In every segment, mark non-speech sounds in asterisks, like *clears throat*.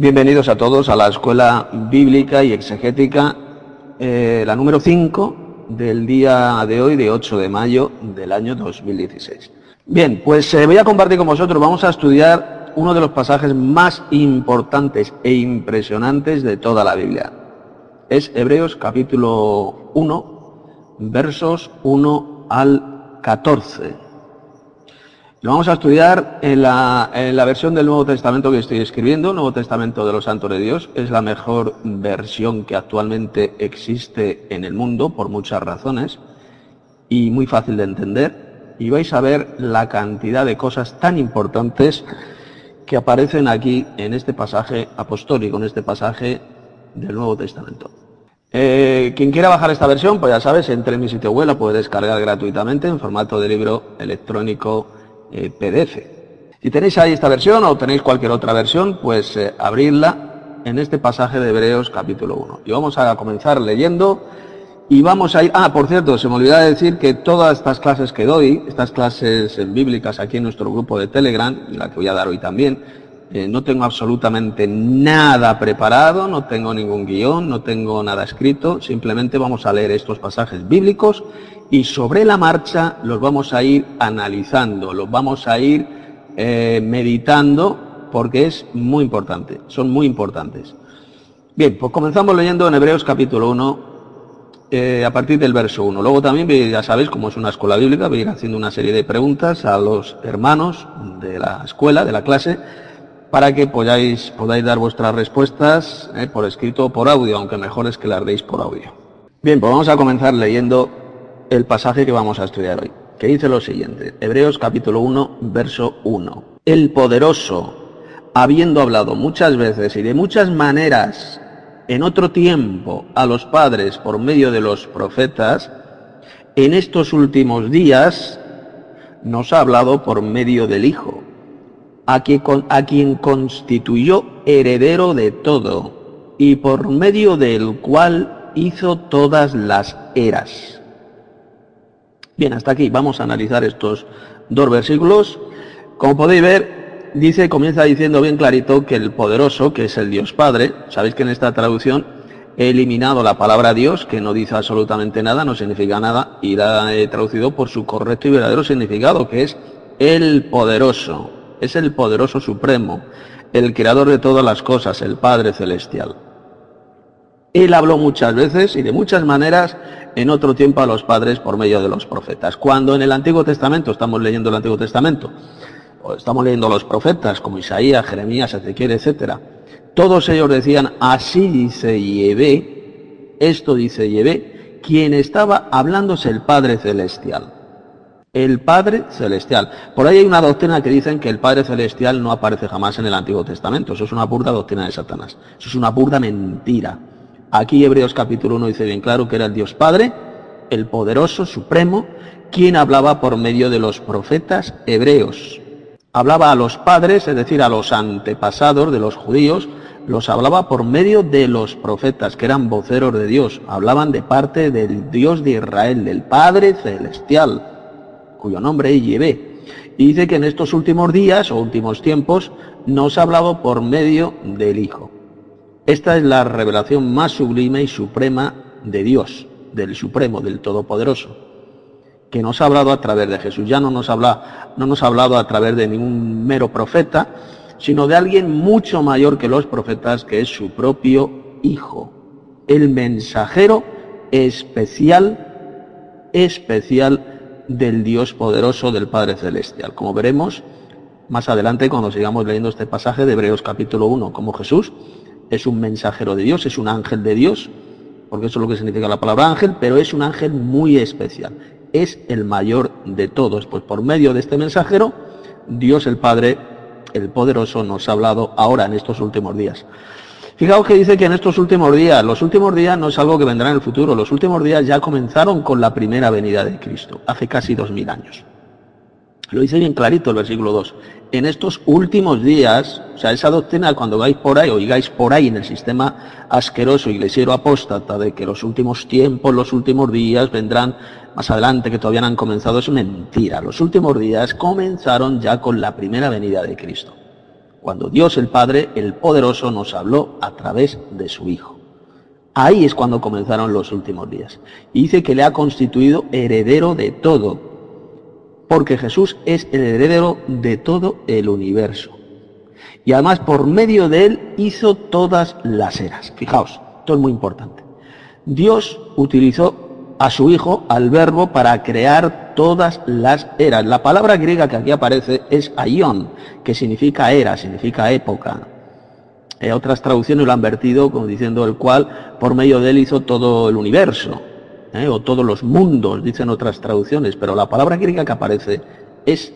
Bienvenidos a todos a la Escuela Bíblica y Exegética, eh, la número 5 del día de hoy, de 8 de mayo del año 2016. Bien, pues eh, voy a compartir con vosotros, vamos a estudiar uno de los pasajes más importantes e impresionantes de toda la Biblia. Es Hebreos capítulo 1, versos 1 al 14. Lo vamos a estudiar en la, en la, versión del Nuevo Testamento que estoy escribiendo, Nuevo Testamento de los Santos de Dios. Es la mejor versión que actualmente existe en el mundo por muchas razones y muy fácil de entender. Y vais a ver la cantidad de cosas tan importantes que aparecen aquí en este pasaje apostólico, en este pasaje del Nuevo Testamento. Eh, quien quiera bajar esta versión, pues ya sabes, entre en mi sitio web, la puede descargar gratuitamente en formato de libro electrónico eh, PDF. Si tenéis ahí esta versión o tenéis cualquier otra versión, pues eh, en este pasaje de Hebreos capítulo 1. Y vamos a comenzar leyendo y vamos a ir... Ah, por cierto, se me olvidaba decir que todas estas clases que doy, estas clases bíblicas aquí en nuestro grupo de Telegram, la que voy a dar hoy también, eh, no tengo absolutamente nada preparado, no tengo ningún guion, no tengo nada escrito, simplemente vamos a leer estos pasajes bíblicos y sobre la marcha los vamos a ir analizando, los vamos a ir eh, meditando porque es muy importante, son muy importantes. Bien, pues comenzamos leyendo en Hebreos capítulo 1 eh, a partir del verso 1. Luego también, ya sabéis, como es una escuela bíblica, voy a ir haciendo una serie de preguntas a los hermanos de la escuela, de la clase, para que podáis, podáis dar vuestras respuestas eh, por escrito o por audio, aunque mejor es que las deis por audio. Bien, pues vamos a comenzar leyendo el pasaje que vamos a estudiar hoy, que dice lo siguiente, Hebreos capítulo 1, verso 1. El poderoso, habiendo hablado muchas veces y de muchas maneras en otro tiempo a los padres por medio de los profetas, en estos últimos días nos ha hablado por medio del Hijo, a quien, a quien constituyó heredero de todo y por medio del cual hizo todas las eras Bien, hasta aquí vamos a analizar estos dos versículos. Como podéis ver, dice, comienza diciendo bien clarito que el poderoso, que es el Dios Padre, sabéis que en esta traducción he eliminado la palabra Dios, que no dice absolutamente nada, no significa nada, y la he traducido por su correcto y verdadero significado, que es el poderoso, es el poderoso supremo, el creador de todas las cosas, el Padre celestial. Él habló muchas veces y de muchas maneras en otro tiempo a los padres por medio de los profetas. Cuando en el Antiguo Testamento, estamos leyendo el Antiguo Testamento, o estamos leyendo los profetas como Isaías, Jeremías, Ezequiel, etcétera, todos ellos decían, así dice Yehvé, esto dice Yehvé, quien estaba hablándose el Padre Celestial. El Padre Celestial. Por ahí hay una doctrina que dicen que el Padre Celestial no aparece jamás en el Antiguo Testamento. Eso es una burda doctrina de Satanás. Eso es una burda mentira. Aquí Hebreos capítulo 1 dice bien claro que era el Dios Padre, el poderoso, supremo, quien hablaba por medio de los profetas hebreos. Hablaba a los padres, es decir, a los antepasados de los judíos, los hablaba por medio de los profetas, que eran voceros de Dios, hablaban de parte del Dios de Israel, del Padre Celestial, cuyo nombre es. Y dice que en estos últimos días o últimos tiempos nos ha hablado por medio del Hijo. Esta es la revelación más sublime y suprema de Dios, del Supremo, del Todopoderoso, que nos ha hablado a través de Jesús. Ya no nos, habla, no nos ha hablado a través de ningún mero profeta, sino de alguien mucho mayor que los profetas, que es su propio Hijo, el mensajero especial, especial del Dios poderoso, del Padre Celestial. Como veremos más adelante cuando sigamos leyendo este pasaje de Hebreos capítulo 1, como Jesús es un mensajero de Dios, es un ángel de Dios, porque eso es lo que significa la palabra ángel, pero es un ángel muy especial. Es el mayor de todos, pues por medio de este mensajero, Dios el Padre, el poderoso, nos ha hablado ahora en estos últimos días. Fijaos que dice que en estos últimos días, los últimos días no es algo que vendrá en el futuro, los últimos días ya comenzaron con la primera venida de Cristo, hace casi dos mil años. Lo dice bien clarito el versículo 2. En estos últimos días, o sea, esa doctrina cuando vais por ahí, oigáis por ahí en el sistema asqueroso iglesiero apóstata de que los últimos tiempos, los últimos días vendrán más adelante, que todavía no han comenzado, es mentira. Los últimos días comenzaron ya con la primera venida de Cristo. cuando Dios el Padre, el Poderoso, nos habló a través de su Hijo. Ahí es cuando comenzaron los últimos días. Y dice que le ha constituido heredero de todo, porque Jesús es el heredero de todo el universo. Y además por medio de él hizo todas las eras. Fijaos, esto es muy importante. Dios utilizó a su Hijo, al Verbo, para crear todas las eras. La palabra griega que aquí aparece es aion, que significa era, significa época. Eh, otras traducciones lo han vertido como diciendo el cual por medio de él hizo todo el universo, eh, o todos los mundos, dicen otras traducciones, pero la palabra griega que aparece es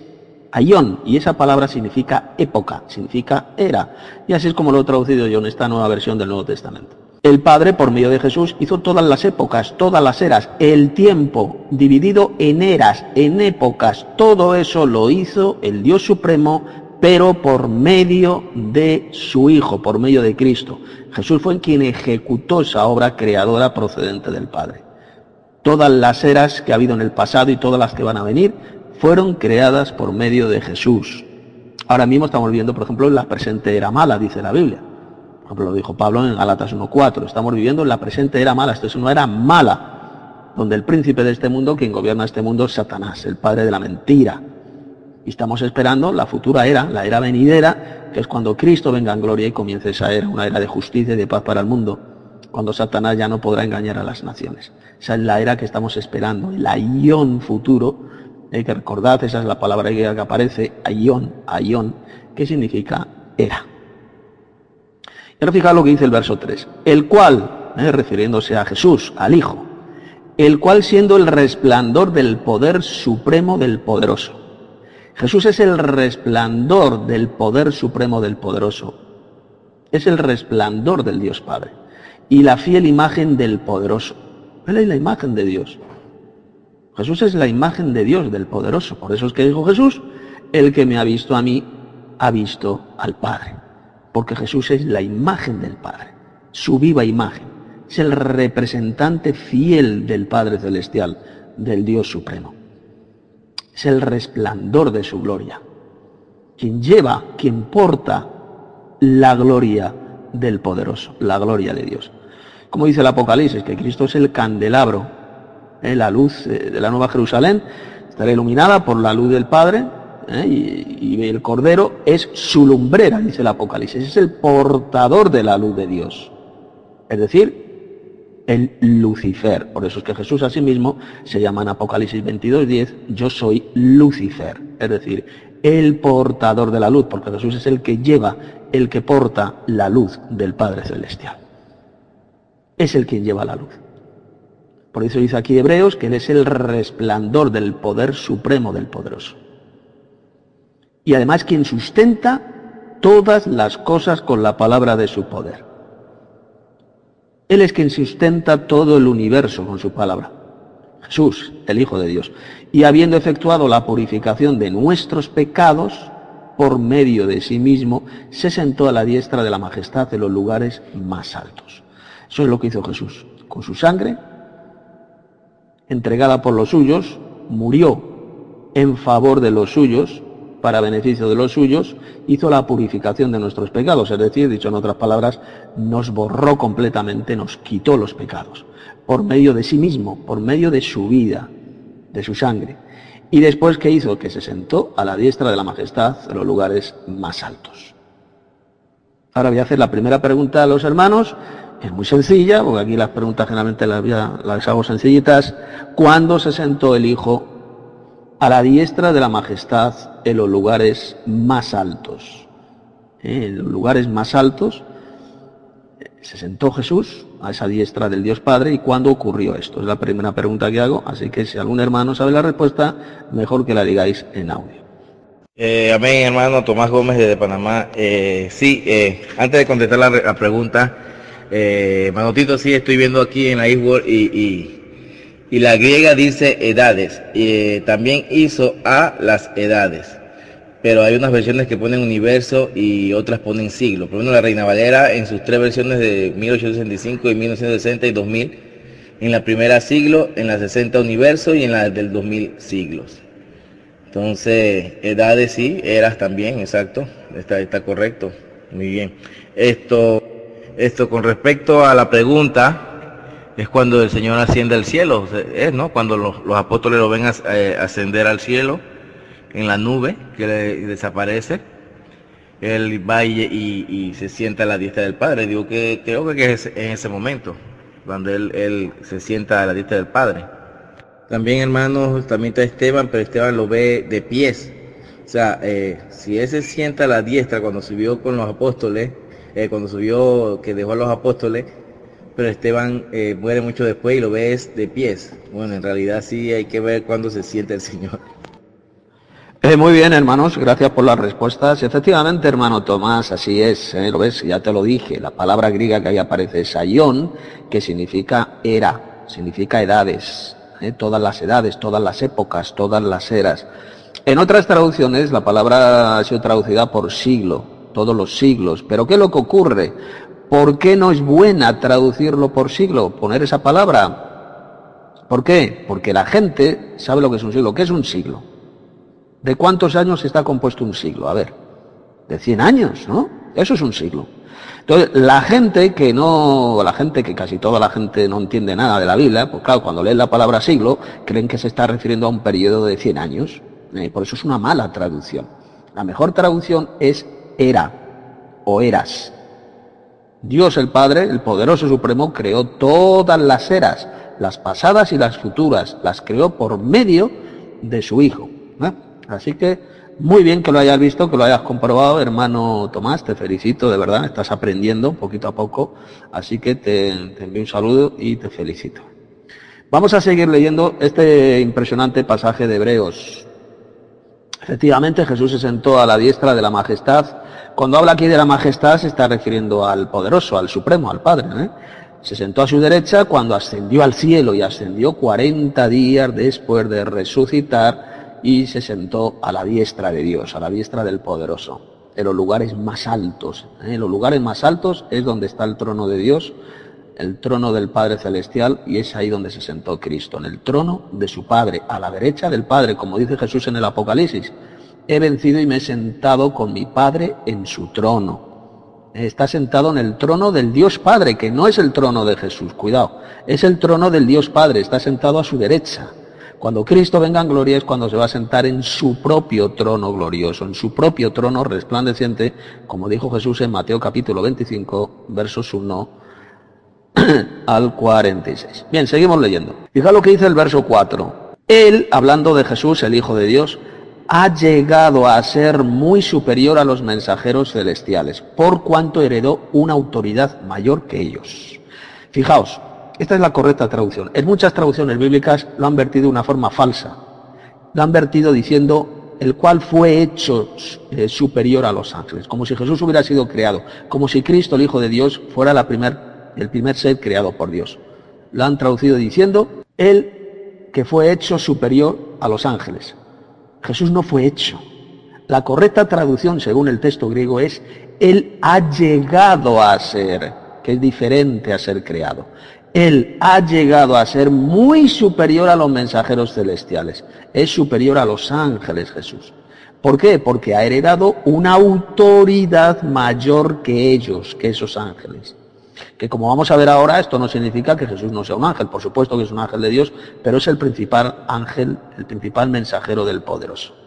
aion, y esa palabra significa época, significa era. Y así es como lo he traducido yo en esta nueva versión del Nuevo Testamento. El Padre, por medio de Jesús, hizo todas las épocas, todas las eras, el tiempo dividido en eras, en épocas, todo eso lo hizo el Dios Supremo, pero por medio de su Hijo, por medio de Cristo. Jesús fue quien ejecutó esa obra creadora procedente del Padre. Todas las eras que ha habido en el pasado y todas las que van a venir fueron creadas por medio de Jesús. Ahora mismo estamos viendo, por ejemplo, la presente era mala, dice la Biblia lo dijo Pablo en Galatas 1.4. Estamos viviendo en la presente era mala. Esto es una era mala, donde el príncipe de este mundo, quien gobierna este mundo, es Satanás, el padre de la mentira. Y estamos esperando la futura era, la era venidera, que es cuando Cristo venga en gloria y comience esa era, una era de justicia y de paz para el mundo, cuando Satanás ya no podrá engañar a las naciones. Esa es la era que estamos esperando, el ayón futuro, hay que recordad, esa es la palabra que aparece, ayón, ayón, que significa era. Pero fijaos lo que dice el verso 3. El cual, eh, refiriéndose a Jesús, al Hijo, el cual siendo el resplandor del poder supremo del poderoso. Jesús es el resplandor del poder supremo del poderoso. Es el resplandor del Dios Padre. Y la fiel imagen del poderoso. Él es la imagen de Dios. Jesús es la imagen de Dios, del poderoso. Por eso es que dijo Jesús, el que me ha visto a mí, ha visto al Padre porque Jesús es la imagen del Padre, su viva imagen. Es el representante fiel del Padre Celestial, del Dios Supremo. Es el resplandor de su gloria. Quien lleva, quien porta la gloria del poderoso, la gloria de Dios. Como dice el Apocalipsis, que Cristo es el candelabro, ¿eh? la luz eh, de la Nueva Jerusalén, estará iluminada por la luz del Padre, ¿eh? y, el Cordero es su lumbrera, dice el Apocalipsis, es el portador de la luz de Dios. Es decir, el Lucifer. Por eso es que Jesús a sí mismo se llama en Apocalipsis 22, 10, yo soy Lucifer. Es decir, el portador de la luz, porque Jesús es el que lleva, el que porta la luz del Padre Celestial. Es el quien lleva la luz. Por eso dice aquí Hebreos que Él es el resplandor del poder supremo del poderoso y además quien sustenta todas las cosas con la palabra de su poder. Él es quien sustenta todo el universo con su palabra. Jesús, el Hijo de Dios. Y habiendo efectuado la purificación de nuestros pecados, por medio de sí mismo, se sentó a la diestra de la majestad de los lugares más altos. Eso es lo que hizo Jesús. Con su sangre, entregada por los suyos, murió en favor de los suyos, para beneficio de los suyos, hizo la purificación de nuestros pecados, es decir, dicho en otras palabras, nos borró completamente, nos quitó los pecados, por medio de sí mismo, por medio de su vida, de su sangre. Y después, ¿qué hizo? Que se sentó a la diestra de la majestad de los lugares más altos. Ahora voy a hacer la primera pregunta a los hermanos, es muy sencilla, porque aquí las preguntas generalmente las, hago sencillitas. ¿Cuándo se sentó el Hijo a la diestra de la majestad en los lugares más altos. ¿Eh? En los lugares más altos se sentó Jesús a esa diestra del Dios Padre y cuándo ocurrió esto. Es la primera pregunta que hago, así que si algún hermano sabe la respuesta, mejor que la digáis en audio. Eh, amén, hermano Tomás Gómez desde Panamá. Eh, sí, eh, antes de contestar la, pregunta, Manotito, sí, estoy viendo aquí en la Eastworld y y la griega dice edades. y también hizo a las edades. Pero hay unas versiones que ponen universo y otras ponen siglo. Por ejemplo, la Reina Valera en sus tres versiones de 1865 y 1960 y 2000. En la primera siglo, en la 60 universo y en la del 2000 siglos. Entonces, edades sí, eras también, exacto. está, está correcto. Muy bien. Esto, esto con respecto a la pregunta, es cuando el Señor asciende al cielo, es, ¿no? Cuando los, apóstoles lo ven eh, ascender al cielo en la nube que desaparece, él va y, se sienta a la diestra del Padre. Digo que creo que es en ese momento, cuando él, se sienta a la diestra del Padre. También, hermanos, también está Esteban, pero Esteban lo ve de pies. O sea, eh, si él se sienta la diestra cuando subió con los apóstoles, eh, cuando subió que dejó a los apóstoles, pero Esteban eh, muere mucho después y lo ves de pies. Bueno, en realidad sí hay que ver cuándo se siente el *laughs* Señor. Muy bien, hermanos, gracias por las respuestas. Efectivamente, hermano Tomás, así es, lo ves, ya te lo dije, la palabra griega que ahí aparece es ayón, que significa era, significa edades, todas las edades, todas las épocas, todas las eras. En otras traducciones la palabra ha sido traducida por siglo, todos los siglos. Pero ¿qué es lo que ocurre? ¿Por qué no es buena traducirlo por siglo, poner esa palabra? ¿Por qué? Porque la gente sabe lo que es un siglo. ¿Qué es un siglo? ¿De cuántos años está compuesto un siglo? A ver, de 100 años, ¿no? Eso es un siglo. Entonces, la gente que no, la gente que casi toda la gente no entiende nada de la Biblia, pues claro, cuando leen la palabra siglo, creen que se está refiriendo a un periodo de 100 años. Eh, por eso es una mala traducción. La mejor traducción es era o eras. Dios el Padre, el poderoso supremo, creó todas las eras, las pasadas y las futuras, las creó por medio de su Hijo. Así que muy bien que lo hayas visto, que lo hayas comprobado, hermano Tomás, te felicito, de verdad, estás aprendiendo poquito a poco, así que te, envío un saludo y te felicito. Vamos a seguir leyendo este impresionante pasaje de Hebreos. Efectivamente, Jesús se sentó a la diestra de la majestad. Cuando habla aquí de la majestad se está refiriendo al poderoso, al supremo, al Padre. ¿eh? Se sentó a su derecha cuando ascendió al cielo y ascendió 40 días después de resucitar y se sentó a la diestra de Dios, a la diestra del poderoso, en los lugares más altos. ¿eh? En los lugares más altos es donde está el trono de Dios, el trono del Padre Celestial, y es ahí donde se sentó Cristo, en el trono de su Padre, a la derecha del Padre, como dice Jesús en el Apocalipsis. He vencido y me he sentado con mi Padre en su trono. Está sentado en el trono del Dios Padre, que no es el trono de Jesús, cuidado, es el trono del Dios Padre, está sentado a su derecha. Cuando Cristo venga en gloria es cuando se va a sentar en su propio trono glorioso, en su propio trono resplandeciente, como dijo Jesús en Mateo capítulo 25, versos 1 *clears throat* al 46. Bien, seguimos leyendo. Fija lo que dice el verso 4. Él, hablando de Jesús, el Hijo de Dios, ha llegado a ser muy superior a los mensajeros celestiales, por cuanto heredó una autoridad mayor que ellos. Fijaos, esta es la correcta traducción. En muchas traducciones bíblicas lo han vertido de una forma falsa. Lo han vertido diciendo el cual fue hecho eh, superior a los ángeles, como si Jesús hubiera sido creado, como si Cristo, el Hijo de Dios, fuera el primer ser creado por Dios. Lo han traducido diciendo, Él que fue hecho superior a los ángeles. Jesús no fue hecho. La correcta traducción, según el texto griego, es Él ha llegado a ser, que es diferente a ser creado. Él ha llegado a ser muy superior a los mensajeros celestiales. Es superior a los ángeles Jesús. ¿Por qué? Porque ha heredado una autoridad mayor que ellos, que esos ángeles. Que como vamos a ver ahora, esto no significa que Jesús no sea un ángel, por supuesto que es un ángel de Dios, pero es el principal ángel, el principal mensajero del poderoso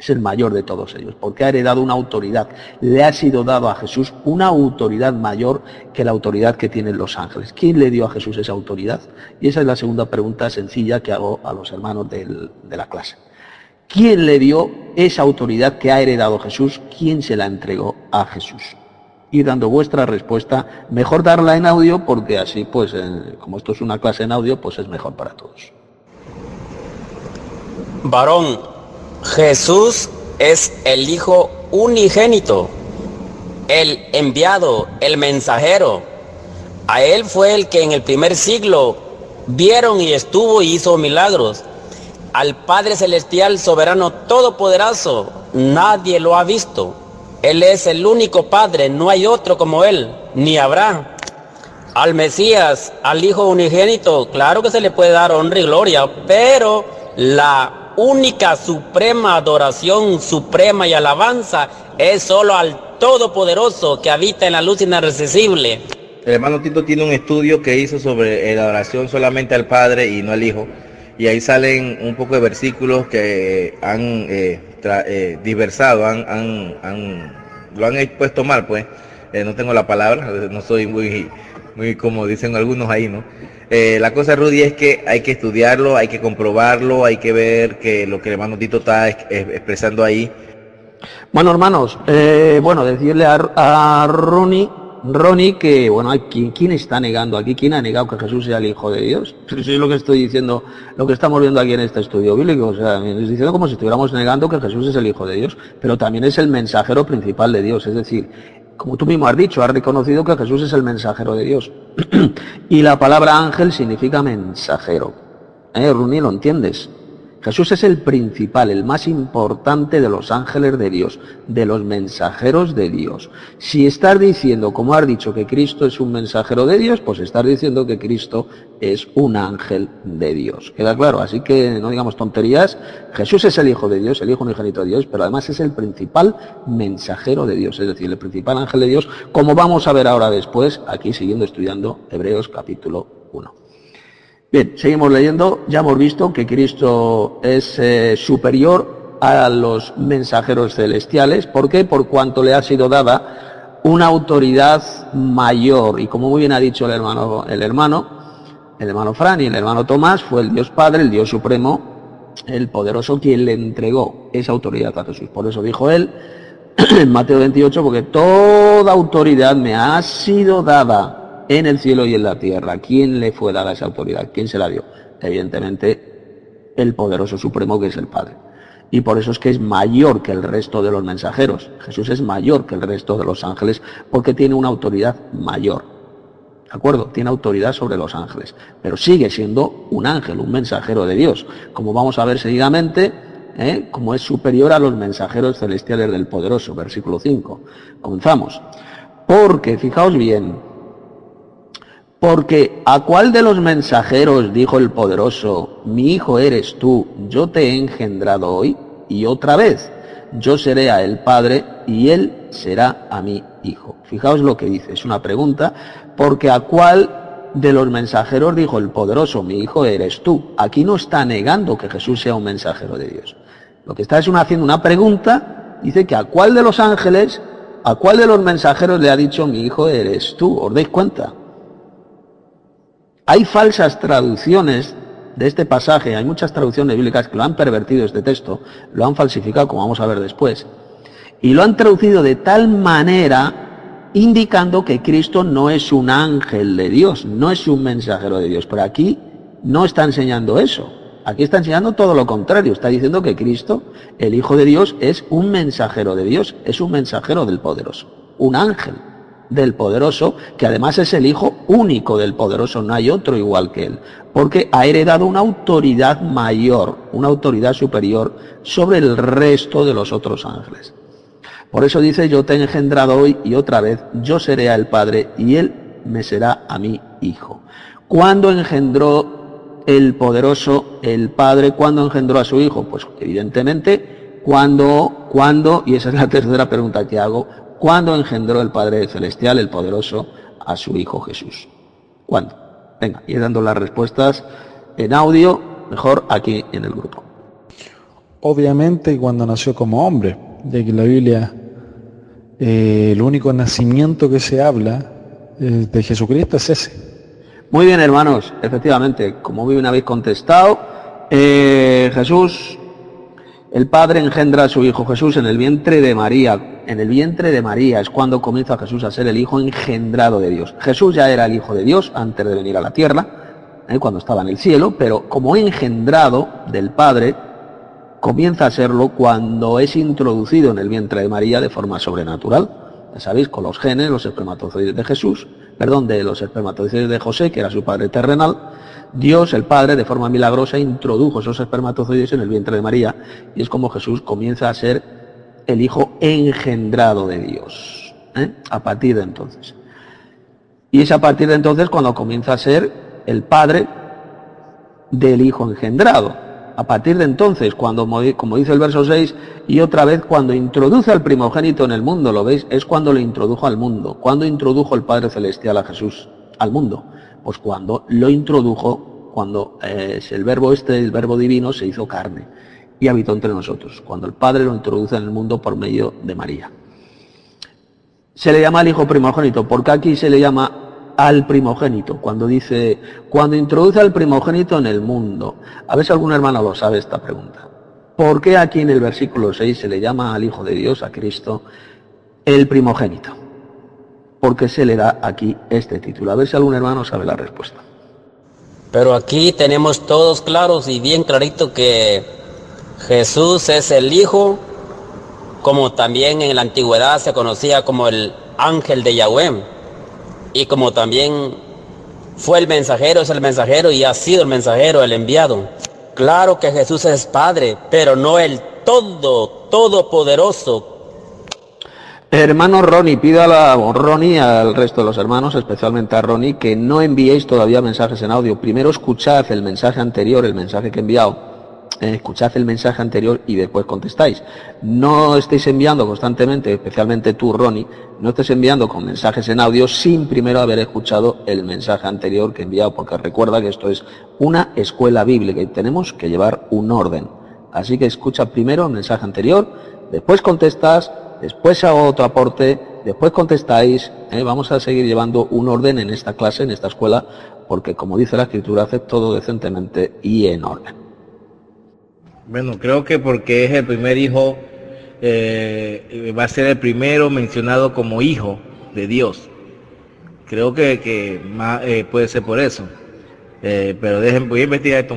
es el mayor de todos ellos, porque ha heredado una autoridad. Le ha sido dado a Jesús una autoridad mayor que la autoridad que tienen los ángeles. ¿Quién le dio a Jesús esa autoridad? Y esa es la segunda pregunta sencilla que hago a los hermanos de la clase. ¿Quién le dio esa autoridad que ha heredado Jesús? ¿Quién se la entregó a Jesús? Y dando vuestra respuesta, mejor darla en audio porque así, pues, eh, como esto es una clase en audio, pues es mejor para todos. Varón, Jesús es el Hijo unigénito, el enviado, el mensajero. A Él fue el que en el primer siglo vieron y estuvo y hizo milagros. Al Padre Celestial, soberano, todopoderoso, nadie lo ha visto. Él es el único Padre, no hay otro como Él, ni habrá. Al Mesías, al Hijo unigénito, claro que se le puede dar honra y gloria, pero la única suprema adoración, suprema y alabanza es solo al Todopoderoso que habita en la luz inaccesible. El hermano Tito tiene un estudio que hizo sobre la oración solamente al Padre y no al Hijo. Y ahí salen un poco de versículos que han eh, eh, diversado, han, han, han, lo han puesto mal, pues. Eh, no tengo la palabra, *laughs* no soy muy, muy como dicen algunos ahí, ¿no? Eh, la cosa, Rudy, es que hay que estudiarlo, hay que comprobarlo, hay que ver que lo que el hermano Tito está expresando ahí. Bueno, hermanos, eh, bueno, decirle a, a Ronnie, Ronnie que, bueno, ¿quién, ¿quién está negando aquí? ¿Quién ha negado que Jesús sea el Hijo de Dios? *laughs* Eso es lo que estoy diciendo, lo que estamos viendo aquí en este estudio bíblico. O sea, es diciendo como si estuviéramos negando que Jesús es el Hijo de Dios, pero también es el mensajero principal de Dios. Es decir, como tú mismo has dicho, has reconocido que Jesús es el mensajero de Dios. *clears throat* y la palabra ángel significa mensajero. ¿Eh, lo entiendes? Jesús es el principal, el más importante de los ángeles de Dios, de los mensajeros de Dios. Si estás diciendo, como has dicho, que Cristo es un mensajero de Dios, pues estás diciendo que Cristo es un ángel de Dios. ¿Queda claro? Así que no digamos tonterías. Jesús es el Hijo de Dios, el Hijo unigénito de Dios, pero además es el principal mensajero de Dios, es decir, el principal ángel de Dios, como vamos a ver ahora después, aquí siguiendo estudiando Hebreos capítulo 1. Bien, seguimos leyendo. Ya hemos visto que Cristo es eh, superior a los mensajeros celestiales. ¿Por qué? Por cuanto le ha sido dada una autoridad mayor. Y como muy bien ha dicho el hermano, el hermano, el hermano Fran y el hermano Tomás, fue el Dios Padre, el Dios Supremo, el poderoso, quien le entregó esa autoridad a Jesús. Por eso dijo él *clears throat* en Mateo 28, porque toda autoridad me ha sido dada en el cielo y en la tierra. ¿Quién le fue dada esa autoridad? ¿Quién se la dio? Evidentemente, el poderoso supremo que es el Padre. Y por eso es que es mayor que el resto de los mensajeros. Jesús es mayor que el resto de los ángeles porque tiene una autoridad mayor. ¿De acuerdo? Tiene autoridad sobre los ángeles. Pero sigue siendo un ángel, un mensajero de Dios. Como vamos a ver seguidamente, ¿eh? como es superior a los mensajeros celestiales del poderoso. Versículo 5. Comenzamos. Porque, fijaos bien, porque ¿a cuál de los mensajeros dijo el poderoso, mi hijo eres tú, yo te he engendrado hoy? Y otra vez, yo seré a él padre y él será a mi hijo. Fijaos lo que dice, es una pregunta, porque ¿a cuál de los mensajeros dijo el poderoso, mi hijo eres tú? Aquí no está negando que Jesús sea un mensajero de Dios. Lo que está es haciendo una pregunta, dice que a cuál de los ángeles, a cuál de los mensajeros le ha dicho, mi hijo eres tú. ¿Os dais cuenta? Hay falsas traducciones de este pasaje, hay muchas traducciones bíblicas que lo han pervertido este texto, lo han falsificado, como vamos a ver después, y lo han traducido de tal manera indicando que Cristo no es un ángel de Dios, no es un mensajero de Dios. Pero aquí no está enseñando eso. Aquí está enseñando todo lo contrario. Está diciendo que Cristo, el Hijo de Dios, es un mensajero de Dios, es un mensajero del poderoso, un ángel del poderoso, que además es el hijo único del poderoso, no hay otro igual que él, porque ha heredado una autoridad mayor, una autoridad superior sobre el resto de los otros ángeles. Por eso dice, yo te he engendrado hoy y otra vez, yo seré al Padre y él me será a mi hijo. ¿Cuándo engendró el poderoso el Padre? ¿Cuándo engendró a su hijo? Pues evidentemente, cuando, cuando, y esa es la *laughs* tercera pregunta que hago, ¿Cuándo engendró el Padre Celestial, el Poderoso, a su Hijo Jesús? ¿Cuándo? Venga, y dando las respuestas en audio, mejor aquí en el grupo. Obviamente cuando nació como hombre, de que la Biblia, eh, el único nacimiento que se habla eh, de Jesucristo es ese. Muy bien, hermanos, efectivamente, como bien habéis contestado, eh, Jesús el Padre engendra a su Hijo Jesús en el vientre de María. En el vientre de María es cuando comienza Jesús a ser el Hijo engendrado de Dios. Jesús ya era el Hijo de Dios antes de venir a la tierra, ¿eh? cuando estaba en el cielo, pero como engendrado del Padre, comienza a serlo cuando es introducido en el vientre de María de forma sobrenatural. Ya sabéis, con los genes, los espermatozoides de Jesús, perdón, de los espermatozoides de José, que era su padre terrenal, Dios, el Padre, de forma milagrosa, introdujo esos espermatozoides en el vientre de María y es como Jesús comienza a ser el Hijo engendrado de Dios. ¿eh? A partir de entonces. Y es a partir de entonces cuando comienza a ser el Padre del Hijo engendrado. A partir de entonces, cuando, como dice el verso 6, y otra vez cuando introduce al primogénito en el mundo, ¿lo veis? Es cuando lo introdujo al mundo. ¿Cuándo introdujo el Padre Celestial a Jesús al mundo? Pues cuando lo introdujo, cuando eh, el verbo este, el verbo divino, se hizo carne y habitó entre nosotros. Cuando el Padre lo introduce en el mundo por medio de María. Se le llama al hijo primogénito, porque aquí se le llama al primogénito, cuando dice, cuando introduce al primogénito en el mundo. A ver si algún hermano lo sabe esta pregunta. ¿Por qué aquí en el versículo 6 se le llama al Hijo de Dios, a Cristo, el primogénito? ¿Por qué se le da aquí este título? A ver si algún hermano sabe la respuesta. Pero aquí tenemos todos claros y bien clarito que Jesús es el Hijo, como también en la antigüedad se conocía como el ángel de Yahweh y como también fue el mensajero, es el mensajero y ha sido el mensajero, el enviado. Claro que Jesús es Padre, pero no el todo, todopoderoso. Hermano Ronnie, pido a la, Ronnie al resto de los hermanos, especialmente a Ronnie, que no enviéis todavía mensajes en audio. Primero escuchad el mensaje anterior, el mensaje que he enviado eh, escuchad el mensaje anterior y después contestáis. No estéis enviando constantemente, especialmente tú, Ronnie, no estés enviando con mensajes en audio sin primero haber escuchado el mensaje anterior que he enviado, porque recuerda que esto es una escuela bíblica y tenemos que llevar un orden. Así que escucha primero el mensaje anterior, después contestas, después hago otro aporte, después contestáis. Eh, vamos a seguir llevando un orden en esta clase, en esta escuela, porque como dice la escritura, hace todo decentemente y en orden. Bueno, creo que porque es el primer hijo, eh, va a ser el primero mencionado como hijo de Dios. Creo que, que eh, puede ser por eso. Pero dejen, voy a investigar esto.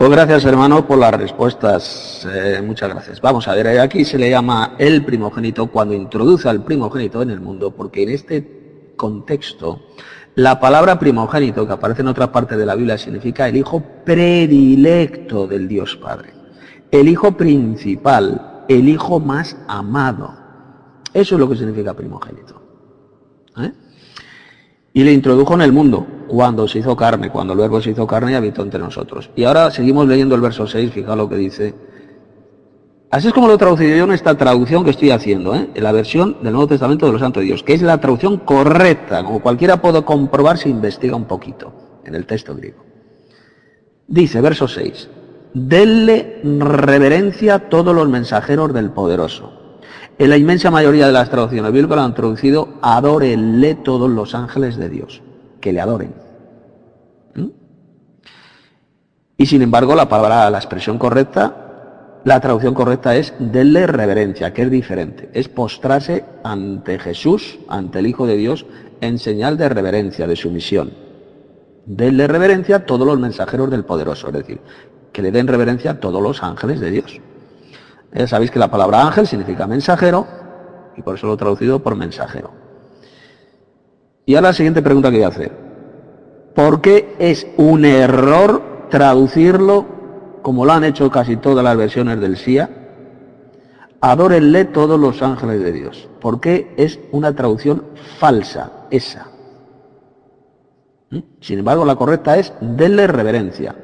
Pues gracias hermano por las respuestas. muchas gracias. Vamos a ver, aquí se le llama el primogénito cuando introduce al primogénito en el mundo, porque en este contexto la palabra primogénito, que aparece en otra parte de la Biblia, significa el hijo predilecto del Dios Padre, el hijo principal, el hijo más amado. Eso es lo que significa primogénito. ¿eh? Y le introdujo en el mundo, cuando se hizo carne, cuando el verbo se hizo carne y habitó entre nosotros. Y ahora seguimos leyendo el verso 6, fijaos lo que dice Así es como lo traducido yo en esta traducción que estoy haciendo, ¿eh? en la versión del Nuevo Testamento de los Santos de Dios, que es la traducción correcta, como cualquiera puede comprobar si investiga un poquito en el texto griego. Dice, verso 6, denle reverencia a todos los mensajeros del poderoso. En la inmensa mayoría de las traducciones bíblicas lo han traducido, adórenle todos los ángeles de Dios, que le adoren. ¿Mm? Y sin embargo, la palabra, la expresión correcta la traducción correcta es denle reverencia, que es diferente. Es postrarse ante Jesús, ante el Hijo de Dios, en señal de reverencia, de sumisión. Denle reverencia a todos los mensajeros del poderoso, es decir, que le den reverencia a todos los ángeles de Dios. Ya sabéis que la palabra ángel significa mensajero y por eso lo he traducido por mensajero. Y ahora la siguiente pregunta que voy a hacer. ¿Por qué es un error traducirlo como lo han hecho casi todas las versiones del SIA, adórenle todos los ángeles de Dios, porque es una traducción falsa, esa. ¿Mm? Sin embargo, la correcta es denle reverencia,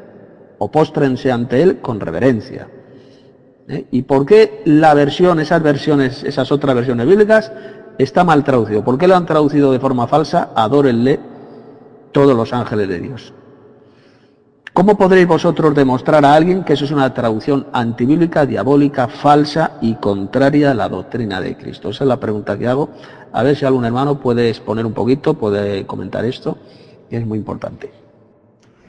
o póstrense ante él con reverencia. ¿Eh? ¿Y por qué la versión, esas versiones, esas otras versiones bíblicas, está mal traducido? ¿Por qué lo han traducido de forma falsa? Adórenle todos los ángeles de Dios. ¿Cómo podréis vosotros demostrar a alguien que eso es una traducción antibíblica, diabólica, falsa y contraria a la doctrina de Cristo? Esa es la pregunta que hago. A ver si algún hermano puede exponer un poquito, puede comentar esto, que es muy importante.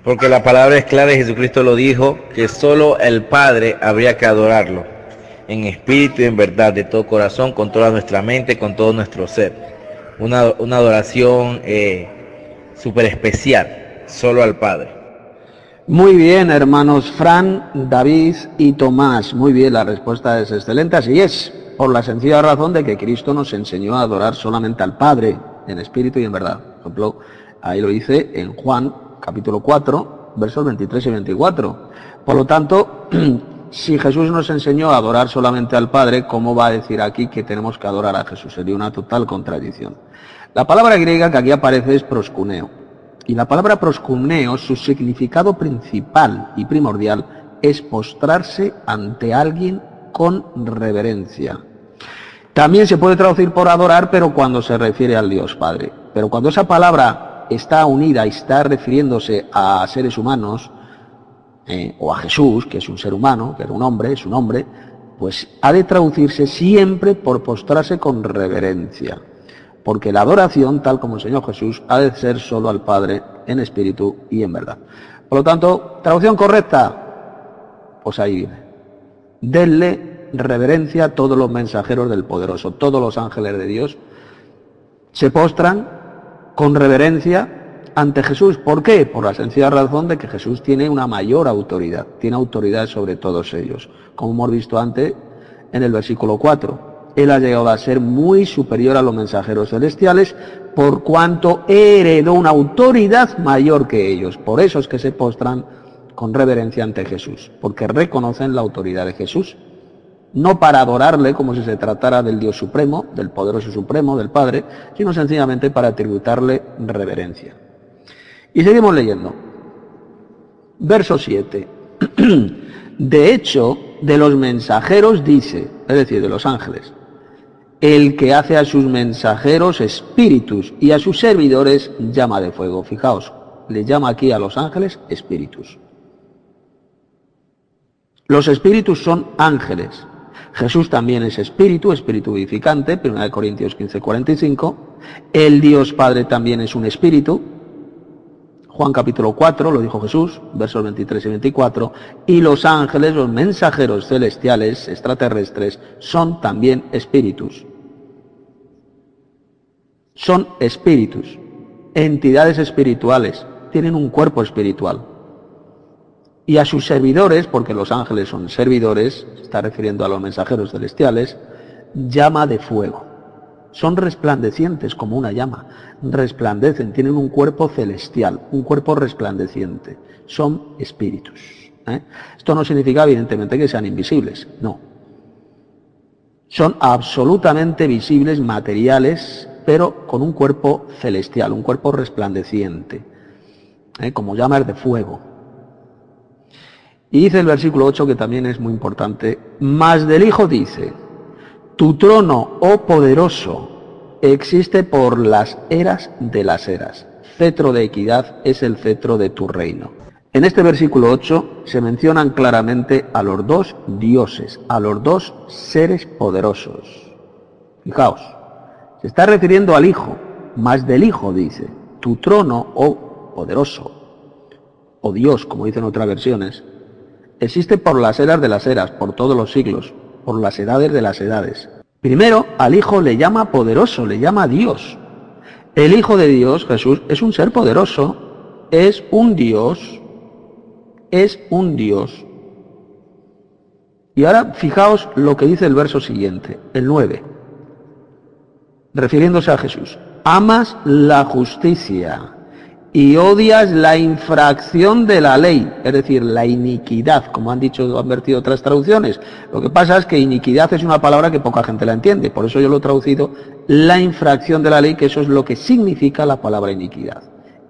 Porque la palabra es clara y Jesucristo lo dijo, que solo el Padre habría que adorarlo, en espíritu y en verdad, de todo corazón, con toda nuestra mente, con todo nuestro ser. Una, adoración eh, súper especial, solo al Padre. Muy bien, hermanos Fran, David y Tomás. Muy bien, la respuesta es excelente. Así es, por la sencilla razón de que Cristo nos enseñó a adorar solamente al Padre, en espíritu y en verdad. Por ejemplo, ahí lo dice en Juan capítulo 4, versos 23 y 24. Por lo tanto, *clears throat* si Jesús nos enseñó a adorar solamente al Padre, ¿cómo va a decir aquí que tenemos que adorar a Jesús? Sería una total contradicción. La palabra griega que aquí aparece es proscuneo. Y la palabra proscuneo, su significado principal y primordial es postrarse ante alguien con reverencia. También se puede traducir por adorar, pero cuando se refiere al Dios Padre. Pero cuando esa palabra está unida y está refiriéndose a seres humanos, eh, o a Jesús, que es un ser humano, que era un hombre, es un hombre, pues ha de traducirse siempre por postrarse con reverencia. Porque la adoración, tal como el Señor Jesús, ha de ser solo al Padre en espíritu y en verdad. Por lo tanto, traducción correcta, pues ahí viene. Denle reverencia a todos los mensajeros del poderoso, todos los ángeles de Dios se postran con reverencia ante Jesús. ¿Por qué? Por la sencilla razón de que Jesús tiene una mayor autoridad, tiene autoridad sobre todos ellos. Como hemos visto antes en el versículo 4, Él ha llegado a ser muy superior a los mensajeros celestiales por cuanto heredó una autoridad mayor que ellos. Por eso es que se postran con reverencia ante Jesús, porque reconocen la autoridad de Jesús no para adorarle como si se tratara del Dios Supremo, del poderoso Supremo, del Padre, sino sencillamente para tributarle reverencia. Y seguimos leyendo. Verso 7. *clears throat* De hecho, de los mensajeros dice, es decir, de los ángeles, el que hace a sus mensajeros espíritus y a sus servidores llama de fuego. Fijaos, le llama aquí a los ángeles espíritus. Los espíritus son ángeles, Jesús también es espíritu, espíritu vivificante, 1 Corintios 15, 45. El Dios Padre también es un espíritu. Juan capítulo 4, lo dijo Jesús, versos 23 y 24. Y los ángeles, los mensajeros celestiales, extraterrestres, son también espíritus. Son espíritus, entidades espirituales, tienen un cuerpo espiritual y a sus servidores, porque los ángeles son servidores, está refiriendo a los mensajeros celestiales, llama de fuego. Son resplandecientes como una llama, resplandecen, tienen un cuerpo celestial, un cuerpo resplandeciente, son espíritus. ¿eh? Esto no significa evidentemente que sean invisibles, no. Son absolutamente visibles, materiales, pero con un cuerpo celestial, un cuerpo resplandeciente, ¿eh? como llamas de fuego. Y dice el versículo 8 que también es muy importante, más del Hijo dice, tu trono, oh poderoso, existe por las eras de las eras. Cetro de equidad es el cetro de tu reino. En este versículo 8 se mencionan claramente a los dos dioses, a los dos seres poderosos. Fijaos, se está refiriendo al Hijo, más del Hijo dice, tu trono, oh poderoso, o Dios, como dicen otras versiones, existe por las eras de las eras, por todos los siglos, por las edades de las edades. Primero, al Hijo le llama poderoso, le llama Dios. El Hijo de Dios, Jesús, es un ser poderoso, es un Dios, es un Dios. Y ahora fijaos lo que dice el verso siguiente, el 9, refiriéndose a Jesús. Amas la justicia y odias la infracción de la ley, es decir, la iniquidad, como han dicho, han vertido otras traducciones. Lo que pasa es que iniquidad es una palabra que poca gente la entiende, por eso yo lo he traducido la infracción de la ley, que eso es lo que significa la palabra iniquidad.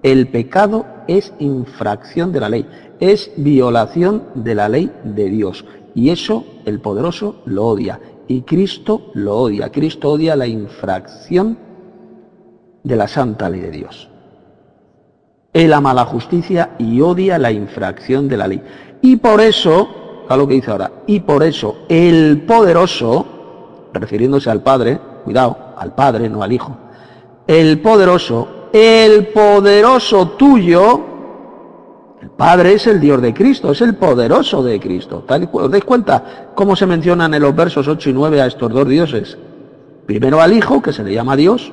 El pecado es infracción de la ley, es violación de la ley de Dios. Y eso el poderoso lo odia. Y Cristo lo odia. Cristo odia la infracción de la santa ley de Dios. Él ama la justicia y odia la infracción de la ley. Y por eso, a lo que dice ahora, y por eso el poderoso, refiriéndose al Padre, cuidado, al Padre, no al Hijo, el poderoso, el poderoso tuyo, el Padre es el Dios de Cristo, es el poderoso de Cristo. ¿Os dais cuenta cómo se mencionan en los versos 8 y 9 a estos dos dioses? Primero al Hijo, que se le llama Dios,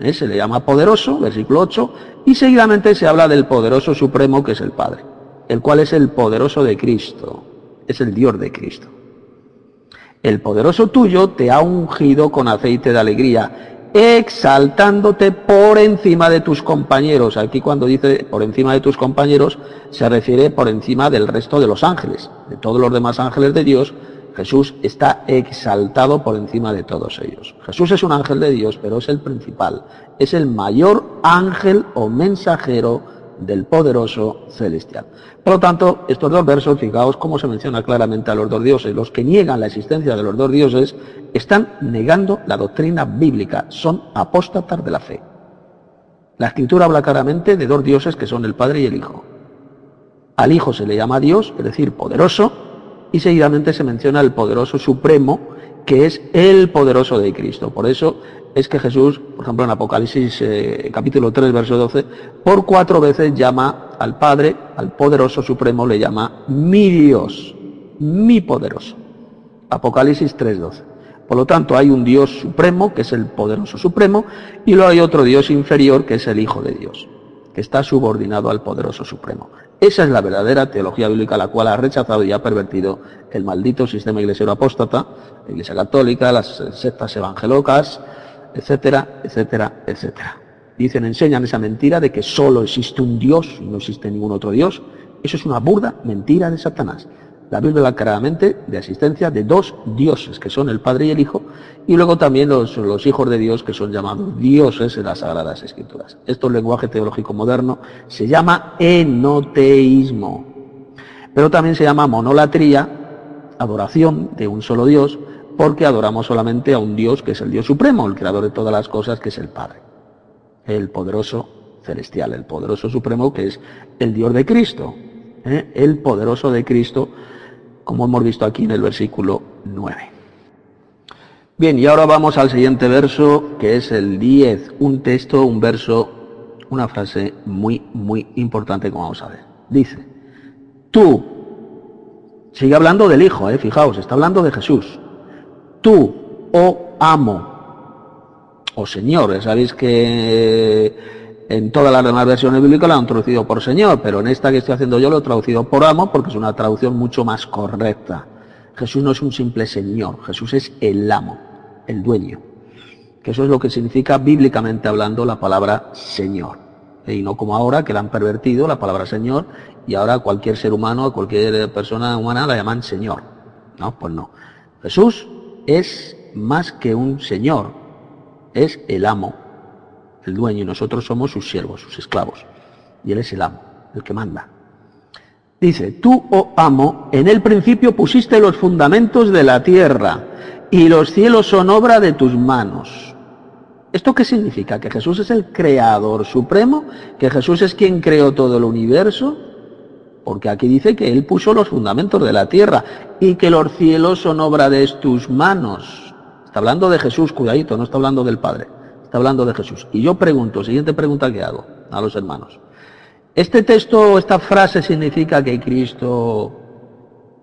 ¿eh? se le llama poderoso, versículo 8, y seguidamente se habla del poderoso supremo que es el Padre, el cual es el poderoso de Cristo, es el Dios de Cristo. El poderoso tuyo te ha ungido con aceite de alegría, exaltándote por encima de tus compañeros. Aquí cuando dice por encima de tus compañeros, se refiere por encima del resto de los ángeles, de todos los demás ángeles de Dios, Jesús está exaltado por encima de todos ellos. Jesús es un ángel de Dios, pero es el principal, es el mayor ángel o mensajero del poderoso celestial. Por lo tanto, estos dos versos, fijaos cómo se menciona claramente a los dos dioses. Los que niegan la existencia de los dos dioses están negando la doctrina bíblica, son apóstatas de la fe. La escritura habla claramente de dos dioses que son el Padre y el Hijo. Al Hijo se le llama Dios, es decir, poderoso, y seguidamente se menciona el poderoso supremo, que es el poderoso de Cristo. Por eso es que Jesús, por ejemplo en Apocalipsis eh, capítulo 3, verso 12, por cuatro veces llama al Padre, al poderoso supremo, le llama mi Dios, mi poderoso. Apocalipsis 3, 12. Por lo tanto, hay un Dios supremo, que es el poderoso supremo, y luego hay otro Dios inferior, que es el Hijo de Dios, que está subordinado al poderoso supremo. Esa es la verdadera teología bíblica, la cual ha rechazado y ha pervertido el maldito sistema iglesiero apóstata, la Iglesia Católica, las sectas evangelocas, etcétera, etcétera, etcétera. Dicen, enseñan esa mentira de que solo existe un Dios y no existe ningún otro Dios. Eso es una burda mentira de Satanás. La Biblia habla claramente de asistencia de dos dioses, que son el Padre y el Hijo, y luego también los, hijos de Dios, que son llamados dioses en las Sagradas Escrituras. Esto, el lenguaje teológico moderno, se llama enoteísmo, pero también se llama monolatría, adoración de un solo Dios, porque adoramos solamente a un Dios que es el Dios supremo, el creador de todas las cosas, que es el Padre, el poderoso celestial, el poderoso supremo, que es el Dios de Cristo, ¿eh? el poderoso de Cristo, como hemos visto aquí en el versículo 9. Bien, y ahora vamos al siguiente verso, que es el 10, un texto, un verso, una frase muy, muy importante, como vamos a ver. Dice, tú, sigue hablando del Hijo, eh, fijaos, está hablando de Jesús. Tú, oh amo, o Señor, sabéis que en todas las demás versiones bíblicas lo han traducido por Señor, pero en esta que estoy haciendo yo lo he traducido por amo porque es una traducción mucho más correcta. Jesús no es un simple Señor, Jesús es el amo el dueño. Que eso es lo que significa bíblicamente hablando la palabra Señor. Y no como ahora que la han pervertido la palabra Señor y ahora cualquier ser humano, cualquier persona humana la llaman Señor. No, pues no. Jesús es más que un Señor, es el amo, el dueño y nosotros somos sus siervos, sus esclavos. Y Él es el amo, el que manda. Dice, tú, oh amo, en el principio pusiste los fundamentos de la tierra y los cielos son obra de tus manos. ¿Esto qué significa? ¿Que Jesús es el creador supremo? ¿Que Jesús es quien creó todo el universo? Porque aquí dice que Él puso los fundamentos de la tierra y que los cielos son obra de tus manos. Está hablando de Jesús, cuidadito, no está hablando del Padre, está hablando de Jesús. Y yo pregunto, siguiente pregunta que hago a los hermanos. ¿Este texto, esta frase significa que Cristo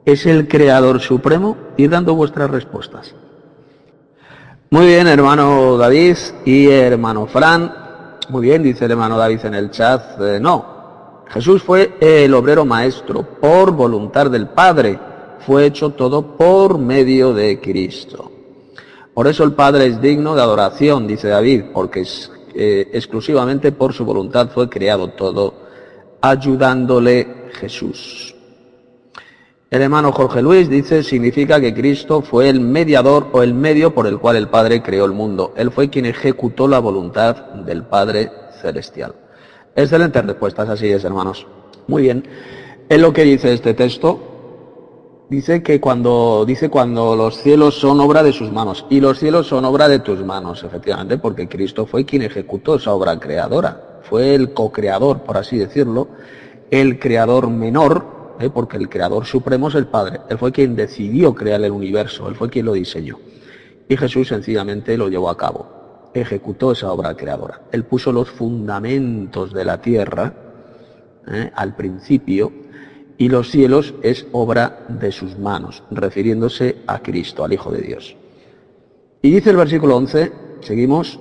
es el creador supremo? y dando vuestras respuestas. Muy bien, hermano David y hermano Fran. Muy bien, dice el hermano David en el chat. Eh, no, Jesús fue el obrero maestro por voluntad del Padre. Fue hecho todo por medio de Cristo. Por eso el Padre es digno de adoración, dice David, porque eh, exclusivamente por su voluntad fue creado todo, ayudándole Jesús. El hermano Jorge Luis dice, significa que Cristo fue el mediador o el medio por el cual el Padre creó el mundo. Él fue quien ejecutó la voluntad del Padre Celestial. Excelentes respuestas, así es, hermanos. Muy bien. Es lo que dice este texto. Dice que cuando, dice cuando los cielos son obra de sus manos. Y los cielos son obra de tus manos, efectivamente, porque Cristo fue quien ejecutó esa obra creadora. Fue el co-creador, por así decirlo, el creador menor ¿eh? porque el creador supremo es el Padre. Él fue quien decidió crear el universo, él fue quien lo diseñó. Y Jesús sencillamente lo llevó a cabo, ejecutó esa obra creadora. Él puso los fundamentos de la tierra ¿eh? al principio y los cielos es obra de sus manos, refiriéndose a Cristo, al Hijo de Dios. Y dice el versículo 11, seguimos,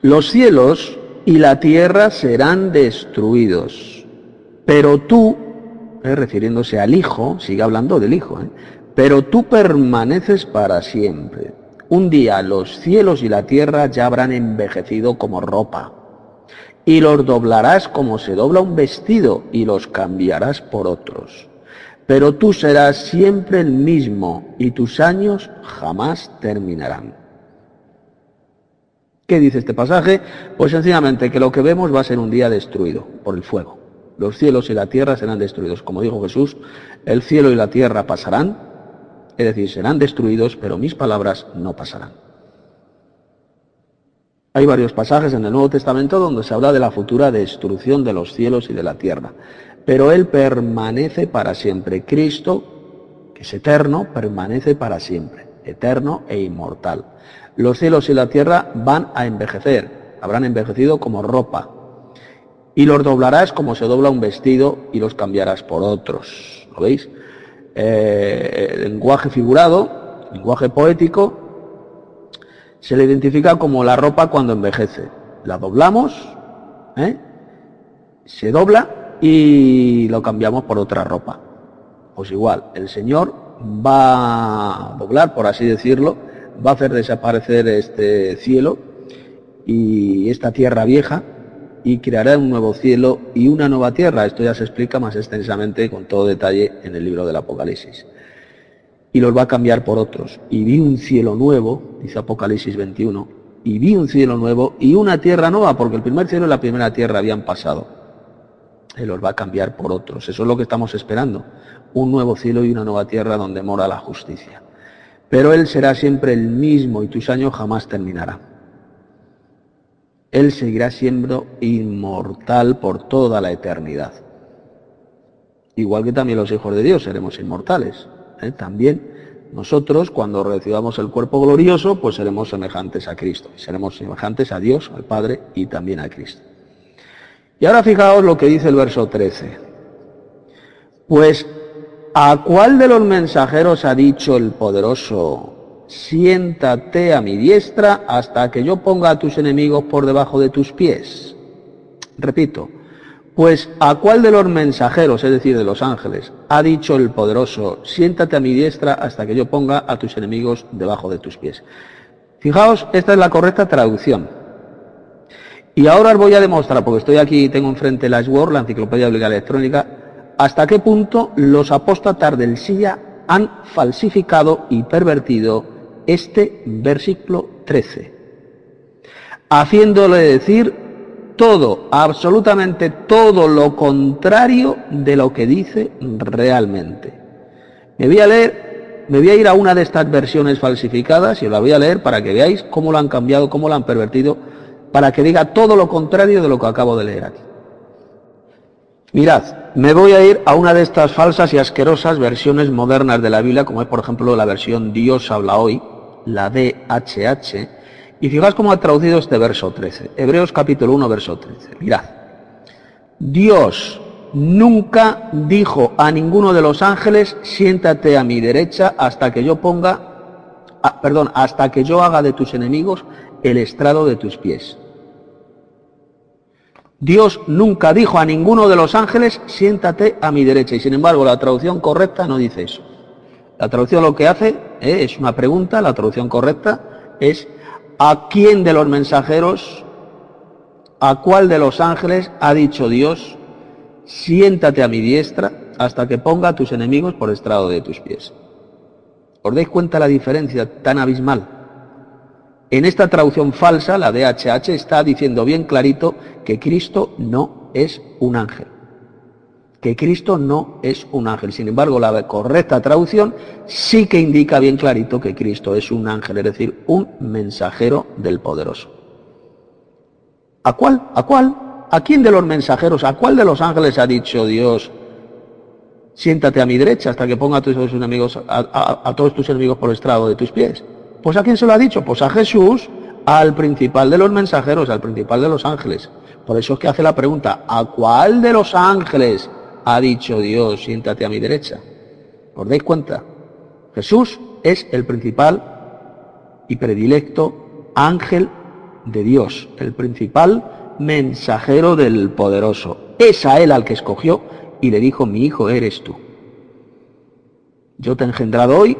los cielos y la tierra serán destruidos, pero tú ¿eh? refiriéndose al Hijo, sigue hablando del Hijo, ¿eh? pero tú permaneces para siempre. Un día los cielos y la tierra ya habrán envejecido como ropa, y los doblarás como se dobla un vestido, y los cambiarás por otros. Pero tú serás siempre el mismo, y tus años jamás terminarán. ¿Qué dice este pasaje? Pues sencillamente que lo que vemos va a ser un día destruido por el fuego. Los cielos y la tierra serán destruidos. Como dijo Jesús, el cielo y la tierra pasarán, es decir, serán destruidos, pero mis palabras no pasarán. Hay varios pasajes en el Nuevo Testamento donde se habla de la futura destrucción de los cielos y de la tierra. Pero Él permanece para siempre. Cristo, que es eterno, permanece para siempre, eterno e inmortal. Los cielos y la tierra van a envejecer, habrán envejecido como ropa. Y los doblarás como se dobla un vestido y los cambiarás por otros. ¿Lo veis? Eh, lenguaje figurado, lenguaje poético, se le identifica como la ropa cuando envejece. La doblamos, ¿eh? se dobla y lo cambiamos por otra ropa. Pues igual, el Señor va a doblar, por así decirlo, va a hacer desaparecer este cielo y esta tierra vieja y creará un nuevo cielo y una nueva tierra. Esto ya se explica más extensamente con todo detalle en el libro del Apocalipsis. Y los va a cambiar por otros. Y vi un cielo nuevo, dice Apocalipsis 21, y vi un cielo nuevo y una tierra nueva, porque el primer cielo y la primera tierra habían pasado. Él los va a cambiar por otros. Eso es lo que estamos esperando. Un nuevo cielo y una nueva tierra donde mora la justicia. Pero Él será siempre el mismo y tus años jamás terminarán. Él seguirá siendo inmortal por toda la eternidad. Igual que también los hijos de Dios seremos inmortales. ¿Eh? También nosotros, cuando recibamos el cuerpo glorioso, pues seremos semejantes a Cristo. Seremos semejantes a Dios, al Padre y también a Cristo. Y ahora fijaos lo que dice el verso 13. Pues, ¿a cuál de los mensajeros ha dicho el poderoso, siéntate a mi diestra hasta que yo ponga a tus enemigos por debajo de tus pies. Repito, pues a cuál de los mensajeros, es decir, de los ángeles, ha dicho el poderoso, siéntate a mi diestra hasta que yo ponga a tus enemigos debajo de tus pies. Fijaos, esta es la correcta traducción. Y ahora os voy a demostrar, porque estoy aquí, tengo enfrente la Word, la Enciclopedia Bíblica Electrónica, hasta qué punto los apóstatas del SIA han falsificado y pervertido este versículo 13, haciéndole decir todo, absolutamente todo lo contrario de lo que dice realmente. Me voy a leer, me voy a ir a una de estas versiones falsificadas y os la voy a leer para que veáis cómo lo han cambiado, cómo lo han pervertido, para que diga todo lo contrario de lo que acabo de leer aquí. Mirad, me voy a ir a una de estas falsas y asquerosas versiones modernas de la Biblia, como es por ejemplo la versión Dios habla hoy, la DHH, y fijaos cómo ha traducido este verso 13. Hebreos capítulo 1, verso 13. Mirad. Dios nunca dijo a ninguno de los ángeles, siéntate a mi derecha hasta que yo ponga, ah, perdón, hasta que yo haga de tus enemigos el estrado de tus pies. Dios nunca dijo a ninguno de los ángeles, siéntate a mi derecha. Y sin embargo, la traducción correcta no dice eso. La traducción lo que hace eh, es una pregunta, la traducción correcta es ¿a quién de los mensajeros, a cuál de los ángeles ha dicho Dios, siéntate a mi diestra hasta que ponga a tus enemigos por estrado de tus pies? ¿Os dais cuenta la diferencia tan abismal? En esta traducción falsa, la de HH está diciendo bien clarito que Cristo no es un ángel que Cristo no es un ángel. Sin embargo, la correcta traducción sí que indica bien clarito que Cristo es un ángel, es decir, un mensajero del poderoso. ¿A cuál? ¿A cuál? ¿A quién de los mensajeros, a cuál de los ángeles ha dicho Dios, siéntate a mi derecha hasta que ponga a, tus enemigos, a, todos tus enemigos por el estrado de tus pies? Pues a quién se lo ha dicho? Pues a Jesús, al principal de los mensajeros, al principal de los ángeles. Por eso es que hace la pregunta, ¿a cuál de los ángeles ha dicho Dios, siéntate a mi derecha. ¿Os dais cuenta? Jesús es el principal y predilecto ángel de Dios, el principal mensajero del poderoso. Es a él al que escogió y le dijo, mi hijo eres tú. Yo te he engendrado hoy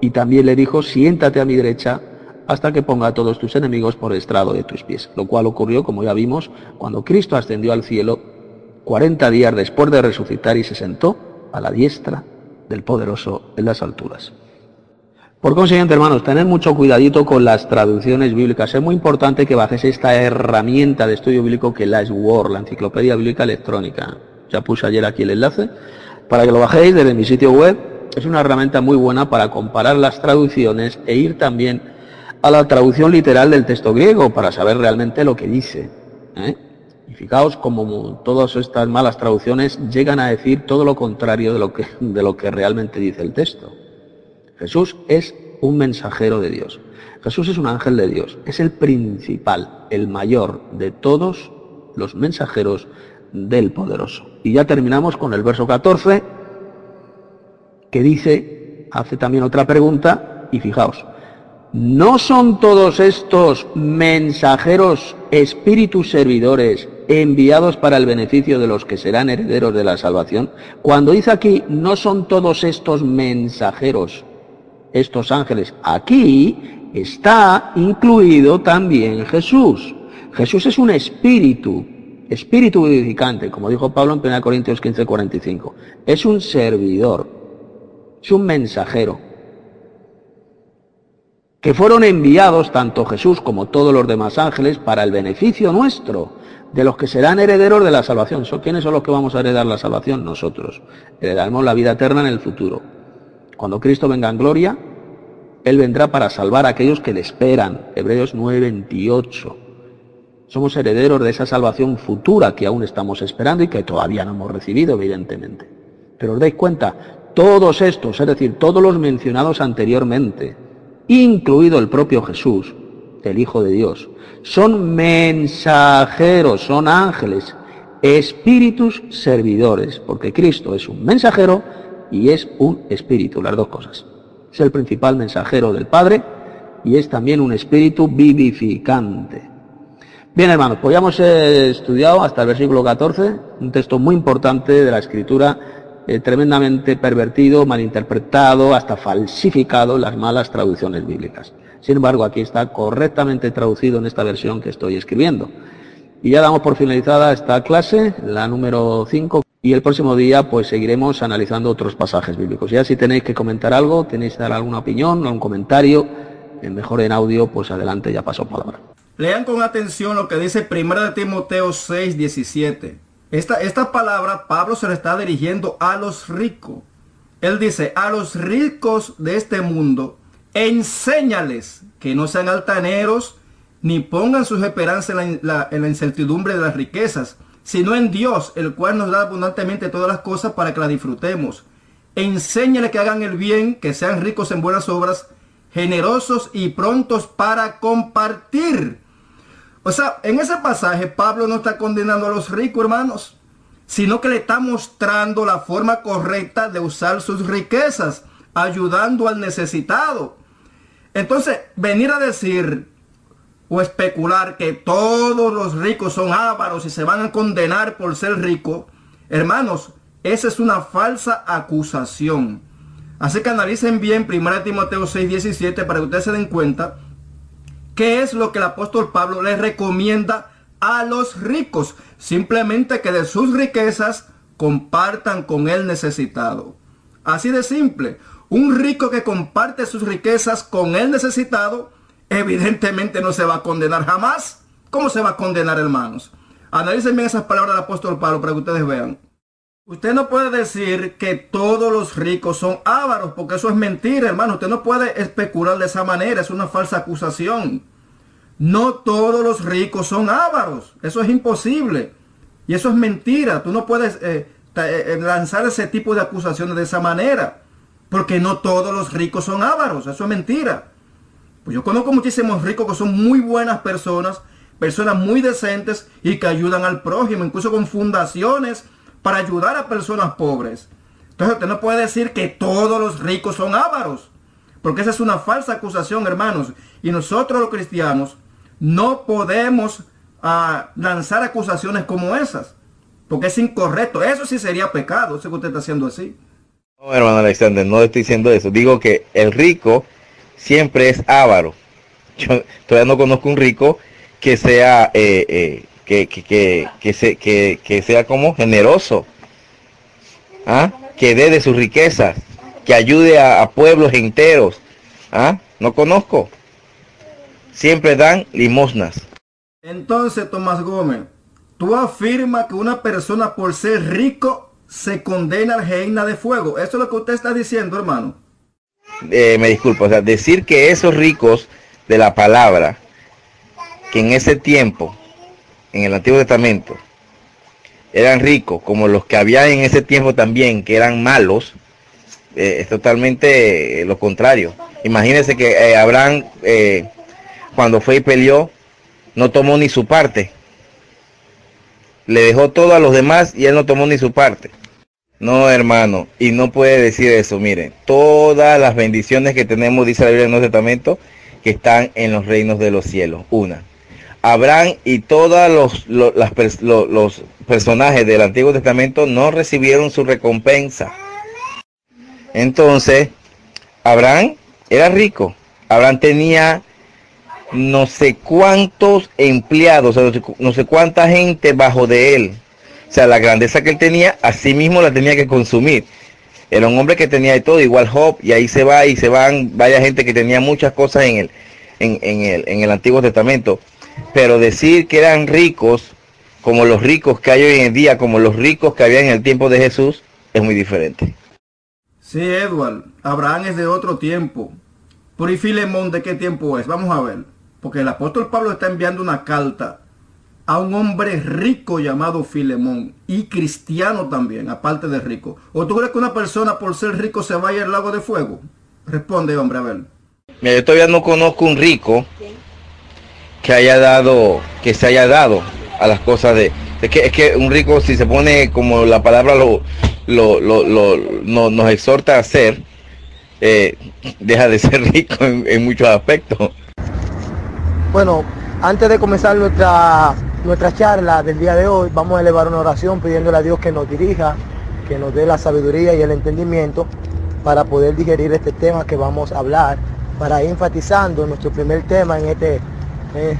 y también le dijo, siéntate a mi derecha hasta que ponga a todos tus enemigos por estrado de tus pies. Lo cual ocurrió, como ya vimos, cuando Cristo ascendió al cielo 40 días después de resucitar y se sentó a la diestra del poderoso en las alturas. Por consiguiente, hermanos, tened mucho cuidadito con las traducciones bíblicas. Es muy importante que bajéis esta herramienta de estudio bíblico que es la Word, la Enciclopedia Bíblica Electrónica. Ya puse ayer aquí el enlace para que lo bajéis desde mi sitio web. Es una herramienta muy buena para comparar las traducciones e ir también a la traducción literal del texto griego para saber realmente lo que dice. ¿eh? Y fijaos como todas estas malas traducciones llegan a decir todo lo contrario de lo que, de lo que realmente dice el texto. Jesús es un mensajero de Dios. Jesús es un ángel de Dios. Es el principal, el mayor de todos los mensajeros del poderoso. Y ya terminamos con el verso 14, que dice, hace también otra pregunta, y fijaos, ¿no son todos estos mensajeros espíritus servidores enviados para el beneficio de los que serán herederos de la salvación? Cuando dice aquí, no son todos estos mensajeros estos ángeles. Aquí está incluido también Jesús. Jesús es un espíritu, espíritu vivificante, como dijo Pablo en 1 Corintios 15, 45. Es un servidor, es un mensajero, que fueron enviados tanto Jesús como todos los demás ángeles para el beneficio nuestro, de los que serán herederos de la salvación. ¿Quiénes son los que vamos a heredar la salvación? Nosotros. Heredaremos la vida eterna en el futuro. Cuando Cristo venga en gloria, Él vendrá para salvar a aquellos que le esperan. Hebreos 9:28. Somos herederos de esa salvación futura que aún estamos esperando y que todavía no hemos recibido, evidentemente. Pero os dais cuenta, todos estos, es decir, todos los mencionados anteriormente, incluido el propio Jesús, el Hijo de Dios, son mensajeros, son ángeles, espíritus servidores, porque Cristo es un mensajero y es un espíritu, las dos cosas. Es el principal mensajero del Padre y es también un espíritu vivificante. Bien, hermanos, pues ya hemos eh, estudiado hasta el versículo 14, un texto muy importante de la Escritura, eh, tremendamente pervertido, malinterpretado, hasta falsificado las malas traducciones bíblicas. Sin embargo, aquí está correctamente traducido en esta versión que estoy escribiendo. Y ya damos por finalizada esta clase, la número 5 y el próximo día pues seguiremos analizando otros pasajes bíblicos. Ya si tenéis que comentar algo, tenéis que dar alguna opinión, algún comentario, mejor en audio, pues adelante, ya paso palabra. Lean con atención lo que dice 1 de Timoteo 6, 17. Esta, esta palabra Pablo se le está dirigiendo a los ricos. Él dice, a los ricos de este mundo, enséñales que no sean altaneros, ni pongan sus esperanzas en la, incertidumbre de las riquezas, sino en Dios, el cual nos da abundantemente todas las cosas para que las disfrutemos. Enséñale que hagan el bien, que sean ricos en buenas obras, generosos y prontos para compartir. O sea, en ese pasaje Pablo no está condenando a los ricos, hermanos, sino que le está mostrando la forma correcta de usar sus riquezas, ayudando al necesitado. Entonces, venir a decir o especular que todos los ricos son ávaros y se van a condenar por ser ricos, hermanos, esa es una falsa acusación. Así que analicen bien 1 Timoteo 6, 17 para que ustedes se den cuenta qué es lo que el apóstol Pablo les recomienda a los ricos. Simplemente que de sus riquezas compartan con el necesitado. Así de simple. Un rico que comparte sus riquezas con el necesitado evidentemente no se va a condenar jamás. ¿Cómo se va a condenar, hermanos? Analicen bien esas palabras del apóstol Pablo para que ustedes vean. Usted no puede decir que todos los ricos son ávaros, porque eso es mentira, hermano. Usted no puede especular de esa manera, es una falsa acusación. No todos los ricos son ávaros, eso es imposible. Y eso es mentira. Tú no puedes eh, eh, eh, lanzar ese tipo de acusaciones de esa manera, porque no todos los ricos son ávaros, eso es mentira. Pues yo conozco muchísimos ricos que son muy buenas personas, personas muy decentes y que ayudan al prójimo, incluso con fundaciones para ayudar a personas pobres. Entonces usted no puede decir que todos los ricos son ávaros, porque esa es una falsa acusación, hermanos. Y nosotros los cristianos no podemos ah, lanzar acusaciones como esas, porque es incorrecto. Eso sí sería pecado, eso que usted está haciendo así. No, hermano Alexander, no estoy diciendo eso. Digo que el rico siempre es avaro. Yo todavía no conozco un rico que sea eh, eh, que, que, que, sea como generoso, ¿ah? que dé de sus riquezas, que ayude a, pueblos enteros, ¿Ah? No conozco. Siempre dan limosnas. Entonces, Tomás Gómez, tú afirmas que una persona por ser rico se condena al reina de fuego. Eso es lo que usted está diciendo, hermano. Eh, me disculpo, o sea, decir que esos ricos de la palabra, que en ese tiempo, en el Antiguo Testamento, eran ricos, como los que había en ese tiempo también, que eran malos, eh, es totalmente lo contrario. Imagínense que eh, Abraham, cuando fue y peleó, no tomó ni su parte. Le dejó todo a los demás y él no tomó ni su parte. No, hermano, y no puede decir eso. Miren, todas las bendiciones que tenemos, dice la Biblia en Nuevo Testamento, que están en los reinos de los cielos. Una. Abraham y todos los, los personajes del Antiguo Testamento no recibieron su recompensa. Entonces, Abraham era rico. Abraham tenía no sé cuántos empleados, no sé cuánta gente bajo de él. O sea, la grandeza que él tenía, así mismo la tenía que consumir. Era un hombre que tenía de todo, igual Job, y ahí se va y se van vaya gente que tenía muchas cosas en el, en, el, en el Antiguo Testamento. Pero decir que eran ricos, como los ricos que hay hoy en día, como los ricos que había en el tiempo de Jesús, es muy diferente. Sí, Edward, Abraham es de otro tiempo. Pero ¿y Filemón de qué tiempo es? Vamos a ver. Porque el apóstol Pablo está enviando una carta a un hombre rico llamado Filemón y cristiano también, aparte de rico. ¿O tú crees que una persona por ser rico se vaya al lago de fuego? Responde, hombre, a ver. Mira, yo todavía no conozco un rico que haya dado, que se haya dado a las cosas de... Es que, es que un rico, si se pone como la palabra lo, lo, lo, nos exhorta a hacer, eh, deja de ser rico en muchos aspectos. Bueno, antes de comenzar nuestra, nuestra charla del día de hoy, vamos a elevar una oración pidiéndole a Dios que nos dirija, que nos dé la sabiduría y el entendimiento para poder digerir este tema que vamos a hablar, para ir enfatizando nuestro primer tema en este, eh,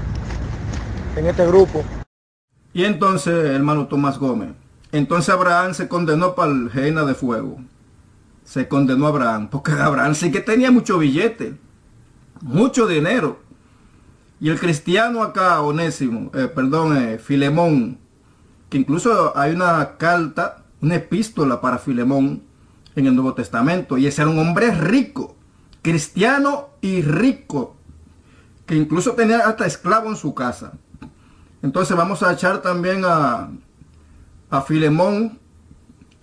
en este grupo. Y entonces, hermano Tomás Gómez, entonces Abraham se condenó para el reina de fuego. Se condenó a Abraham, porque Abraham sí que tenía mucho billete, mucho dinero. Y el cristiano acá, Onésimo, eh, perdón, eh, Filemón, que incluso hay una carta, una epístola para Filemón en el Nuevo Testamento. Y ese era un hombre rico, cristiano y rico, que incluso tenía hasta esclavo en su casa. Entonces vamos a echar también a, a Filemón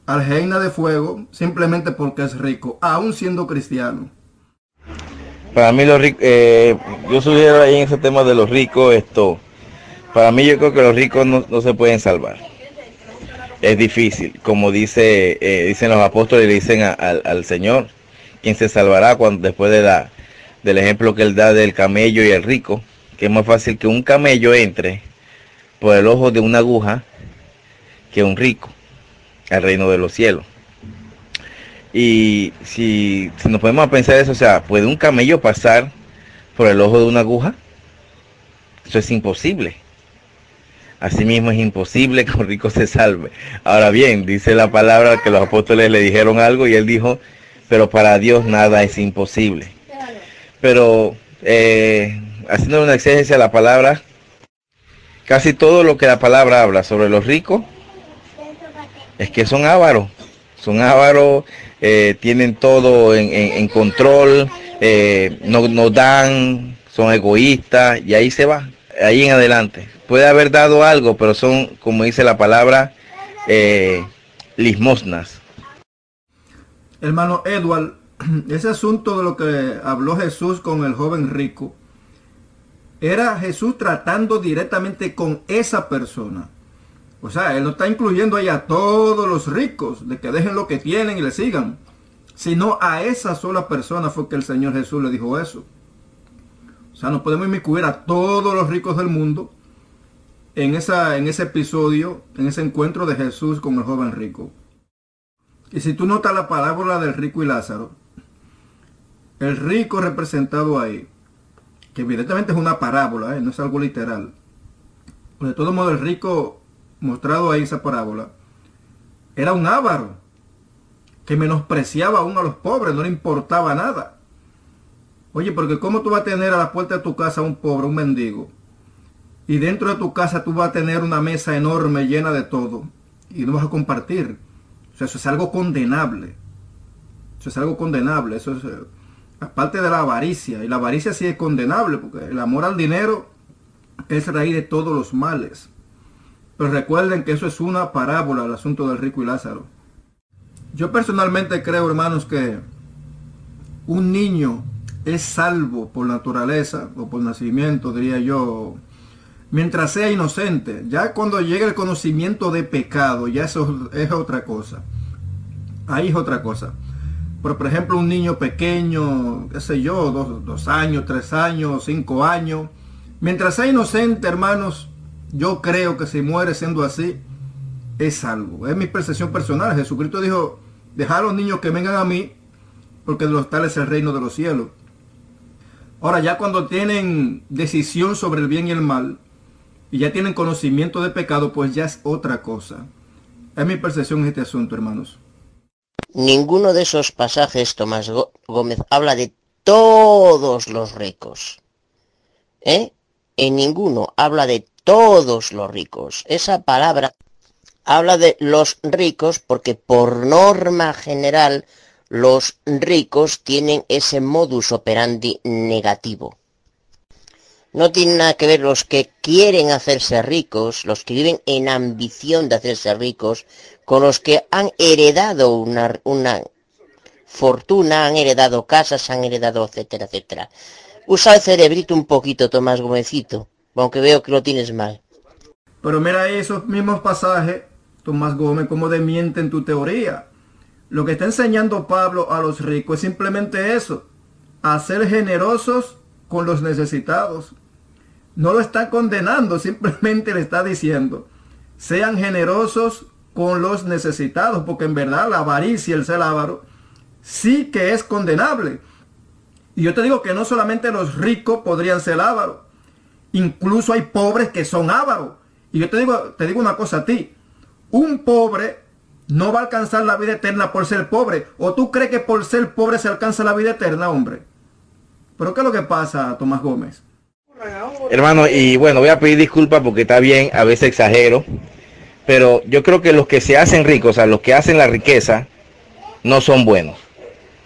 al de fuego, simplemente porque es rico, aún siendo cristiano. Para mí los ricos, eh, yo sugiero ahí en ese tema de los ricos esto. Para mí yo creo que los ricos no, se pueden salvar. Es difícil, como dice, eh, dicen los apóstoles, le dicen al Señor, quien se salvará cuando después de la, del ejemplo que él da del camello y el rico, que es más fácil que un camello entre por el ojo de una aguja que un rico al reino de los cielos. Y si, nos podemos pensar eso, o sea, ¿puede un camello pasar por el ojo de una aguja? Eso es imposible. Asimismo es imposible que un rico se salve. Ahora bien, dice la palabra que los apóstoles le dijeron algo y él dijo, pero para Dios nada es imposible. Pero eh, haciendo una exégesis a la palabra, casi todo lo que la palabra habla sobre los ricos es que son ávaros. Son ávaros eh, tienen todo en, control, eh, no, dan, son egoístas y ahí se va, ahí en adelante. Puede haber dado algo, pero son, como dice la palabra, eh, limosnas. Hermano Edward, *clears throat* ese asunto de lo que habló Jesús con el joven rico, era Jesús tratando directamente con esa persona. O sea, él no está incluyendo ahí a todos los ricos, de que dejen lo que tienen y le sigan. Sino a esa sola persona fue que el Señor Jesús le dijo eso. O sea, no podemos inmiscuir a todos los ricos del mundo en, esa, en ese episodio, en ese encuentro de Jesús con el joven rico. Y si tú notas la parábola del rico y Lázaro, el rico representado ahí, que evidentemente es una parábola, ¿eh? no es algo literal. Pero de todo modo el rico mostrado ahí esa parábola, era un ávaro que menospreciaba aún a los pobres, no le importaba nada. Oye, porque ¿cómo tú vas a tener a la puerta de tu casa un pobre, un mendigo? Y dentro de tu casa tú vas a tener una mesa enorme llena de todo. Y no vas a compartir. Eso es algo condenable. Eso es algo condenable. Eso es eh, aparte de la avaricia. Y la avaricia sí es condenable, porque el amor al dinero es raíz de todos los males. Pero recuerden que eso es una parábola, el asunto del rico y Lázaro. Yo personalmente creo, hermanos, que un niño es salvo por naturaleza o por nacimiento, diría yo, mientras sea inocente. Ya cuando llegue el conocimiento de pecado, ya eso es otra cosa. Ahí es otra cosa. Pero por ejemplo, un niño pequeño, qué sé yo, dos, dos años, tres años, cinco años, mientras sea inocente, hermanos, yo creo que si muere siendo así, es salvo. Es mi percepción personal. Jesucristo dijo, dejar a los niños que vengan a mí, porque de los tales es el reino de los cielos. Ahora ya cuando tienen decisión sobre el bien y el mal, y ya tienen conocimiento de pecado, pues ya es otra cosa. Es mi percepción en este asunto, hermanos. Ninguno de esos pasajes, Tomás Gómez, habla de todos los ricos. ¿Eh? En ninguno habla de todos los ricos. Esa palabra habla de los ricos porque por norma general los ricos tienen ese modus operandi negativo. No tiene nada que ver los que quieren hacerse ricos, los que viven en ambición de hacerse ricos, con los que han heredado una, una fortuna, han heredado casas, han heredado, etcétera, etcétera. Usa el cerebrito un poquito, Tomás Gómezito aunque veo que lo tienes mal. Pero mira esos mismos pasajes, Tomás Gómez, como demienten tu teoría. Lo que está enseñando Pablo a los ricos es simplemente eso, a ser generosos con los necesitados. No lo está condenando, simplemente le está diciendo, sean generosos con los necesitados, porque en verdad la avaricia, el ser avaro, sí que es condenable. Y yo te digo que no solamente los ricos podrían ser ávaros, Incluso hay pobres que son ávaros. Y yo te digo, te digo una cosa a ti. Un pobre no va a alcanzar la vida eterna por ser pobre. ¿O tú crees que por ser pobre se alcanza la vida eterna, hombre? ¿Pero qué es lo que pasa, Tomás Gómez? Hermano, y bueno, voy a pedir disculpas porque está bien, a veces exagero. Pero yo creo que los que se hacen ricos, o sea, los que hacen la riqueza, no son buenos.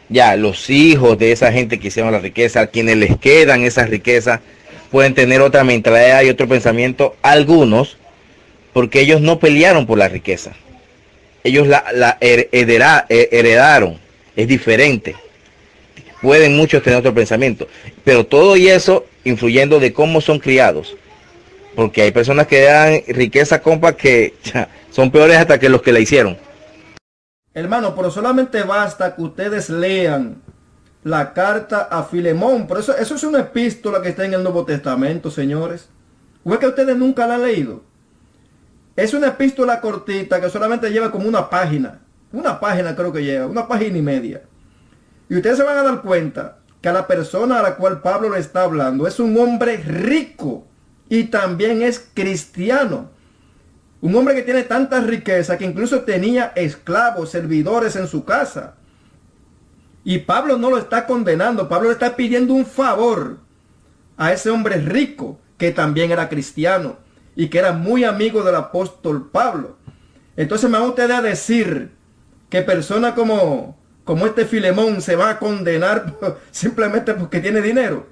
Ya, los hijos de esa gente que hicieron la riqueza, a quienes les quedan esas riquezas, pueden tener otra mentalidad y otro pensamiento, algunos, porque ellos no pelearon por la riqueza. Ellos la, heredaron, es diferente. Pueden muchos tener otro pensamiento, pero todo y eso influyendo de cómo son criados. Porque hay personas que dan riqueza, compa, que *laughs* son peores hasta que los que la hicieron. Hermano, pero solamente basta que ustedes lean la carta a Filemón. Por eso, eso es una epístola que está en el Nuevo Testamento, señores. ¿O es que ustedes nunca la han leído? Es una epístola cortita que solamente lleva como una página. Una página creo que lleva, una página y media. Y ustedes se van a dar cuenta que la persona a la cual Pablo le está hablando es un hombre rico y también es cristiano. Un hombre que tiene tanta riqueza que incluso tenía esclavos, servidores en su casa. Y Pablo no lo está condenando, Pablo le está pidiendo un favor a ese hombre rico que también era cristiano y que era muy amigo del apóstol Pablo. Entonces me va usted a decir que personas como, como este Filemón se va a condenar *laughs* simplemente porque tiene dinero.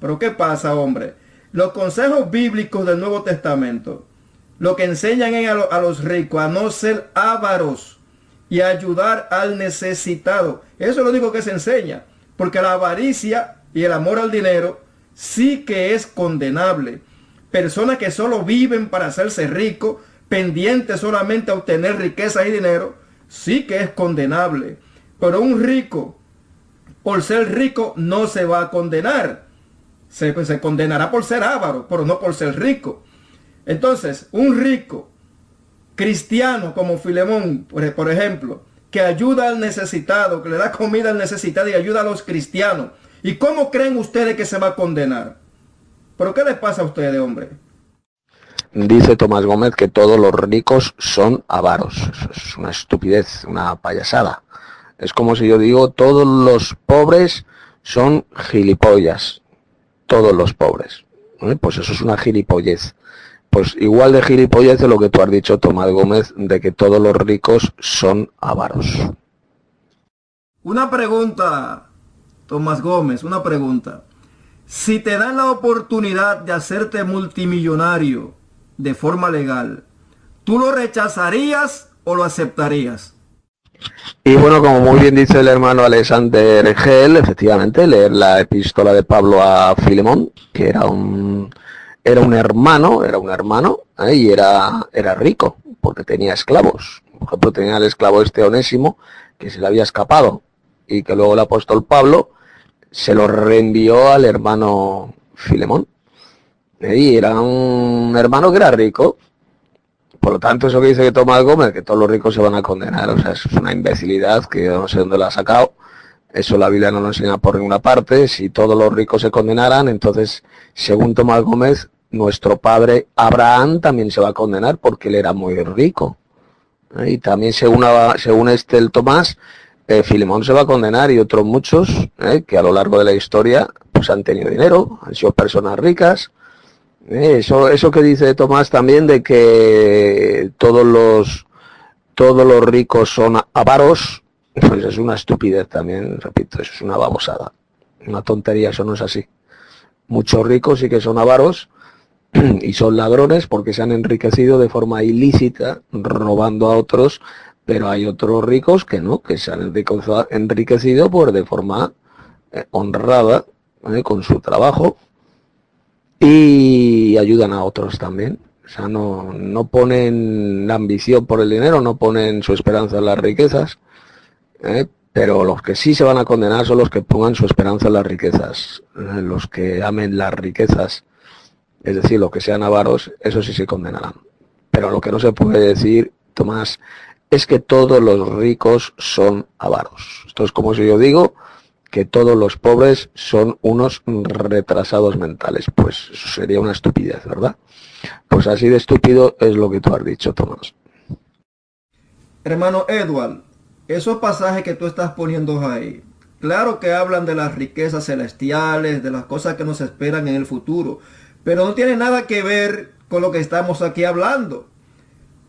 Pero ¿qué pasa, hombre? Los consejos bíblicos del Nuevo Testamento lo que enseñan es a, a los ricos a no ser ávaros y ayudar al necesitado. Eso es lo único que se enseña. Porque la avaricia y el amor al dinero sí que es condenable. Personas que solo viven para hacerse ricos, pendientes solamente a obtener riqueza y dinero, sí que es condenable. Pero un rico, por ser rico, no se va a condenar. Se, se condenará por ser avaro, pero no por ser rico. Entonces, un rico cristiano como Filemón, por ejemplo, que ayuda al necesitado, que le da comida al necesitado y ayuda a los cristianos. ¿Y cómo creen ustedes que se va a condenar? ¿Pero qué les pasa a ustedes, hombre? Dice Tomás Gómez que todos los ricos son avaros. es una estupidez, una payasada. Es como si yo digo, todos los pobres son gilipollas, todos los pobres. ¿eh? Pues eso es una gilipollez. Pues igual de gilipollez de lo que tú has dicho, Tomás Gómez, de que todos los ricos son avaros. Una pregunta, Tomás Gómez, una pregunta. Si te dan la oportunidad de hacerte multimillonario de forma legal, ¿tú lo rechazarías o lo aceptarías? Y bueno, como muy bien dice el hermano Alexander Gel, efectivamente, leer la epístola de Pablo a Filemón, que era un era un hermano, era un hermano, ¿eh? y era, era rico, porque tenía esclavos. Por ejemplo, tenía el esclavo este onésimo, que se le había escapado, y que luego el apóstol Pablo se lo reenvió al hermano Filemón. ¿eh? Y era un hermano que era rico, por lo tanto, eso que dice que Tomás Gómez, que todos los ricos se van a condenar, o sea, es una imbecilidad que yo no sé dónde la ha sacado. Eso la Biblia no lo enseña por ninguna parte. Si todos los ricos se condenaran, entonces, según Tomás Gómez, nuestro padre Abraham también se va a condenar porque él era muy rico. Y también según, según este el Tomás, eh, Filemón se va a condenar y otros muchos ¿eh? que a lo largo de la historia pues han tenido dinero, han sido personas ricas eh, eso, eso que dice Tomás también de que todos los todos los ricos son avaros, pues es una estupidez también, repito, eso es una babosada, una tontería, eso no es así. Muchos ricos sí que son avaros *clears throat* y son ladrones porque se han enriquecido de forma ilícita, robando a otros, pero hay otros ricos que no, que se han enriquecido por de forma eh, honrada, con su trabajo, y ayudan a otros también. O sea, no, no ponen la ambición por el dinero, no ponen su esperanza en las riquezas, ¿eh? pero los que sí se van a condenar son los que pongan su esperanza en las riquezas, ¿eh? los que amen las riquezas, es decir, los que sean avaros, eso sí se condenarán. Pero lo que no se puede decir, Tomás, es que todos los ricos son avaros. Esto es como si yo digo, que todos los pobres son unos retrasados mentales. Pues eso sería una estupidez, ¿verdad? Pues así de estúpido es lo que tú has dicho, Tomás. Hermano Edward, esos pasajes que tú estás poniendo ahí, claro que hablan de las riquezas celestiales, de las cosas que nos esperan en el futuro, pero no tiene nada que ver con lo que estamos aquí hablando.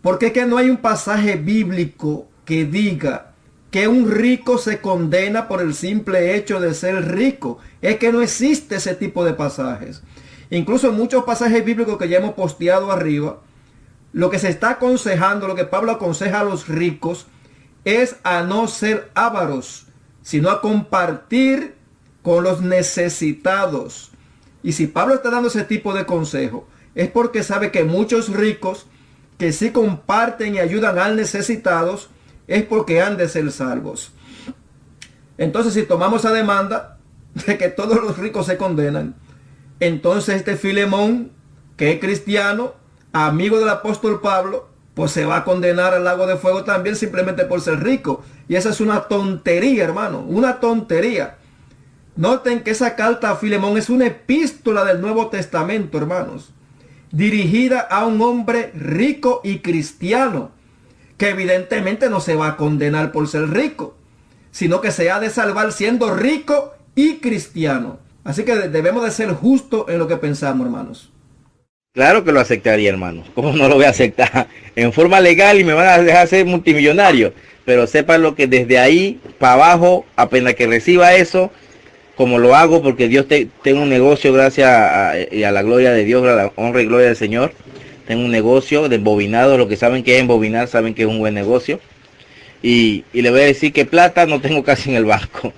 Porque es que no hay un pasaje bíblico que diga que un rico se condena por el simple hecho de ser rico. Es que no existe ese tipo de pasajes. Incluso en muchos pasajes bíblicos que ya hemos posteado arriba, lo que se está aconsejando, lo que Pablo aconseja a los ricos, es a no ser ávaros, sino a compartir con los necesitados. Y si Pablo está dando ese tipo de consejo, es porque sabe que muchos ricos que sí comparten y ayudan al necesitados, es porque han de ser salvos. Entonces, si tomamos esa demanda de que todos los ricos se condenan, entonces este Filemón, que es cristiano, amigo del apóstol Pablo, pues se va a condenar al lago de fuego también simplemente por ser rico. Y esa es una tontería, hermano, una tontería. Noten que esa carta a Filemón es una epístola del Nuevo Testamento, hermanos, dirigida a un hombre rico y cristiano que evidentemente no se va a condenar por ser rico, sino que se ha de salvar siendo rico y cristiano. Así que debemos de ser justos en lo que pensamos, hermanos. Claro que lo aceptaría, hermanos. ¿Cómo no lo voy a aceptar? *laughs* En forma legal y me van a dejar ser multimillonario. Pero sepan lo que desde ahí para abajo, apenas que reciba eso, como lo hago, porque Dios te, tengo un negocio gracias a, a, la gloria de Dios, a la honra y gloria del Señor tengo un negocio de embobinado, los que saben que es embobinar saben que es un buen negocio. Y, le voy a decir que plata no tengo *laughs* casi en el banco,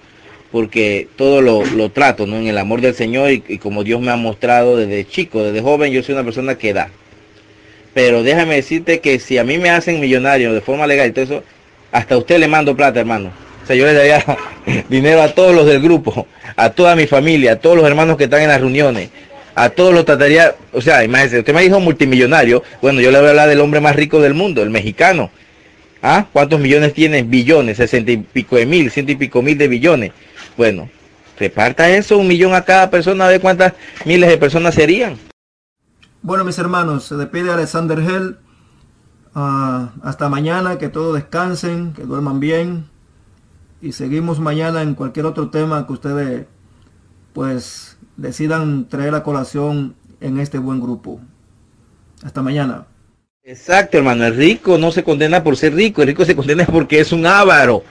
porque todo lo, trato ¿no? en el amor del Señor y, como Dios me ha mostrado desde chico, desde joven, yo soy una persona que da. Pero déjame decirte que si a mí me hacen millonario de forma legal y todo eso, hasta a usted le mando plata, hermano. O sea, yo le daría *laughs* dinero a todos los del grupo, a toda mi familia, a todos los hermanos que están en las reuniones, a todos los trataría, o sea, imagínese, usted me dijo multimillonario, bueno, yo le voy a hablar del hombre más rico del mundo, el mexicano. ¿Ah? ¿Cuántos millones tiene? Billones, sesenta y pico de mil, ciento y pico mil de billones. Bueno, reparta eso, un millón a cada persona, a ver cuántas miles de personas serían. Bueno, mis hermanos, se despide Alexander Hell. Ah, hasta mañana, que todos descansen, que duerman bien. Y seguimos mañana en cualquier otro tema que ustedes pues decidan traer la colación en este buen grupo. Hasta mañana. Exacto, hermano. El rico no se condena por ser rico, el rico se condena porque es un avaro.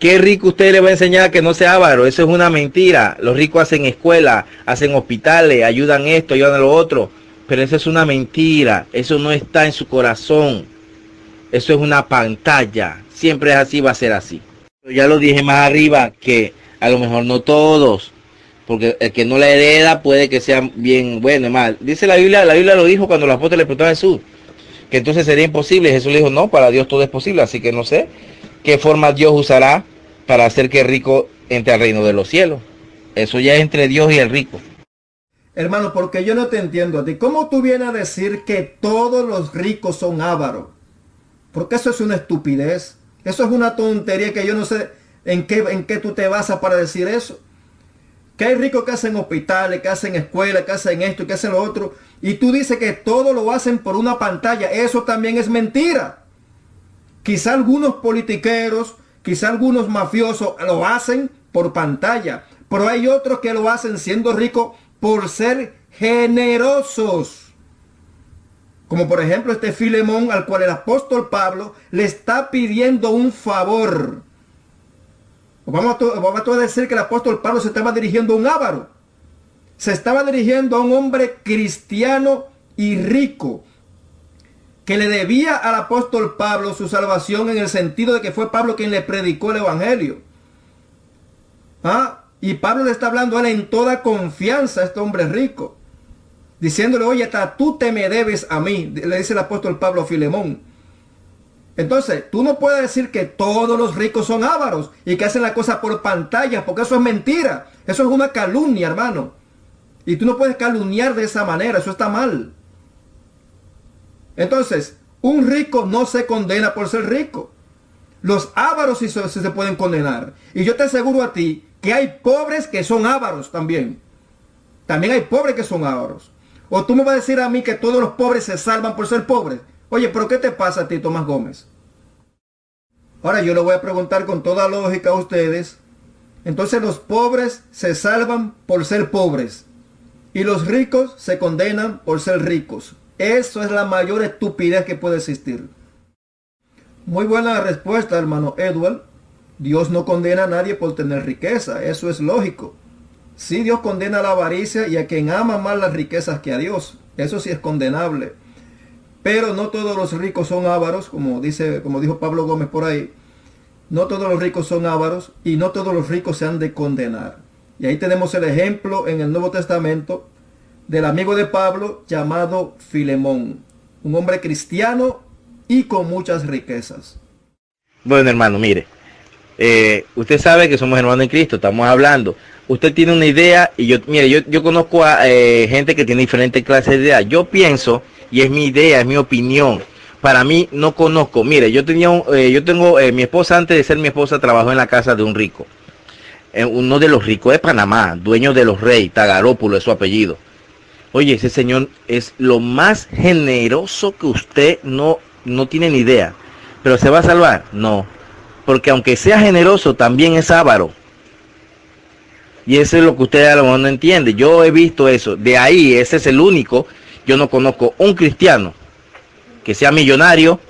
¿Qué rico usted le va a enseñar que no sea avaro? Eso es una mentira. Los ricos hacen escuela, hacen hospitales, ayudan esto, ayudan a lo otro. Pero eso es una mentira. Eso no está en su corazón. Eso es una pantalla. Siempre es así, va a ser así. Ya lo dije más arriba que a lo mejor no todos. Porque el que no la hereda puede que sea bien bueno mal. Dice la Biblia, la Biblia lo dijo cuando los apóstoles le preguntaron a Jesús. Que entonces sería imposible. Jesús le dijo, no, para Dios todo es posible. Así que no sé qué forma Dios usará para hacer que el rico entre al reino de los cielos. Eso ya es entre Dios y el rico. Hermano, porque yo no te entiendo a ti. ¿Cómo tú vienes a decir que todos los ricos son ávaros? Porque eso es una estupidez. Eso es una tontería que yo no sé en qué, en qué tú te basas para decir eso. Que hay ricos que hacen hospitales, que hacen escuelas, que hacen esto, que hacen lo otro. Y tú dices que todo lo hacen por una pantalla. Eso también es mentira. Quizá algunos politiqueros, quizá algunos mafiosos lo hacen por pantalla, pero hay otros que lo hacen siendo ricos por ser generosos. Como por ejemplo este Filemón al cual el apóstol Pablo le está pidiendo un favor. Vamos a, vamos a decir que el apóstol Pablo se estaba dirigiendo a un ávaro. Se estaba dirigiendo a un hombre cristiano y rico que le debía al apóstol Pablo su salvación en el sentido de que fue Pablo quien le predicó el evangelio. ¿Ah? Y Pablo le está hablando a él en toda confianza a este hombre rico. Diciéndole, oye, hasta tú te me debes a mí, le dice el apóstol Pablo Filemón. Entonces, tú no puedes decir que todos los ricos son ávaros y que hacen la cosa por pantalla, porque eso es mentira. Eso es una calumnia, hermano. Y tú no puedes calumniar de esa manera, eso está mal. Entonces, un rico no se condena por ser rico. Los ávaros sí, se pueden condenar. Y yo te aseguro a ti que hay pobres que son ávaros también. También hay pobres que son ávaros. O tú me vas a decir a mí que todos los pobres se salvan por ser pobres. Oye, pero ¿qué te pasa a ti, Tomás Gómez? Ahora yo le voy a preguntar con toda lógica a ustedes. Entonces los pobres se salvan por ser pobres. Y los ricos se condenan por ser ricos. Eso es la mayor estupidez que puede existir. Muy buena respuesta, hermano Edward. Dios no condena a nadie por tener riqueza, eso es lógico. Sí, Dios condena la avaricia y a quien ama más las riquezas que a Dios. Eso sí es condenable. Pero no todos los ricos son ávaros, como dice, como dijo Pablo Gómez por ahí. No todos los ricos son ávaros y no todos los ricos se han de condenar. Y ahí tenemos el ejemplo en el Nuevo Testamento del amigo de Pablo llamado Filemón, un hombre cristiano y con muchas riquezas. Bueno, hermano, mire, eh, usted sabe que somos hermanos en Cristo, estamos hablando. Usted tiene una idea y yo, mire, yo, yo conozco a eh, gente que tiene diferentes clases de ideas. Yo pienso, y es mi idea, es mi opinión. Para mí no conozco. Mire, yo tenía, un, eh, yo tengo, mi esposa antes de ser mi esposa trabajó en la casa de un rico. uno de los ricos de Panamá, dueño de los reyes, Tagarópulo es su apellido. Oye, ese señor es lo más generoso que usted no, no tiene ni idea. Pero se va a salvar? No. Porque aunque sea generoso, también es avaro. Y eso es lo que usted a lo mejor no entiende. Yo he visto eso. De ahí, ese es el único. Yo no conozco un cristiano que sea millonario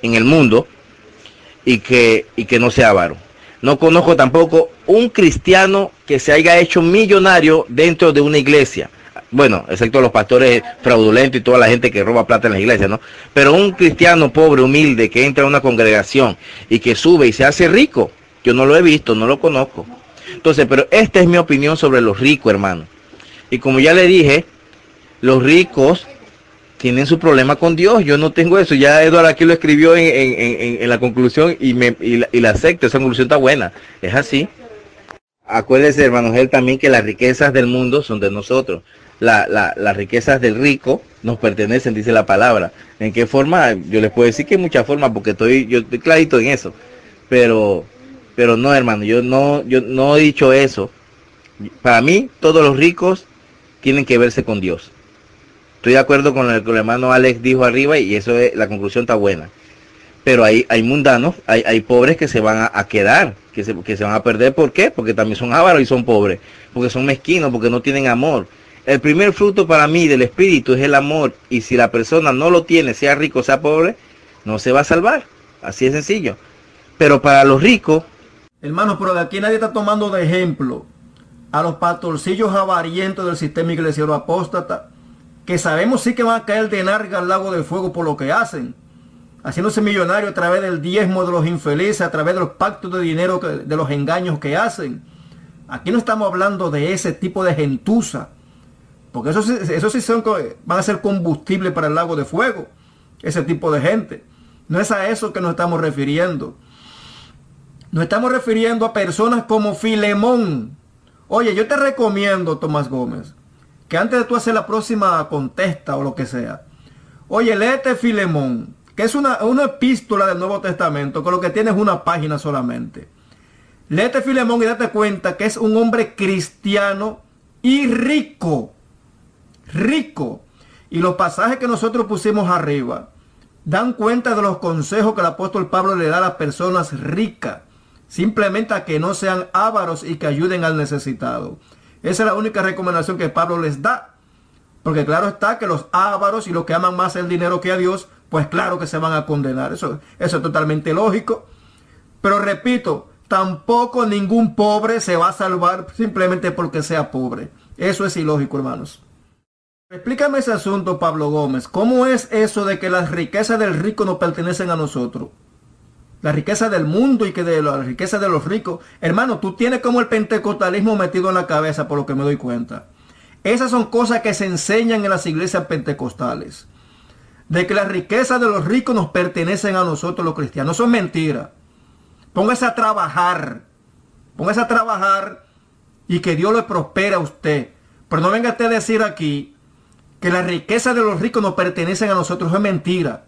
en el mundo y que, y que no sea avaro. No conozco tampoco un cristiano que se haya hecho millonario dentro de una iglesia bueno, excepto los pastores fraudulentos y toda la gente que roba plata en la iglesia, ¿no? Pero un cristiano pobre, humilde, que entra a una congregación y que sube y se hace rico, yo no lo he visto, no lo conozco. Entonces, pero esta es mi opinión sobre los ricos, hermano. Y como ya le dije, los ricos tienen su problema con Dios. Yo no tengo eso. Ya Eduardo aquí lo escribió en, la conclusión y, me, y, la, y la acepto. Esa conclusión está buena. Es así. Acuérdese, hermano él también que las riquezas del mundo son de nosotros la, las riquezas del rico nos pertenecen, dice la palabra. ¿En qué forma? Yo les puedo decir que hay muchas formas porque estoy, yo estoy clarito en eso. Pero, pero no, hermano, yo no, yo no he dicho eso. Para mí, todos los ricos tienen que verse con Dios. Estoy de acuerdo con lo que el hermano Alex dijo arriba y eso es, la conclusión está buena. pero hay, hay mundanos, hay, pobres que se van a, quedar, que se, que se van a perder. ¿Por qué? Porque también son ávaros y son pobres, porque son mezquinos, porque no tienen amor. El primer fruto para mí del espíritu es el amor y si la persona no lo tiene, sea rico, sea pobre, no se va a salvar. Así es sencillo. Pero para los ricos... Hermano, pero aquí nadie está tomando de ejemplo a los pastorcillos avarientos del sistema iglesiero apóstata, que sabemos sí que van a caer de narga al lago de fuego por lo que hacen, haciéndose millonarios a través del diezmo de los infelices, a través de los pactos de dinero, de los engaños que hacen. Aquí no estamos hablando de ese tipo de gentuza, porque eso, eso sí son, van a ser combustible para el lago de fuego, ese tipo de gente. No es a eso que nos estamos refiriendo. Nos estamos refiriendo a personas como Filemón. Oye, yo te recomiendo, Tomás Gómez, que antes de tú hacer la próxima contesta o lo que sea, oye, léete Filemón, que es una, una epístola del Nuevo Testamento, con lo que tienes una página solamente. Léete Filemón y date cuenta que es un hombre cristiano y rico. Rico. Y los pasajes que nosotros pusimos arriba dan cuenta de los consejos que el apóstol Pablo le da a las personas ricas. Simplemente a que no sean ávaros y que ayuden al necesitado. Esa es la única recomendación que Pablo les da. Porque claro está que los ávaros y los que aman más el dinero que a Dios, pues claro que se van a condenar. Eso, eso es totalmente lógico. Pero repito, tampoco ningún pobre se va a salvar simplemente porque sea pobre. Eso es ilógico, hermanos. Explícame ese asunto, Pablo Gómez. ¿Cómo es eso de que las riquezas del rico no pertenecen a nosotros? La riqueza del mundo y que de la riqueza de los ricos. Hermano, tú tienes como el pentecostalismo metido en la cabeza, por lo que me doy cuenta. Esas son cosas que se enseñan en las iglesias pentecostales. De que las riquezas de los ricos nos pertenecen a nosotros los cristianos. Eso es mentira. Póngase a trabajar. Póngase a trabajar y que Dios le prospere a usted. Pero no venga usted a decir aquí que la riqueza de los ricos nos pertenecen a nosotros, eso es mentira.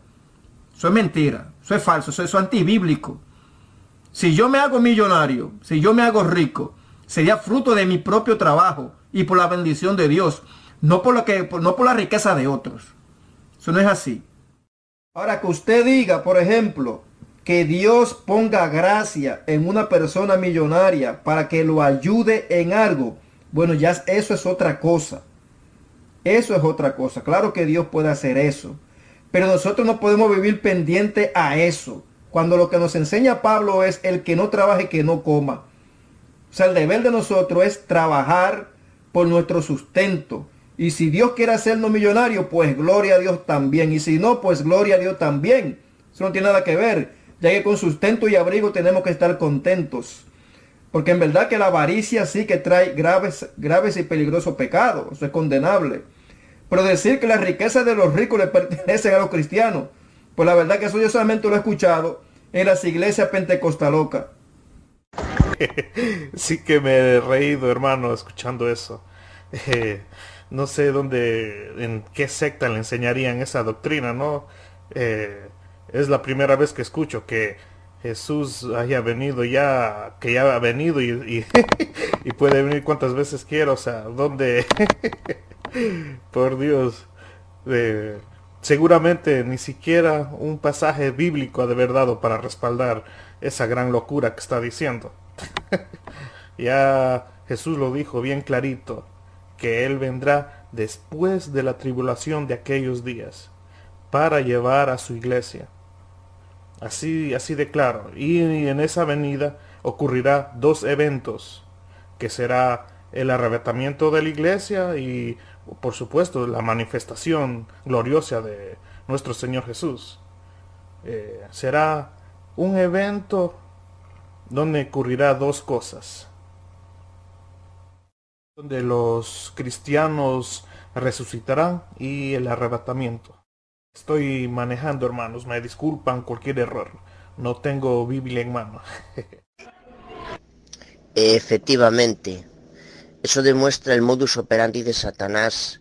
Eso es mentira, eso es falso, eso es antibíblico. Si yo me hago millonario, si yo me hago rico, sería fruto de mi propio trabajo y por la bendición de Dios, no por, no por la riqueza de otros. Eso no es así. Ahora que usted diga, por ejemplo, que Dios ponga gracia en una persona millonaria para que lo ayude en algo, bueno, ya eso es otra cosa. Eso es otra cosa. Claro que Dios puede hacer eso. Pero nosotros no podemos vivir pendiente a eso. Cuando lo que nos enseña Pablo es el que no trabaje, que no coma. O sea, el deber de nosotros es trabajar por nuestro sustento. Y si Dios quiere hacernos millonarios, pues gloria a Dios también. Y si no, pues gloria a Dios también. Eso no tiene nada que ver. Ya que con sustento y abrigo tenemos que estar contentos. Porque en verdad que la avaricia sí que trae graves, graves y peligrosos pecados. Eso es condenable. Pero decir que la riqueza de los ricos le pertenecen a los cristianos, pues la verdad que eso yo solamente lo he escuchado en las iglesias pentecostalocas. *laughs* sí que me he reído, hermano, escuchando eso. Eh, no sé dónde, en qué secta le enseñarían esa doctrina, ¿no? Eh, es la primera vez que escucho que Jesús haya venido ya, que ya ha venido y, y, *laughs* puede venir cuantas veces quiera, o sea, ¿dónde? *laughs* Por Dios. seguramente ni siquiera un pasaje bíblico ha de haber dado para respaldar esa gran locura que está diciendo. *laughs* ya Jesús lo dijo bien clarito, que Él vendrá después de la tribulación de aquellos días para llevar a su iglesia Así, así de claro. Y en esa venida ocurrirá dos eventos, que será el arrebatamiento de la iglesia y, por supuesto, la manifestación gloriosa de nuestro Señor Jesús. Eh, será un evento donde ocurrirá dos cosas. Donde los cristianos resucitarán y el arrebatamiento. Estoy manejando, hermanos. Me disculpan cualquier error. No tengo Biblia en mano. *laughs* Efectivamente. Eso demuestra el modus operandi de Satanás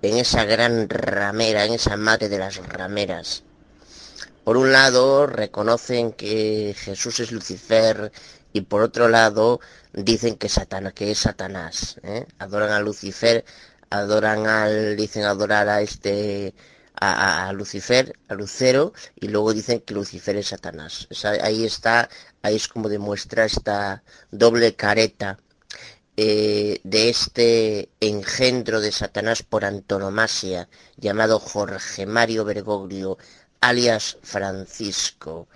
en esa gran ramera, en esa madre de las rameras. Por un lado, reconocen que Jesús es Lucifer y por otro lado, dicen que, Satanás, que es Satanás. ¿eh? Adoran a Lucifer, adoran al, dicen adorar a este a, Lucifer, a Lucero, y luego dicen que Lucifer es Satanás. ahí está, ahí es como demuestra esta doble careta eh, de este engendro de Satanás por antonomasia, llamado Jorge Mario Bergoglio, alias Francisco,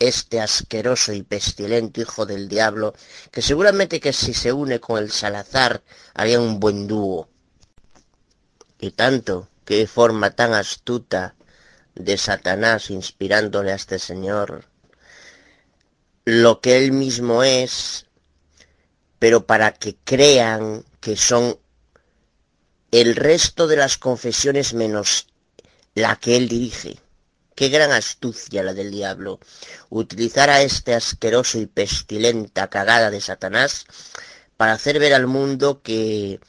este asqueroso y pestilente hijo del diablo, que seguramente que si se une con el Salazar haría un buen dúo. Y tanto, qué forma tan astuta de Satanás inspirándole a este señor lo que él mismo es, pero para que crean que son el resto de las confesiones menos la que él dirige. Qué gran astucia la del diablo. Utilizar a este asqueroso y pestilenta cagada de Satanás para hacer ver al mundo que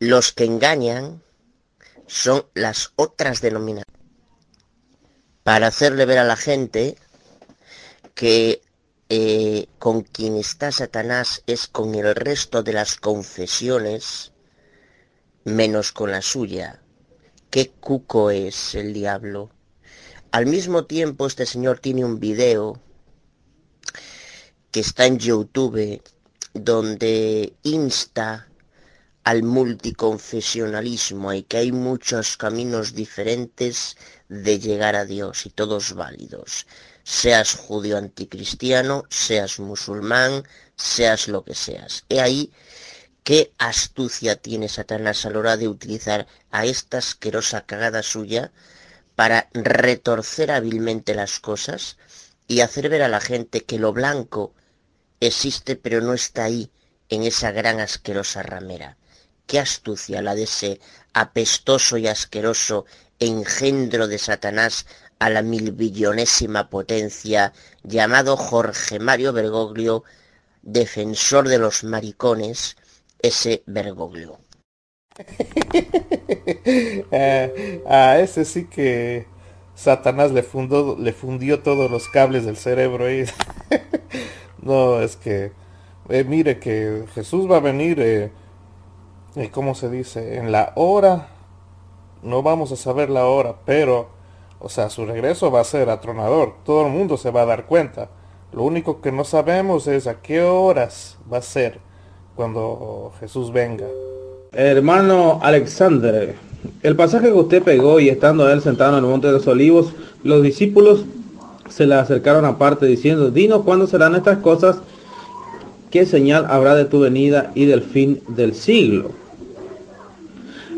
los que engañan son las otras denominaciones. Para hacerle ver a la gente que eh, con quien está Satanás es con el resto de las confesiones menos con la suya. Qué cuco es el diablo. Al mismo tiempo, este señor tiene un video que está en YouTube donde insta al multiconfesionalismo y que hay muchos caminos diferentes de llegar a Dios y todos válidos. Seas judío anticristiano, seas musulmán, seas lo que seas. He ahí qué astucia tiene Satanás a la hora de utilizar a esta asquerosa cagada suya para retorcer hábilmente las cosas y hacer ver a la gente que lo blanco existe pero no está ahí en esa gran asquerosa ramera. Qué astucia la de ese apestoso y asqueroso engendro de Satanás a la milbillonésima potencia llamado Jorge Mario Bergoglio, defensor de los maricones, ese Bergoglio. *laughs* a ese sí que Satanás le fundó, le fundió todos los cables del cerebro. *laughs* no, es que eh, mire que Jesús va a venir, eh, eh, ¿cómo se dice? En la hora, no vamos a saber la hora, pero, o sea, su regreso va a ser atronador. Todo el mundo se va a dar cuenta. Lo único que no sabemos es a qué horas va a ser cuando Jesús venga. Hermano Alexander, el pasaje que usted pegó y estando él sentado en el monte de los olivos, los discípulos se le acercaron aparte diciendo, dinos cuándo serán estas cosas, qué señal habrá de tu venida y del fin del siglo.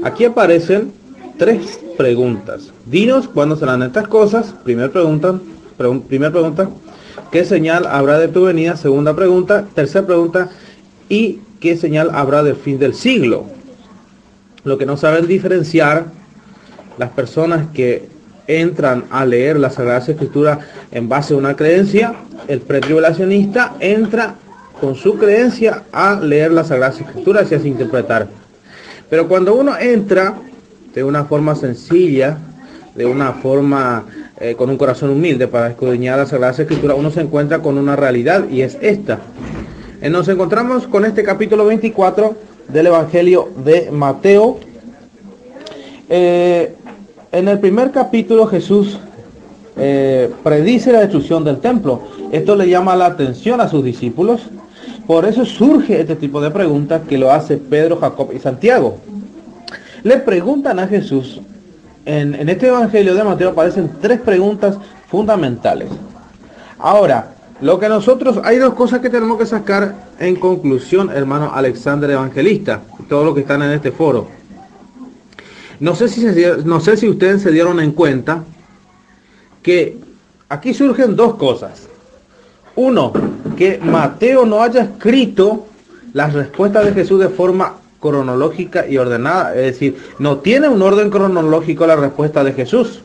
Aquí aparecen tres preguntas. Dinos cuándo serán estas cosas, primera pregunta, primera pregunta, qué señal habrá de tu venida, segunda pregunta, tercera pregunta, y qué señal habrá del fin del siglo lo que no saben diferenciar las personas que entran a leer la Sagrada Escritura en base a una creencia, el pretribulacionista entra con su creencia a leer la Sagrada Escritura y así interpretar. Pero cuando uno entra de una forma sencilla, de una forma eh, con un corazón humilde para escudriñar la Sagrada Escritura, uno se encuentra con una realidad y es esta. Eh, nos encontramos con este capítulo 24 del Evangelio de Mateo. Eh, en el primer capítulo Jesús predice la destrucción del templo. Esto le llama la atención a sus discípulos. Por eso surge este tipo de preguntas que lo hace Pedro, Jacob y Santiago. Le preguntan a Jesús, en, este Evangelio de Mateo aparecen tres preguntas fundamentales. Ahora, lo que nosotros, hay dos cosas que tenemos que sacar en conclusión, hermano Alexander Evangelista, todo lo que están en este foro. No sé si, no sé si ustedes se dieron en cuenta que aquí surgen dos cosas. Uno, que Mateo no haya escrito las respuestas de Jesús de forma cronológica y ordenada. Es decir, no tiene un orden cronológico la respuesta de Jesús.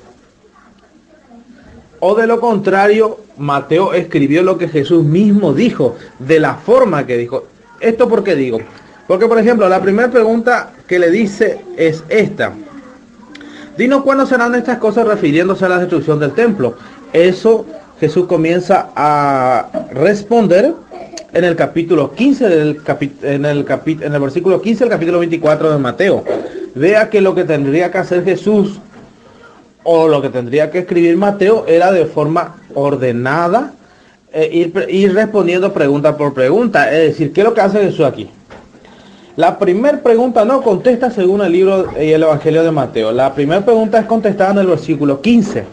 O de lo contrario, Mateo escribió lo que Jesús mismo dijo, de la forma que dijo. ¿Esto por qué digo? Porque, por ejemplo, la primera pregunta que le dice es esta. Dinos cuándo serán estas cosas refiriéndose a la destrucción del templo. Eso Jesús comienza a responder en el capítulo 15 del en el en el versículo 15 del capítulo 24 de Mateo. Vea que lo que tendría que hacer Jesús o lo que tendría que escribir Mateo era de forma ordenada, eh, ir, ir respondiendo pregunta por pregunta. Es decir, ¿qué es lo que hace Jesús aquí? La primera pregunta no contesta según el libro y el Evangelio de Mateo. La primera pregunta es contestada en el versículo 15.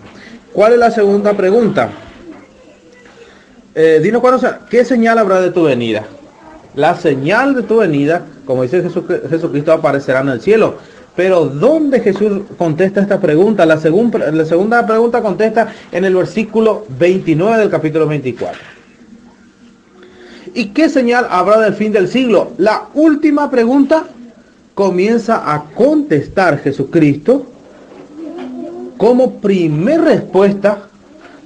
¿Cuál es la segunda pregunta? Eh, dinos cuándo, ¿qué señal habrá de tu venida? La señal de tu venida, como dice Jesucristo, aparecerá en el cielo. Pero ¿dónde Jesús contesta esta pregunta? La, la segunda pregunta contesta en el versículo 29 del capítulo 24. ¿Y qué señal habrá del fin del siglo? La última pregunta comienza a contestar Jesucristo como primer respuesta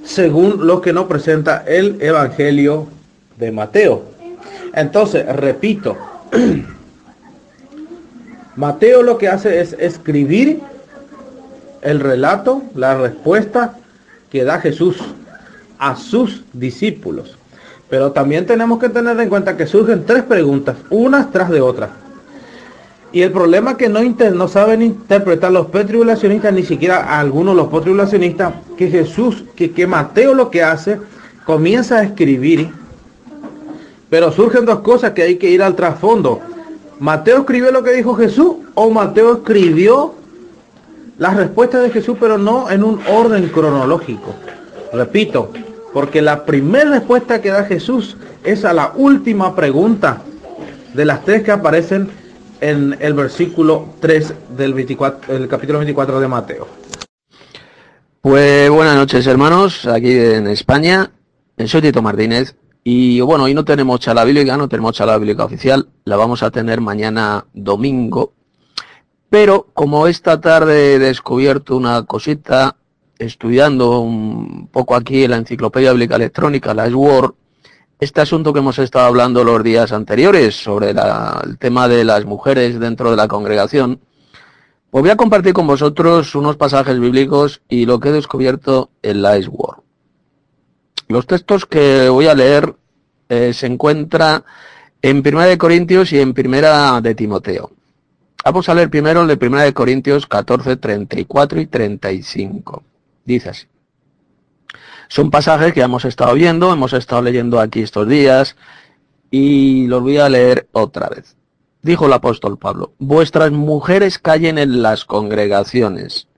según lo que nos presenta el Evangelio de Mateo. Entonces, repito, *clears throat* Mateo lo que hace es escribir el relato, la respuesta que da Jesús a sus discípulos. Pero también tenemos que tener en cuenta que surgen tres preguntas, unas tras de otras. Y el problema que no, no saben interpretar los petribulacionistas, ni siquiera algunos los petribulacionistas, que Jesús, que, que Mateo lo que hace, comienza a escribir pero surgen dos cosas que hay que ir al trasfondo. ¿Mateo escribió lo que dijo Jesús o Mateo escribió las respuestas de Jesús, pero no en un orden cronológico? Repito, porque la primera respuesta que da Jesús es a la última pregunta de las tres que aparecen en el versículo 3 del, 24, el capítulo 24 de Mateo. Pues buenas noches hermanos, aquí en España, soy Tito Martínez y bueno, hoy no tenemos charla bíblica, no tenemos charla bíblica oficial, la vamos a tener mañana domingo. Pero como esta tarde he descubierto una cosita, estudiando un poco aquí en la enciclopedia bíblica electrónica, la Word, este asunto que hemos estado hablando los días anteriores sobre el tema de las mujeres dentro de la congregación, pues voy a compartir con vosotros unos pasajes bíblicos y lo que he descubierto en la Word. Los textos que voy a leer eh, se encuentra en Primera de Corintios y en Primera de Timoteo. Vamos a leer primero el de Primera de Corintios 14, 34 y 35. Dice así. Son pasajes que hemos estado viendo, hemos estado leyendo aquí estos días y los voy a leer otra vez. Dijo el apóstol Pablo, vuestras mujeres callen en las congregaciones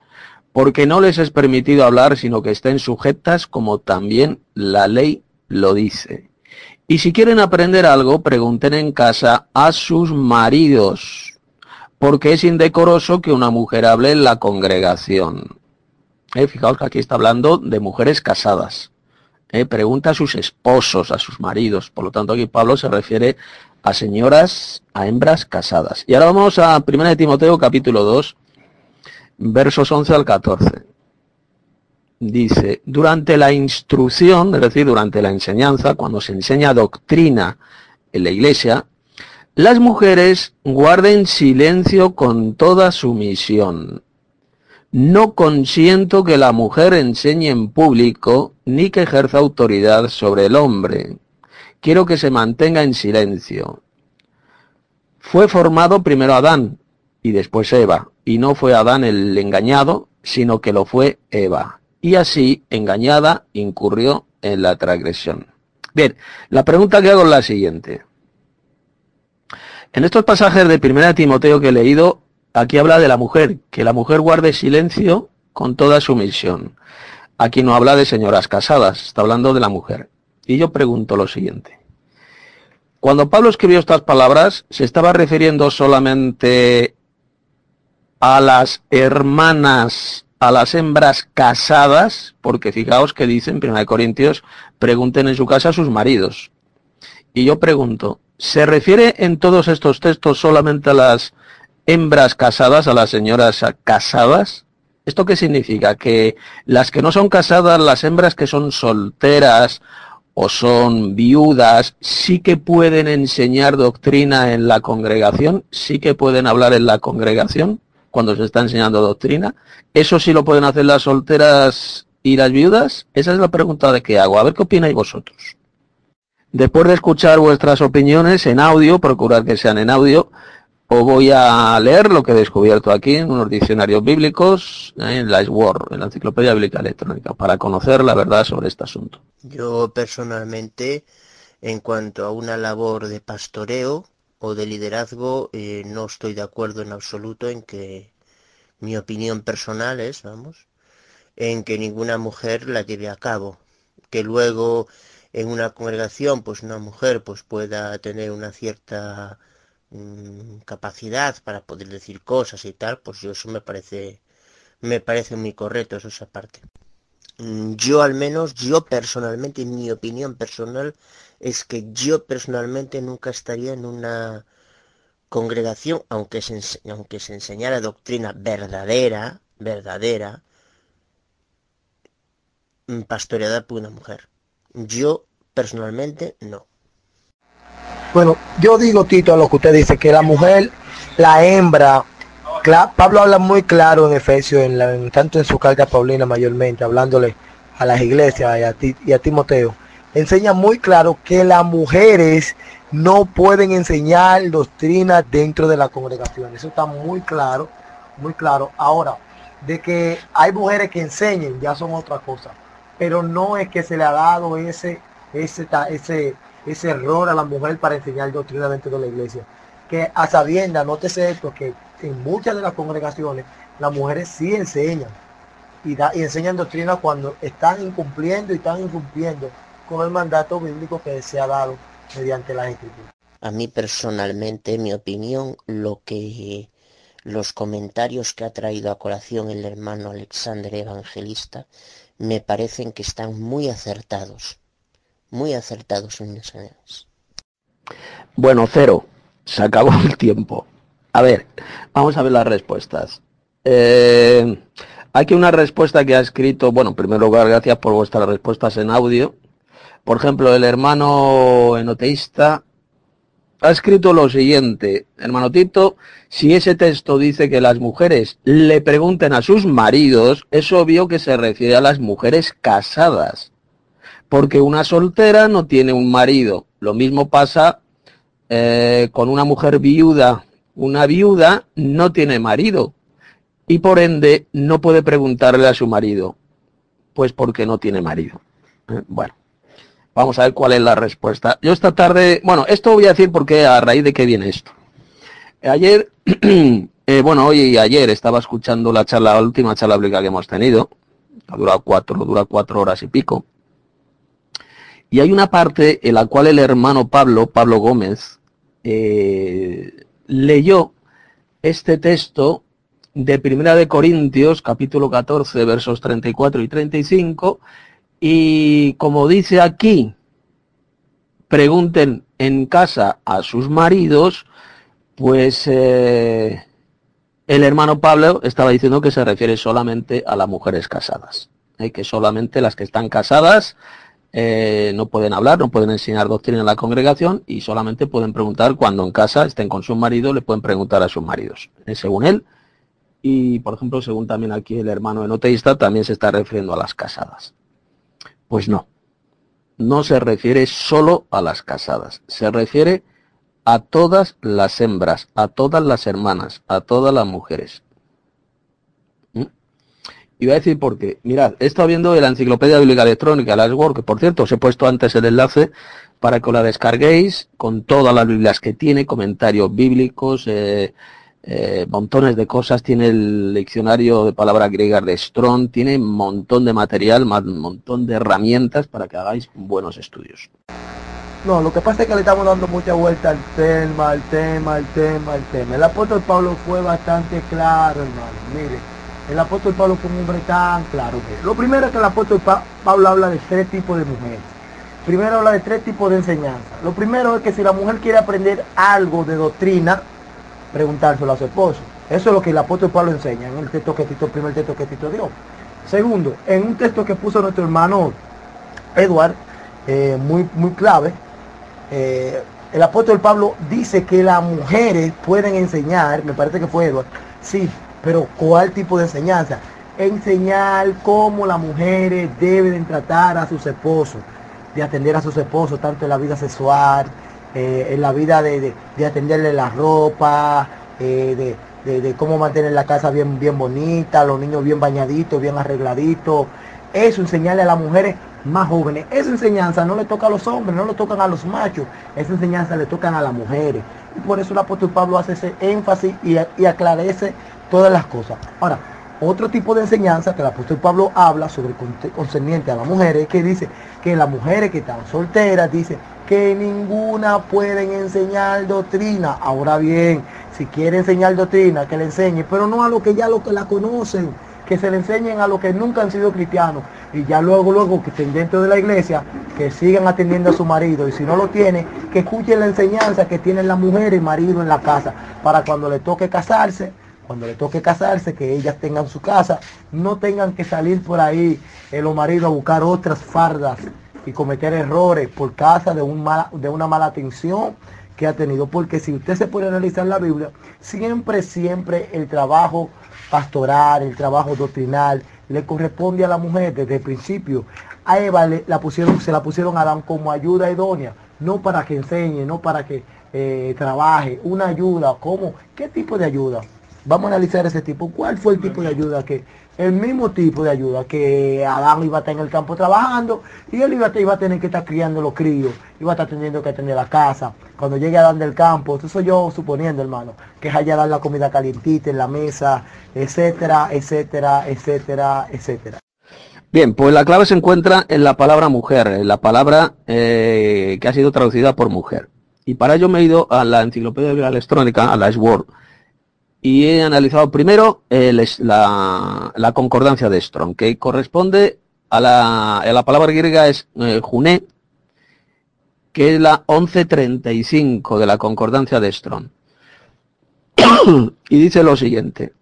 porque no les es permitido hablar, sino que estén sujetas como también la ley lo dice. Y si quieren aprender algo, pregunten en casa a sus maridos, porque es indecoroso que una mujer hable en la congregación. Fijaos que aquí está hablando de mujeres casadas. Eh, pregunta a sus esposos, a sus maridos. Por lo tanto, aquí Pablo se refiere a señoras, a hembras casadas. Y ahora vamos a 1 de Timoteo capítulo 2, versos 11 al 14. Dice, durante la instrucción, es decir, durante la enseñanza, cuando se enseña doctrina en la iglesia, las mujeres guarden silencio con toda sumisión. No consiento que la mujer enseñe en público ni que ejerza autoridad sobre el hombre. Quiero que se mantenga en silencio. Fue formado primero Adán y después Eva y no fue Adán el engañado, sino que lo fue Eva. Y así, engañada, incurrió en la transgresión. Bien, la pregunta que hago es la siguiente. En estos pasajes de Primera Timoteo que he leído, aquí habla de la mujer, que la mujer guarde silencio con toda sumisión. Aquí no habla de señoras casadas, está hablando de la mujer. Y yo pregunto lo siguiente. Cuando Pablo escribió estas palabras, ¿se estaba refiriendo solamente a las hermanas, a las hembras casadas, porque fijaos que dicen, 1 Corintios, pregunten en su casa a sus maridos. Y yo pregunto, ¿se refiere en todos estos textos solamente a las hembras casadas, a las señoras casadas? ¿Esto qué significa? Que las que no son casadas, las hembras que son solteras o son viudas, sí que pueden enseñar doctrina en la congregación, sí que pueden hablar en la congregación cuando se está enseñando doctrina. ¿Eso sí lo pueden hacer las solteras y las viudas? Esa es la pregunta de qué hago. A ver qué opináis vosotros. Después de escuchar vuestras opiniones en audio, procurad que sean en audio, os voy a leer lo que he descubierto aquí en unos diccionarios bíblicos, en la en la Enciclopedia Bíblica Electrónica, para conocer la verdad sobre este asunto. Yo personalmente, en cuanto a una labor de pastoreo o de liderazgo, eh, no estoy de acuerdo en absoluto en que mi opinión personal es, vamos, en que ninguna mujer la lleve a cabo. Que luego en una congregación, pues una mujer pues pueda tener una cierta mm, capacidad para poder decir cosas y tal, pues yo eso me parece me parece muy correcto eso esa parte. Mm, yo al menos, yo personalmente, mi opinión personal es que yo personalmente nunca estaría en una congregación, aunque se, aunque se enseñara doctrina verdadera, verdadera, mm, pastoreada por una mujer. Yo personalmente no. Bueno, yo digo, Tito, a lo que usted dice, que la mujer, la hembra, Pablo habla muy claro en Efesios, en tanto en su carta Paulina mayormente, hablándole a las iglesias y a, y a Timoteo, enseña muy claro que las mujeres no pueden enseñar doctrina dentro de la congregación. Eso está muy claro, muy claro. Ahora, de que hay mujeres que enseñen, ya son otra cosa. Pero no es que se le ha dado ese, ese, ese, ese error a la mujer para enseñar doctrina dentro de la iglesia. Que a sabienda, nótese esto, que en muchas de las congregaciones las mujeres sí enseñan y, da, y enseñan doctrina cuando están incumpliendo y están incumpliendo con el mandato bíblico que se ha dado mediante la escrituras. A mí personalmente, mi opinión, lo que los comentarios que ha traído a colación el hermano Alexander Evangelista me parecen que están muy acertados, muy acertados en esas. Bueno, cero, se acabó *laughs* el tiempo. A ver, vamos a ver las respuestas. Eh, aquí una respuesta que ha escrito, bueno, en primer lugar, gracias por vuestras respuestas en audio. Por ejemplo, el hermano enoteísta ha escrito lo siguiente, hermano Tito, si ese texto dice que las mujeres le pregunten a sus maridos, es obvio que se refiere a las mujeres casadas, porque una soltera no tiene un marido. Lo mismo pasa eh, con una mujer viuda una viuda no tiene marido y por ende no puede preguntarle a su marido, pues porque no tiene marido. Eh, bueno, vamos a ver cuál es la respuesta. Yo esta tarde, bueno, esto voy a decir porque a raíz de qué viene esto. Ayer, *clears throat* eh, bueno, hoy y ayer estaba escuchando la charla, la última charla pública que hemos tenido, ha durado cuatro, dura cuatro horas y pico. Y hay una parte en la cual el hermano Pablo, Pablo Gómez, eh, leyó este texto de Primera de Corintios, capítulo 14, versos 34 y 35, y como dice aquí, pregunten en casa a sus maridos, pues eh, el hermano Pablo estaba diciendo que se refiere solamente a las mujeres casadas, ¿eh? que solamente las que están casadas eh, no pueden hablar, no pueden enseñar doctrina en la congregación y solamente pueden preguntar cuando en casa estén con su marido, le pueden preguntar a sus maridos, eh, según él. Y, por ejemplo, según también aquí el hermano enoteísta, también se está refiriendo a las casadas. Pues no, no se refiere solo a las casadas, se refiere a todas las hembras, a todas las hermanas, a todas las mujeres. Y voy a decir por qué. Mirad, he estado viendo la enciclopedia bíblica electrónica, la Word, que por cierto os he puesto antes el enlace para que la descarguéis con todas las Biblias que tiene, comentarios bíblicos, eh, eh, montones de cosas, tiene el diccionario de palabras griegas de Strong, tiene un montón de material, un montón de herramientas para que hagáis buenos estudios. No, lo que pasa es que le estamos dando mucha vuelta al tema, al tema, al tema, al tema. El apóstol Pablo fue bastante claro, hermano. Mire, el apóstol Pablo fue un hombre tan claro. Lo primero es que el apóstol Pablo habla de tres tipos de mujeres. Primero habla de tres tipos de enseñanza. Lo primero es que si la mujer quiere aprender algo de doctrina, preguntárselo a su esposo. Eso es lo que el apóstol Pablo enseña en el texto que Tito, primer texto que Tito dio. Segundo, en un texto que puso nuestro hermano Edward, eh, muy, muy clave, eh, el apóstol Pablo dice que las mujeres pueden enseñar, me parece que fue Edward, sí, pero ¿cuál tipo de enseñanza? Enseñar cómo las mujeres deben tratar a sus esposos, de atender a sus esposos, tanto en la vida sexual, eh, en la vida de, atenderle la ropa, eh, de, cómo mantener la casa bien, bien bonita, los niños bien bañaditos, bien arregladitos. Eso enseñarle a las mujeres más jóvenes. Esa enseñanza no le toca a los hombres, no le tocan a los machos. Esa enseñanza le tocan a las mujeres. Y por eso el apóstol Pablo hace ese énfasis y aclarece todas las cosas. Ahora, otro tipo de enseñanza que el apóstol Pablo habla sobre concerniente a las mujeres, que dice que las mujeres que están solteras, dice que ninguna pueden enseñar doctrina. Ahora bien, si quiere enseñar doctrina, que le enseñe, pero no a lo que ya lo que la conocen, que se le enseñen a los que nunca han sido cristianos y ya luego, luego que estén dentro de la iglesia, que sigan atendiendo a su marido y si no lo tiene, que escuchen la enseñanza que tienen la mujer y marido en la casa, para cuando le toque casarse, cuando le toque casarse, que ellas tengan su casa, no tengan que salir por ahí el los maridos a buscar otras fardas y cometer errores por causa de, un de una mala atención que ha tenido. Porque si usted se puede analizar la Biblia, siempre, siempre el trabajo pastoral, el trabajo doctrinal, le corresponde a la mujer desde el principio. A Eva se la pusieron a Adán como ayuda idónea, no para que enseñe, no para que eh, trabaje, una ayuda, ¿cómo? ¿Qué tipo de ayuda? Vamos a analizar ese tipo. ¿Cuál fue el tipo de ayuda que, el mismo tipo de ayuda que Adán iba a estar en el campo trabajando y él iba a, iba a tener que estar criando los críos, iba a estar teniendo que atender la casa. Cuando llegue Adán del campo, eso soy yo suponiendo, hermano, que es allá dar la comida calientita en la mesa, etcétera, etcétera, etcétera, etcétera. Bien, pues la clave se encuentra en la palabra mujer, en la palabra eh, que ha sido traducida por mujer. Y para ello me he ido a la enciclopedia electrónica, a la S-Word, y he analizado primero la, concordancia de Strong, que corresponde a la, palabra griega es eh, juné, que es la 1135 de la concordancia de Strong. *coughs* y dice lo siguiente.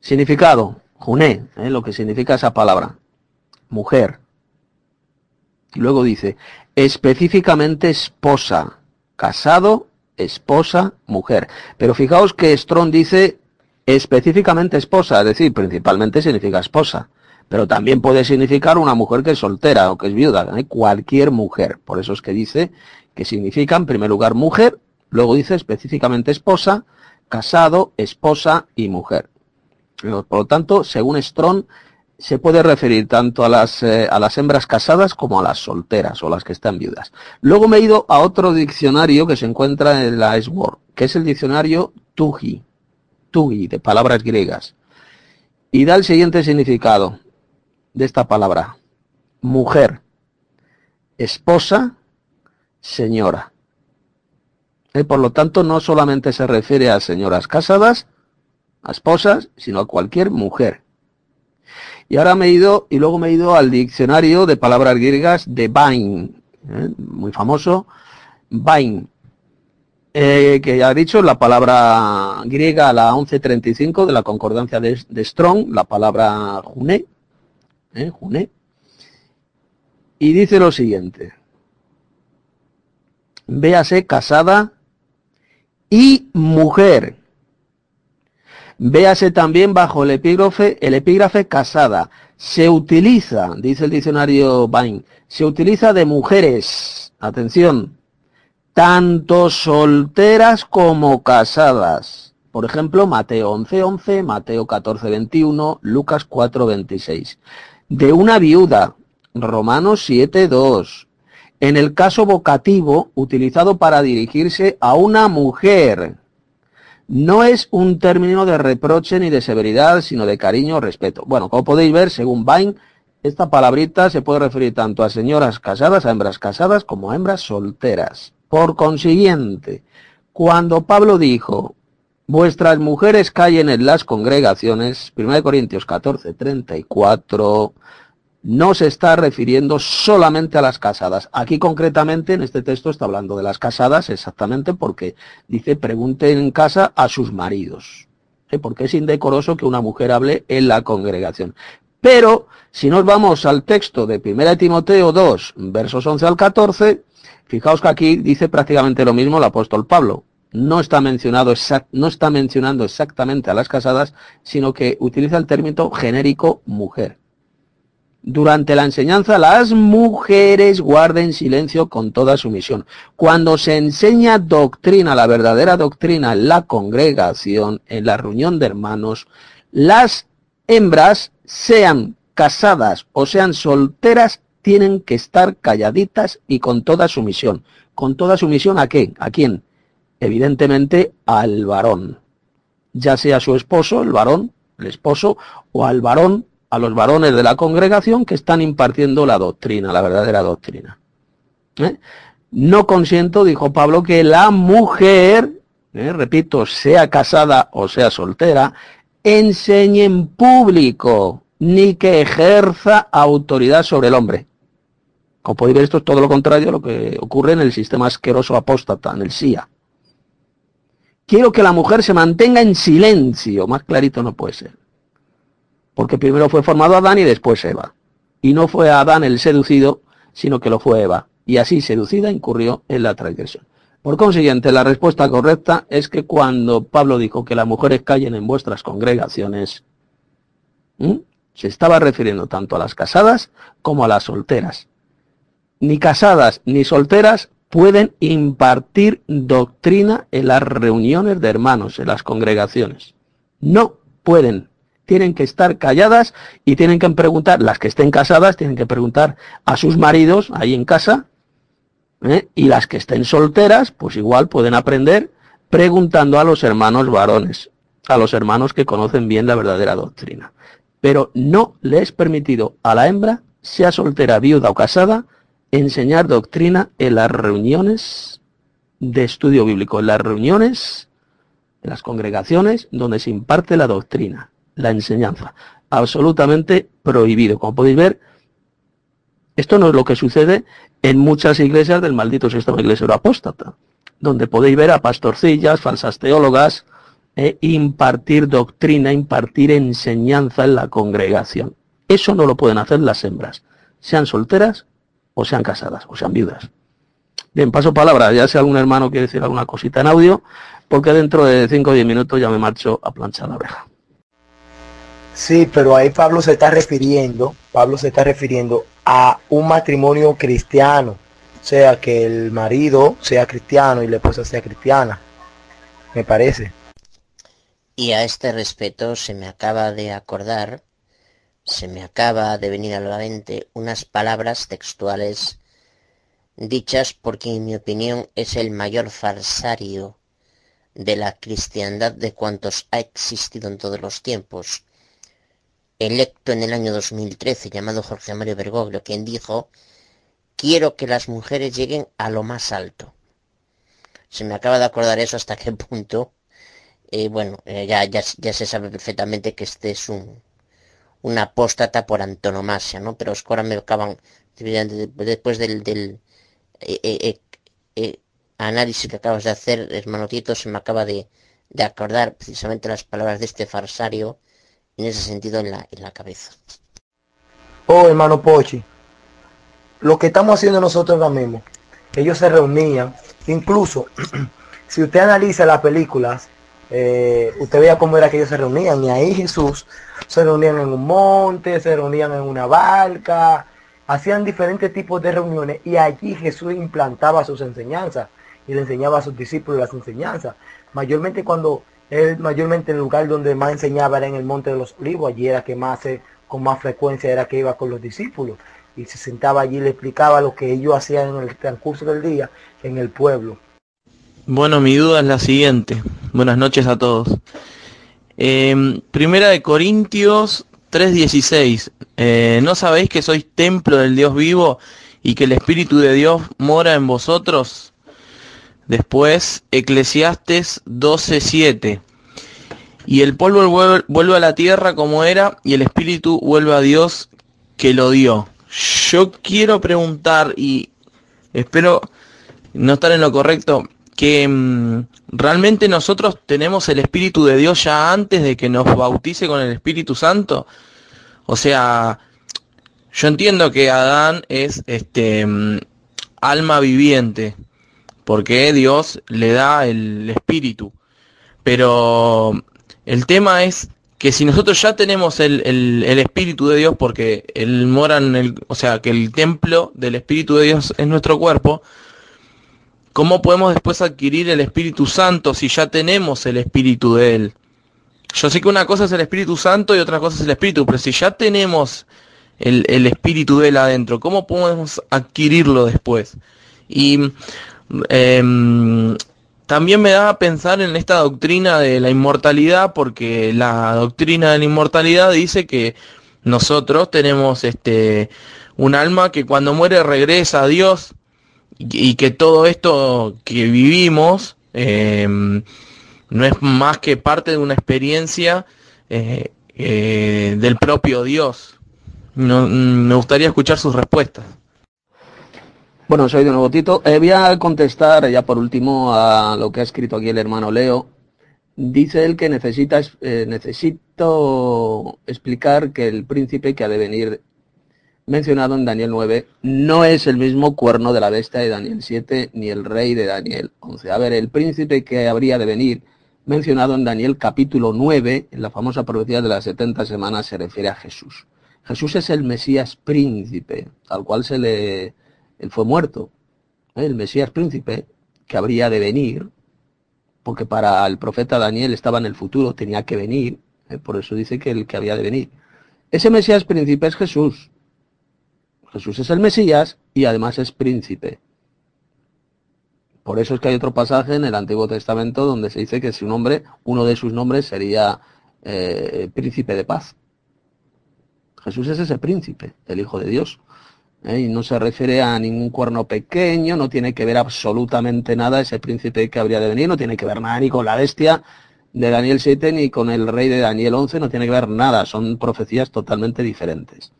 Significado, juné, eh, lo que significa esa palabra, mujer. Y luego dice, específicamente esposa, casado esposa, mujer. Pero fijaos que Strong dice específicamente esposa, es decir, principalmente significa esposa. Pero también puede significar una mujer que es soltera o que es viuda, cualquier mujer. Por eso es que dice que significa en primer lugar mujer, luego dice específicamente esposa, casado, esposa y mujer. Por lo tanto, según Strong, se puede referir tanto a las, eh, a las hembras casadas como a las solteras o las que están viudas. Luego me he ido a otro diccionario que se encuentra en la Sword, que es el diccionario Tugi, Tugi, de palabras griegas. Y da el siguiente significado de esta palabra. Mujer, esposa, señora. Eh, por lo tanto, no solamente se refiere a señoras casadas, a esposas, sino a cualquier mujer y ahora me he ido, y luego me he ido al diccionario de palabras griegas de Bain, ¿eh? muy famoso, Bain, eh, que ya he dicho, la palabra griega, la 1135 de la concordancia de, Strong, la palabra juné, ¿eh? juné, y dice lo siguiente, véase casada y mujer Véase también bajo el epígrafe, el epígrafe casada. Se utiliza, dice el diccionario Bain, se utiliza de mujeres, atención, tanto solteras como casadas. Por ejemplo, Mateo 11.11, 11, Mateo 14.21, Lucas 4.26. De una viuda, Romanos 7.2. En el caso vocativo, utilizado para dirigirse a una mujer, no es un término de reproche ni de severidad, sino de cariño o respeto. Bueno, como podéis ver, según Bain, esta palabrita se puede referir tanto a señoras casadas, a hembras casadas, como a hembras solteras. Por consiguiente, cuando Pablo dijo, vuestras mujeres callen en las congregaciones, 1 Corintios 14, 34, no se está refiriendo solamente a las casadas. Aquí concretamente en este texto está hablando de las casadas exactamente porque dice pregunten en casa a sus maridos. ¿eh? Porque es indecoroso que una mujer hable en la congregación. Pero si nos vamos al texto de 1 Timoteo 2, versos 11 al 14, fijaos que aquí dice prácticamente lo mismo el apóstol Pablo. No está, mencionado no está mencionando exactamente a las casadas, sino que utiliza el término genérico mujer. Durante la enseñanza las mujeres guarden silencio con toda sumisión. Cuando se enseña doctrina, la verdadera doctrina en la congregación, en la reunión de hermanos, las hembras, sean casadas o sean solteras, tienen que estar calladitas y con toda sumisión. ¿Con toda sumisión a qué? ¿A quién? Evidentemente al varón. Ya sea su esposo, el varón, el esposo, o al varón a los varones de la congregación que están impartiendo la doctrina, la verdadera doctrina. ¿Eh? No consiento, dijo Pablo, que la mujer, ¿eh? repito, sea casada o sea soltera, enseñe en público, ni que ejerza autoridad sobre el hombre. Como podéis ver, esto es todo lo contrario a lo que ocurre en el sistema asqueroso apóstata, en el SIA. Quiero que la mujer se mantenga en silencio, más clarito no puede ser. Porque primero fue formado Adán y después Eva. Y no fue Adán el seducido, sino que lo fue Eva. Y así seducida incurrió en la transgresión. Por consiguiente, la respuesta correcta es que cuando Pablo dijo que las mujeres callen en vuestras congregaciones, se estaba refiriendo tanto a las casadas como a las solteras. Ni casadas ni solteras pueden impartir doctrina en las reuniones de hermanos, en las congregaciones. No pueden tienen que estar calladas y tienen que preguntar, las que estén casadas, tienen que preguntar a sus maridos ahí en casa, ¿eh? y las que estén solteras, pues igual pueden aprender preguntando a los hermanos varones, a los hermanos que conocen bien la verdadera doctrina. Pero no le es permitido a la hembra, sea soltera, viuda o casada, enseñar doctrina en las reuniones de estudio bíblico, en las reuniones, en las congregaciones donde se imparte la doctrina la enseñanza. Absolutamente prohibido. Como podéis ver, esto no es lo que sucede en muchas iglesias del maldito sistema iglesiero apóstata, donde podéis ver a pastorcillas, falsas teólogas, e impartir doctrina, impartir enseñanza en la congregación. Eso no lo pueden hacer las hembras, sean solteras o sean casadas o sean viudas. Bien, paso palabra, ya si algún hermano quiere decir alguna cosita en audio, porque dentro de 5 o 10 minutos ya me marcho a planchar la oreja. Sí, pero ahí Pablo se está refiriendo, Pablo se está refiriendo a un matrimonio cristiano, o sea, que el marido sea cristiano y la esposa sea cristiana, me parece. Y a este respecto se me acaba de acordar, se me acaba de venir a la mente unas palabras textuales dichas porque en mi opinión es el mayor farsario de la cristiandad de cuantos ha existido en todos los tiempos electo en el año 2013, llamado Jorge Mario Bergoglio, quien dijo, quiero que las mujeres lleguen a lo más alto. Se me acaba de acordar eso hasta qué punto. Eh, bueno, eh, ya, ya, se sabe perfectamente que este es un, un apóstata por antonomasia, ¿no? Pero ahora me acaban, después del, del eh, análisis que acabas de hacer, hermano Tito, se me acaba de, de acordar precisamente las palabras de este farsario en ese sentido en la, en la cabeza. Oh, hermano Pochi, lo que estamos haciendo nosotros ahora mismo, ellos se reunían, incluso *clears throat* si usted analiza las películas, eh, usted veía cómo era que ellos se reunían, y ahí Jesús se reunían en un monte, se reunían en una barca, hacían diferentes tipos de reuniones y allí Jesús implantaba sus enseñanzas y le enseñaba a sus discípulos las enseñanzas. Mayormente cuando él mayormente el lugar donde más enseñaba era en el Monte de los Olivos, allí era que más, con más frecuencia era que iba con los discípulos y se sentaba allí y le explicaba lo que ellos hacían en el transcurso del día en el pueblo. Bueno, mi duda es la siguiente. Buenas noches a todos. Em, primera de Corintios 3:16. Eh, ¿No sabéis que sois templo del Dios vivo y que el Espíritu de Dios mora en vosotros? Después, Eclesiastes 12:7. Y el polvo vuelve a la tierra como era y el espíritu vuelve a Dios que lo dio. Yo quiero preguntar y espero no estar en lo correcto, que mm, realmente nosotros tenemos el Espíritu de Dios ya antes de que nos bautice con el Espíritu Santo. O sea, yo entiendo que Adán es este mm, alma viviente, porque Dios le da el espíritu. Pero el tema es que si nosotros ya tenemos el, el, Espíritu de Dios, porque Él mora en el, o sea, que el templo del Espíritu de Dios es nuestro cuerpo, ¿cómo podemos después adquirir el Espíritu Santo si ya tenemos el Espíritu de Él? Yo sé que una cosa es el Espíritu Santo y otra cosa es el Espíritu, pero si ya tenemos el, el Espíritu de Él adentro, ¿cómo podemos adquirirlo después? Y em, también me da a pensar en esta doctrina de la inmortalidad, porque la doctrina de la inmortalidad dice que nosotros tenemos este un alma que cuando muere regresa a Dios y, que todo esto que vivimos em, no es más que parte de una experiencia eh, eh, del propio Dios. me gustaría escuchar sus respuestas. Bueno, soy de nuevo Tito. Eh, voy a contestar ya por último a lo que ha escrito aquí el hermano Leo. Dice él que necesita, eh, necesito explicar que el príncipe que ha de venir mencionado en Daniel 9 no es el mismo cuerno de la bestia de Daniel 7 ni el rey de Daniel 11. A ver, el príncipe que habría de venir mencionado en Daniel capítulo 9, en la famosa profecía de las 70 semanas, se refiere a Jesús. Jesús es el Mesías príncipe, al cual se le él fue muerto. El Mesías príncipe, que habría de venir, porque para el profeta Daniel estaba en el futuro, tenía que venir, ¿eh? por eso dice que el que había de venir. Ese Mesías príncipe es Jesús. Jesús es el Mesías y además es príncipe. Por eso es que hay otro pasaje en el Antiguo Testamento donde se dice que su nombre, uno de sus nombres sería eh, príncipe de paz. Jesús es ese príncipe, el Hijo de Dios. ¿Eh? y no se refiere a ningún cuerno pequeño, no tiene que ver absolutamente nada ese príncipe que habría de venir, no tiene que ver nada ni con la bestia de Daniel 7 ni con el rey de Daniel 11, no tiene que ver nada, son profecías totalmente diferentes.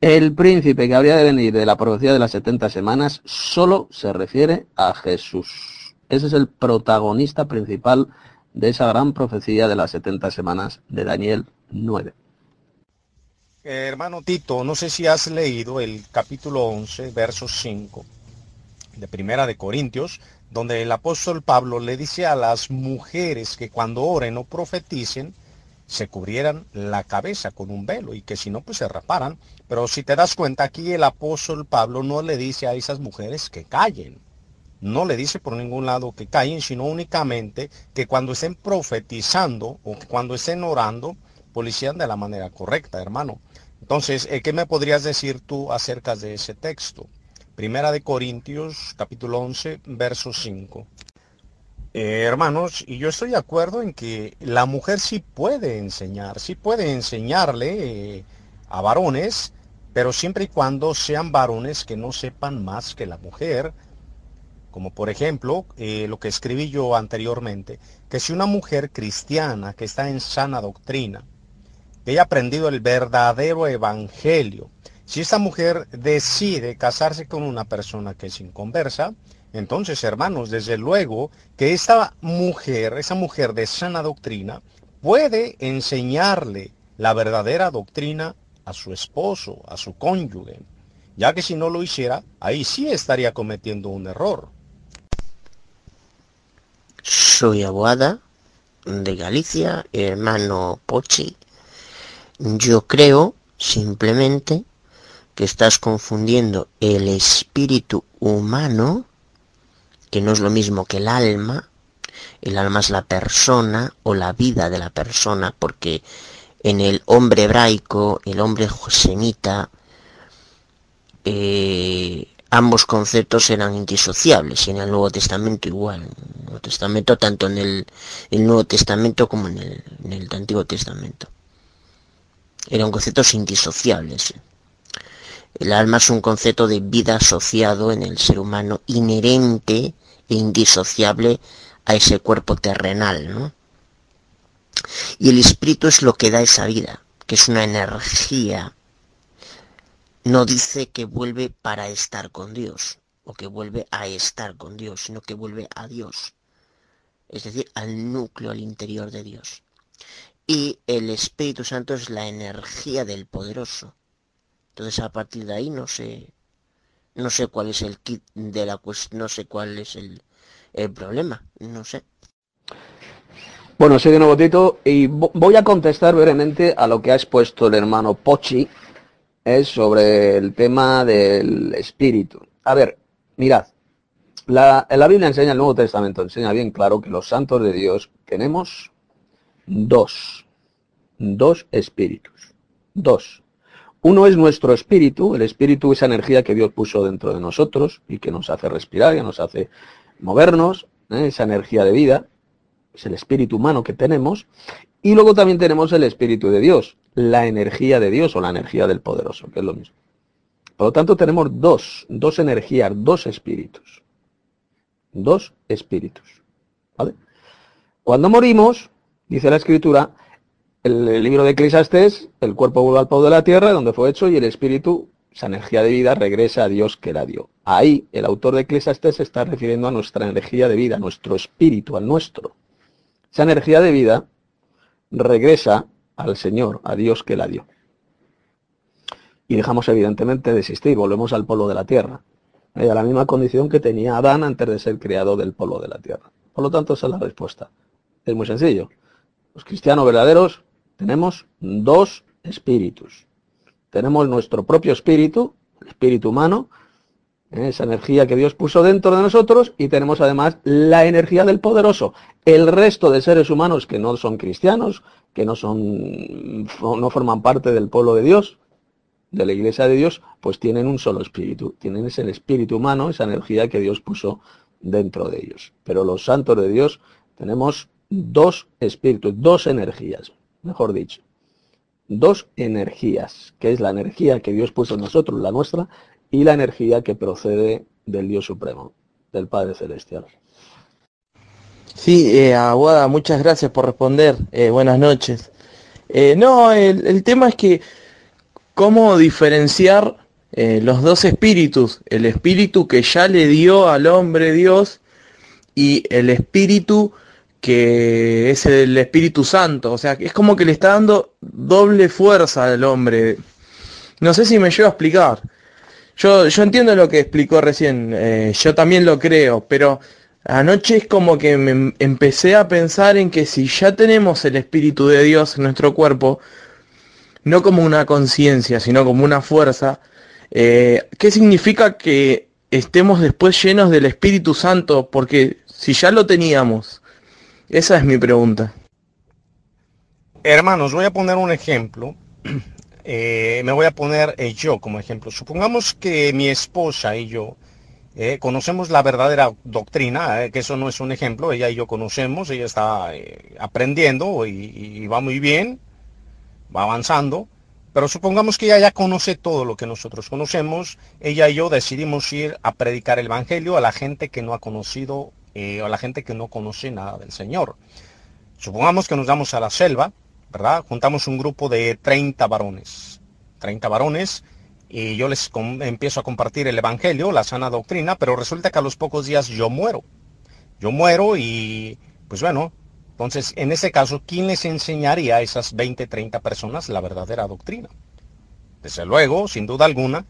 El príncipe que habría de venir de la profecía de las 70 semanas solo se refiere a Jesús. Ese es el protagonista principal de esa gran profecía de las 70 semanas de Daniel 9 hermano Tito, no sé si has leído el capítulo 11, verso 5 de Primera de Corintios, donde el apóstol Pablo le dice a las mujeres que cuando oren o profeticen, se cubrieran la cabeza con un velo y que si no, pues se raparan. Pero si te das cuenta, aquí el apóstol Pablo no le dice a esas mujeres que callen. No le dice por ningún lado que callen, sino únicamente que cuando estén profetizando o cuando estén orando, policían de la manera correcta, hermano. Entonces, eh, ¿qué me podrías decir tú acerca de ese texto? Primera de Corintios, capítulo 11, verso 5. Eh, hermanos, y yo estoy de acuerdo en que la mujer sí puede enseñar, sí puede enseñarle eh, a varones, pero siempre y cuando sean varones que no sepan más que la mujer, como por ejemplo lo que escribí yo anteriormente, que si una mujer cristiana que está en sana doctrina, que haya aprendido el verdadero evangelio. Si esta mujer decide casarse con una persona que es inconversa, entonces, hermanos, desde luego que esta mujer, esa mujer de sana doctrina, puede enseñarle la verdadera doctrina a su esposo, a su cónyuge, ya que si no lo hiciera, ahí sí estaría cometiendo un error. Soy abuada de Galicia, hermano Pochi, yo creo simplemente que estás confundiendo el espíritu humano, que no es lo mismo que el alma. El alma es la persona o la vida de la persona, porque en el hombre hebraico, el hombre semita, eh, ambos conceptos eran indisociables y en el Nuevo Testamento igual. En el Nuevo Testamento, tanto en el, Nuevo Testamento como en el Antiguo Testamento eran conceptos indisociables. El alma es un concepto de vida asociado en el ser humano inherente e indisociable a ese cuerpo terrenal, ¿no? Y el espíritu es lo que da esa vida, que es una energía. No dice que vuelve para estar con Dios, o que vuelve a estar con Dios, sino que vuelve a Dios. Es decir, al núcleo, al interior de Dios y el Espíritu Santo es la energía del poderoso. Entonces a partir de ahí no sé, no sé cuál es el kit de la cuestión, no sé cuál es el, el problema, no sé. Bueno, soy de nuevo Tito y voy a contestar brevemente a lo que ha expuesto el hermano Pochi es sobre el tema del espíritu. A ver, mirad, la, la Biblia enseña, el Nuevo Testamento enseña bien claro que los santos de Dios tenemos dos, dos espíritus, dos. Uno es nuestro espíritu, el espíritu esa energía que Dios puso dentro de nosotros y que nos hace respirar, que nos hace movernos, ¿eh? esa energía de vida, es el espíritu humano que tenemos. Y luego también tenemos el espíritu de Dios, la energía de Dios o la energía del poderoso, que es lo mismo. Por lo tanto, tenemos dos, dos energías, dos espíritus. Dos espíritus. ¿Vale? Cuando morimos, dice la escritura, el, libro de Eclesiastés, el cuerpo vuelve al polvo de la tierra, donde fue hecho, y el espíritu, esa energía de vida, regresa a Dios que la dio. Ahí, el autor de Eclesiastés se está refiriendo a nuestra energía de vida, a nuestro espíritu, al nuestro. Esa energía de vida regresa al Señor, a Dios que la dio. Y dejamos evidentemente de existir, volvemos al polo de la tierra, eh, a la misma condición que tenía Adán antes de ser creado del polo de la tierra. Por lo tanto, esa es la respuesta. Es muy sencillo. Los cristianos verdaderos tenemos dos espíritus. Tenemos nuestro propio espíritu, el espíritu humano, esa energía que Dios puso dentro de nosotros y tenemos además la energía del poderoso. El resto de seres humanos que no son cristianos, que no son no forman parte del pueblo de Dios, de la iglesia de Dios, pues tienen un solo espíritu, tienen ese espíritu humano, esa energía que Dios puso dentro de ellos. Pero los santos de Dios tenemos dos espíritus, dos energías, mejor dicho. Dos energías, que es la energía que Dios puso en nosotros, la nuestra, y la energía que procede del Dios Supremo, del Padre Celestial. Sí, eh, Aguada, muchas gracias por responder. Eh, buenas noches. Eh, no, el, tema es que cómo diferenciar los dos espíritus, el espíritu que ya le dio al hombre Dios y el espíritu que es el Espíritu Santo. O sea, es como que le está dando doble fuerza al hombre. No sé si me llevo a explicar. Yo, yo entiendo lo que explicó recién, eh, yo también lo creo, pero anoche es como que me empecé a pensar en que si ya tenemos el Espíritu de Dios en nuestro cuerpo, no como una conciencia, sino como una fuerza, eh, ¿qué significa que estemos después llenos del Espíritu Santo? Porque si ya lo teníamos, esa es mi pregunta. Hermanos, voy a poner un ejemplo *clears throat* eh, me voy a poner eh, yo como ejemplo. Supongamos que mi esposa y yo eh, conocemos la verdadera doctrina, que eso no es un ejemplo, ella y yo conocemos, ella está aprendiendo y, va muy bien, va avanzando, pero supongamos que ella ya conoce todo lo que nosotros conocemos, ella y yo decidimos ir a predicar el Evangelio a la gente que no ha conocido, a la gente que no conoce nada del Señor. Supongamos que nos vamos a la selva, ¿verdad? Juntamos un grupo de 30 varones, 30 varones, y yo les empiezo a compartir el Evangelio, la sana doctrina, pero resulta que a los pocos días yo muero. Yo muero y, pues bueno, entonces en ese caso, ¿quién les enseñaría a esas 20, 30 personas la verdadera doctrina? Desde luego, sin duda alguna,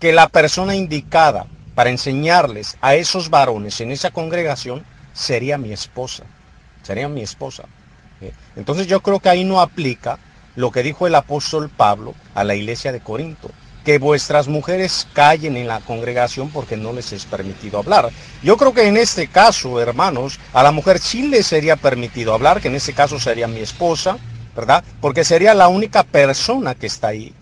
que la persona indicada para enseñarles a esos varones en esa congregación sería mi esposa, sería mi esposa. Entonces yo creo que ahí no aplica lo que dijo el apóstol Pablo a la iglesia de Corinto, que vuestras mujeres callen en la congregación porque no les es permitido hablar. Yo creo que en este caso, hermanos, a la mujer sí le sería permitido hablar, que en este caso sería mi esposa, ¿verdad? Porque sería la única persona que está ahí.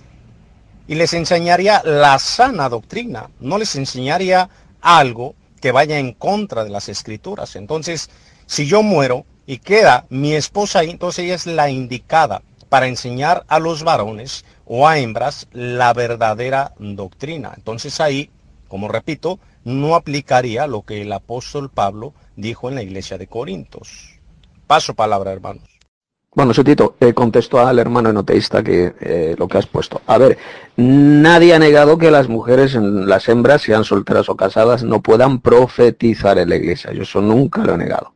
Y les enseñaría la sana doctrina, no les enseñaría algo que vaya en contra de las escrituras. Entonces, si yo muero, y queda mi esposa ahí, entonces ella es la indicada para enseñar a los varones o a hembras la verdadera doctrina. Entonces ahí, como repito, no aplicaría lo que el apóstol Pablo dijo en la iglesia de Corintios. Paso palabra, hermanos. Bueno, Sotito, eh, contesto al hermano enoteísta que eh, lo que has puesto. A ver, nadie ha negado que las mujeres, las hembras, sean solteras o casadas, no puedan profetizar en la iglesia. Yo eso nunca lo he negado.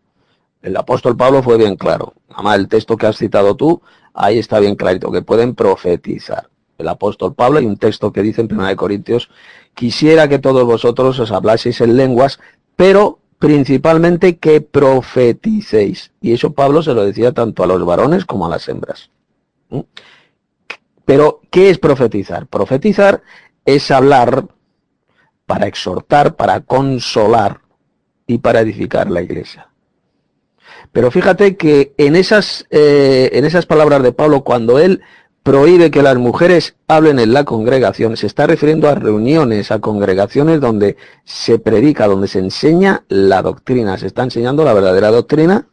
El apóstol Pablo fue bien claro. Además, el texto que has citado tú, ahí está bien clarito, que pueden profetizar. El apóstol Pablo, hay un texto que dice en 1 Corintios, quisiera que todos vosotros os hablaseis en lenguas, pero principalmente que profeticéis. Y eso Pablo se lo decía tanto a los varones como a las hembras. ¿Mm? Pero, ¿qué es profetizar? Profetizar es hablar para exhortar, para consolar y para edificar la iglesia. Pero fíjate que en esas, eh, en esas palabras de Pablo, cuando él prohíbe que las mujeres hablen en la congregación, se está refiriendo a reuniones, a congregaciones donde se predica, donde se enseña la doctrina, se está enseñando la verdadera doctrina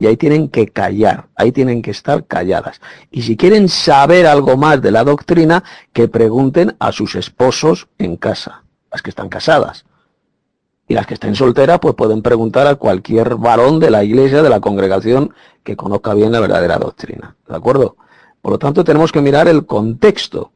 y ahí tienen que callar, ahí tienen que estar calladas. Y si quieren saber algo más de la doctrina, que pregunten a sus esposos en casa, las que están casadas. Y las que estén solteras, pues pueden preguntar a cualquier varón de la iglesia, de la congregación, que conozca bien la verdadera doctrina. ¿De acuerdo? Por lo tanto, tenemos que mirar el contexto.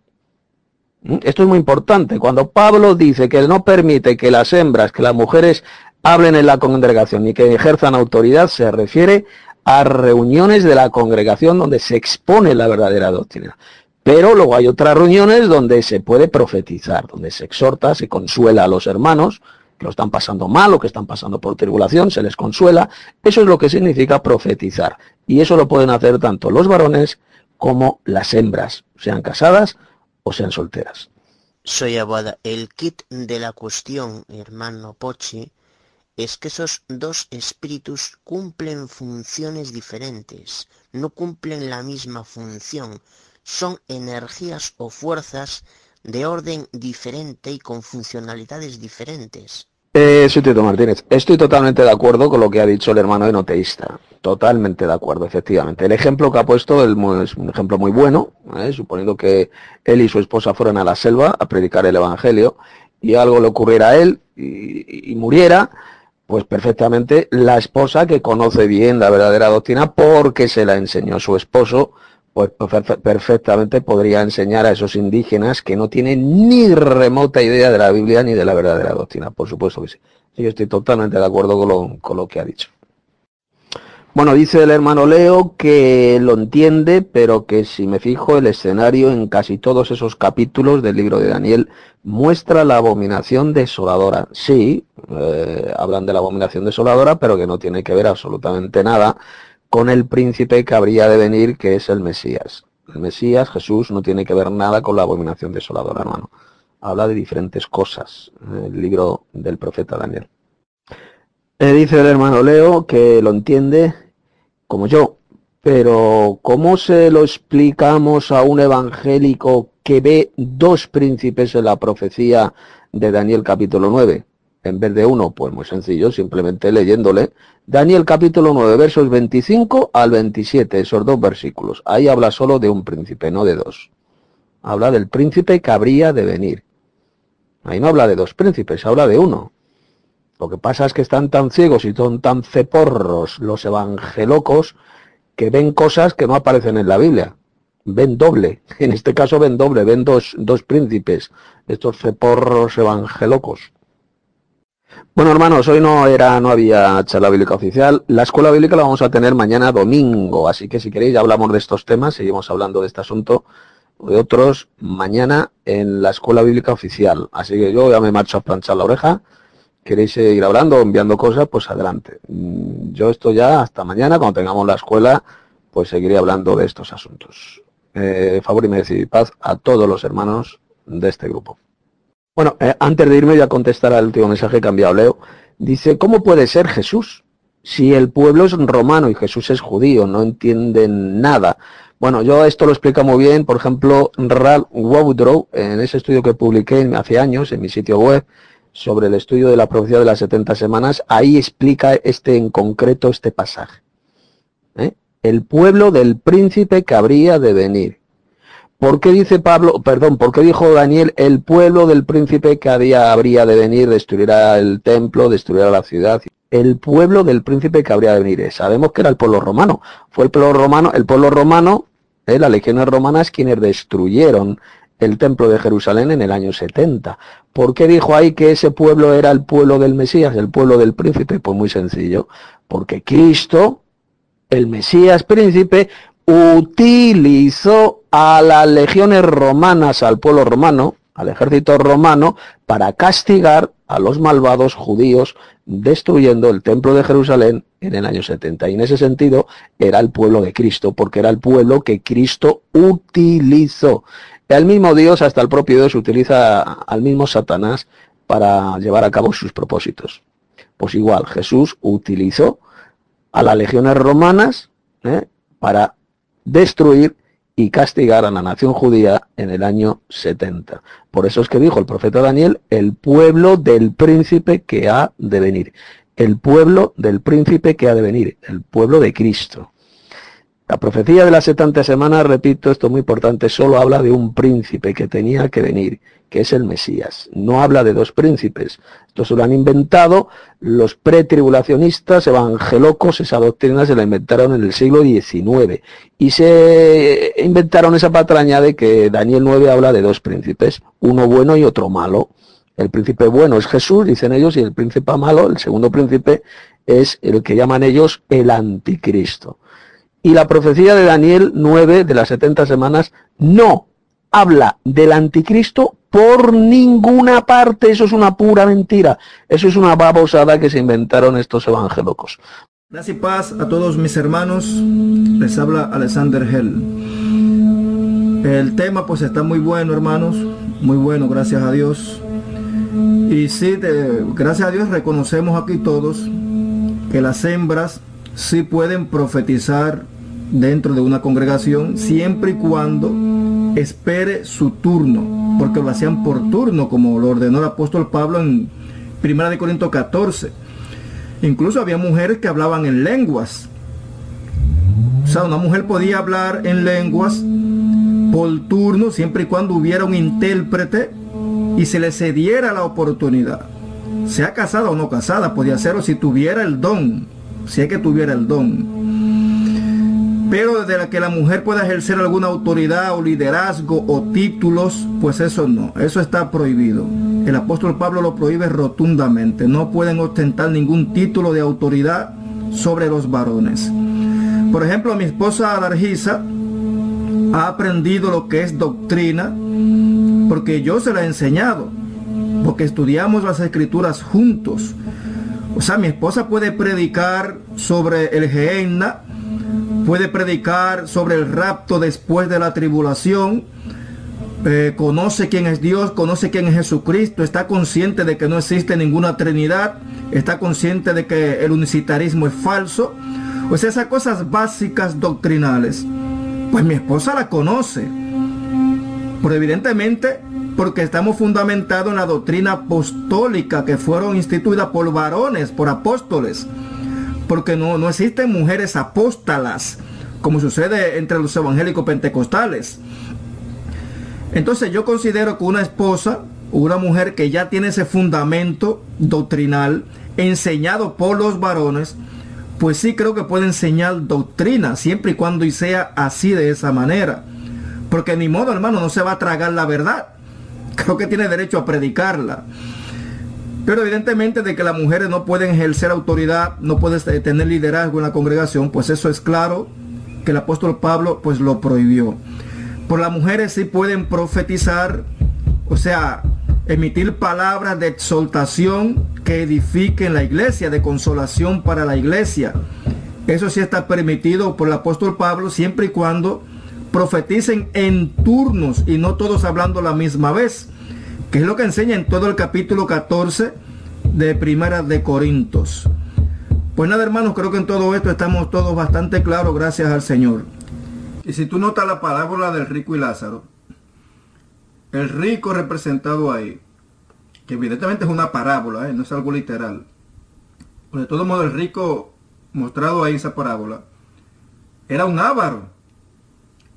¿Mm? Esto es muy importante. Cuando Pablo dice que no permite que las hembras, que las mujeres hablen en la congregación y que ejerzan autoridad, se refiere a reuniones de la congregación donde se expone la verdadera doctrina. Pero luego hay otras reuniones donde se puede profetizar, donde se exhorta, se consuela a los hermanos que lo están pasando mal o que están pasando por tribulación, se les consuela. Eso es lo que significa profetizar. Y eso lo pueden hacer tanto los varones como las hembras, sean casadas o sean solteras. Soy Abuada. El kit de la cuestión, hermano Pochi, es que esos dos espíritus cumplen funciones diferentes, no cumplen la misma función, son energías o fuerzas de orden diferente y con funcionalidades diferentes. Eh, sí, Tito Martínez, estoy totalmente de acuerdo con lo que ha dicho el hermano enoteísta. Totalmente de acuerdo, efectivamente. El ejemplo que ha puesto es un ejemplo muy bueno, ¿eh? suponiendo que él y su esposa fueran a la selva a predicar el Evangelio y algo le ocurriera a él y muriera, pues perfectamente la esposa que conoce bien la verdadera doctrina porque se la enseñó su esposo, pues perfectamente podría enseñar a esos indígenas que no tienen ni remota idea de la Biblia ni de la verdadera doctrina, por supuesto que sí. Yo estoy totalmente de acuerdo con lo, con lo que ha dicho. Bueno, dice el hermano Leo que lo entiende, pero que si me fijo el escenario en casi todos esos capítulos del libro de Daniel muestra la abominación desoladora. Sí, eh, hablan de la abominación desoladora, pero que no tiene que ver absolutamente nada con el príncipe que habría de venir, que es el Mesías. El Mesías, Jesús, no tiene que ver nada con la abominación desoladora, hermano. Habla de diferentes cosas, el libro del profeta Daniel. Eh, dice el hermano Leo que lo entiende como yo, pero ¿cómo se lo explicamos a un evangélico que ve dos príncipes en la profecía de Daniel capítulo 9? En vez de uno, pues muy sencillo, simplemente leyéndole. Daniel capítulo 9, versos 25 al 27, esos dos versículos. Ahí habla solo de un príncipe, no de dos. Habla del príncipe que habría de venir. Ahí no habla de dos príncipes, habla de uno. Lo que pasa es que están tan ciegos y son tan ceporros los evangelocos que ven cosas que no aparecen en la Biblia. Ven doble. *laughs* En este caso ven doble, ven dos, dos príncipes, estos ceporros evangelocos. Bueno, hermanos, hoy no era, no había charla bíblica oficial. La escuela bíblica la vamos a tener mañana domingo, así que si queréis ya hablamos de estos temas, seguimos hablando de este asunto de otros mañana en la escuela bíblica oficial. Así que yo ya me marcho a planchar la oreja queréis seguir hablando enviando cosas, pues adelante. Mm, yo esto ya hasta mañana, cuando tengamos la escuela, pues seguiré hablando de estos asuntos. Eh, favor y merced paz a todos los hermanos de este grupo. Bueno, eh, antes de irme voy a contestar al último mensaje enviado Leo. Dice, ¿cómo puede ser Jesús? Si el pueblo es romano y Jesús es judío, no entienden nada. Bueno, yo esto lo explico muy bien, por ejemplo, Ralph Woodrow, en ese estudio que publiqué hace años en mi sitio web, sobre el estudio de la profecía de las 70 semanas, ahí explica este en concreto este pasaje. ¿eh? El pueblo del príncipe que habría de venir. ¿Por qué dice Pablo, perdón, por qué dijo Daniel, el pueblo del príncipe que habría de venir, destruirá el templo, destruirá la ciudad? El pueblo del príncipe que habría de venir. Sabemos que era el pueblo romano. Fue el pueblo romano, el pueblo romano, ¿eh? las legiones romanas quienes destruyeron el templo de Jerusalén en el año 70. ¿Por qué dijo ahí que ese pueblo era el pueblo del Mesías, el pueblo del príncipe? Pues muy sencillo, porque Cristo, el Mesías príncipe, utilizó a las legiones romanas, al pueblo romano, al ejército romano, para castigar a los malvados judíos destruyendo el templo de Jerusalén en el año 70. Y en ese sentido era el pueblo de Cristo, porque era el pueblo que Cristo utilizó. El mismo Dios, hasta el propio Dios, utiliza al mismo Satanás para llevar a cabo sus propósitos. Pues igual, Jesús utilizó a las legiones romanas ¿eh? para destruir y castigar a la nación judía en el año 70. Por eso es que dijo el profeta Daniel, el pueblo del príncipe que ha de venir. El pueblo del príncipe que ha de venir, el pueblo de Cristo. La profecía de las 70 semanas, repito, esto es muy importante, solo habla de un príncipe que tenía que venir, que es el Mesías. No habla de dos príncipes. Esto se lo han inventado los pretribulacionistas evangelocos, esa doctrina se la inventaron en el siglo XIX. Y se inventaron esa patraña de que Daniel 9 habla de dos príncipes, uno bueno y otro malo. El príncipe bueno es Jesús, dicen ellos, y el príncipe malo, el segundo príncipe, es el que llaman ellos el anticristo. Y la profecía de Daniel 9 de las 70 semanas no habla del anticristo por ninguna parte. Eso es una pura mentira. Eso es una babosada que se inventaron estos evangélicos. Gracias y paz a todos mis hermanos. Les habla Alexander Hell. El tema pues está muy bueno, hermanos. Muy bueno, gracias a Dios. Y sí, gracias a Dios reconocemos aquí todos que las hembras sí pueden profetizar dentro de una congregación siempre y cuando espere su turno, porque lo hacían por turno, como lo ordenó el apóstol Pablo en 1 de Corinto 14. Incluso había mujeres que hablaban en lenguas. O sea, una mujer podía hablar en lenguas por turno siempre y cuando hubiera un intérprete y se le cediera la oportunidad. Sea casada o no casada, podía hacerlo si tuviera el don, si es que tuviera el don. Pero desde la que la mujer pueda ejercer alguna autoridad o liderazgo o títulos, pues eso no, eso está prohibido. El apóstol Pablo lo prohíbe rotundamente. No pueden ostentar ningún título de autoridad sobre los varones. Por ejemplo, mi esposa Adargisa ha aprendido lo que es doctrina porque yo se la he enseñado, porque estudiamos las escrituras juntos. O sea, mi esposa puede predicar sobre el Gehenna puede predicar sobre el rapto después de la tribulación, eh, conoce quién es Dios, conoce quién es Jesucristo, está consciente de que no existe ninguna Trinidad, está consciente de que el unicitarismo es falso. Pues esas cosas básicas doctrinales, pues mi esposa la conoce. Pero evidentemente porque estamos fundamentados en la doctrina apostólica que fueron instituidas por varones, por apóstoles porque no, no existen mujeres apóstalas, como sucede entre los evangélicos pentecostales. Entonces yo considero que una esposa, una mujer que ya tiene ese fundamento doctrinal enseñado por los varones, pues sí creo que puede enseñar doctrina, siempre y cuando y sea así de esa manera. Porque ni modo, hermano, no se va a tragar la verdad. Creo que tiene derecho a predicarla. Pero evidentemente de que las mujeres no pueden ejercer autoridad, no pueden tener liderazgo en la congregación, pues eso es claro que el apóstol Pablo pues lo prohibió. Por las mujeres sí pueden profetizar, o sea, emitir palabras de exaltación que edifiquen la iglesia, de consolación para la iglesia. Eso sí está permitido por el apóstol Pablo siempre y cuando profeticen en turnos y no todos hablando la misma vez que es lo que enseña en todo el capítulo 14 de Primera de Corintios. Pues nada, hermanos, creo que en todo esto estamos todos bastante claros, gracias al Señor. Y si tú notas la parábola del rico y Lázaro, el rico representado ahí, que evidentemente es una parábola, ¿eh? no es algo literal. Pero de todo modo, el rico mostrado ahí esa parábola, era un ávaro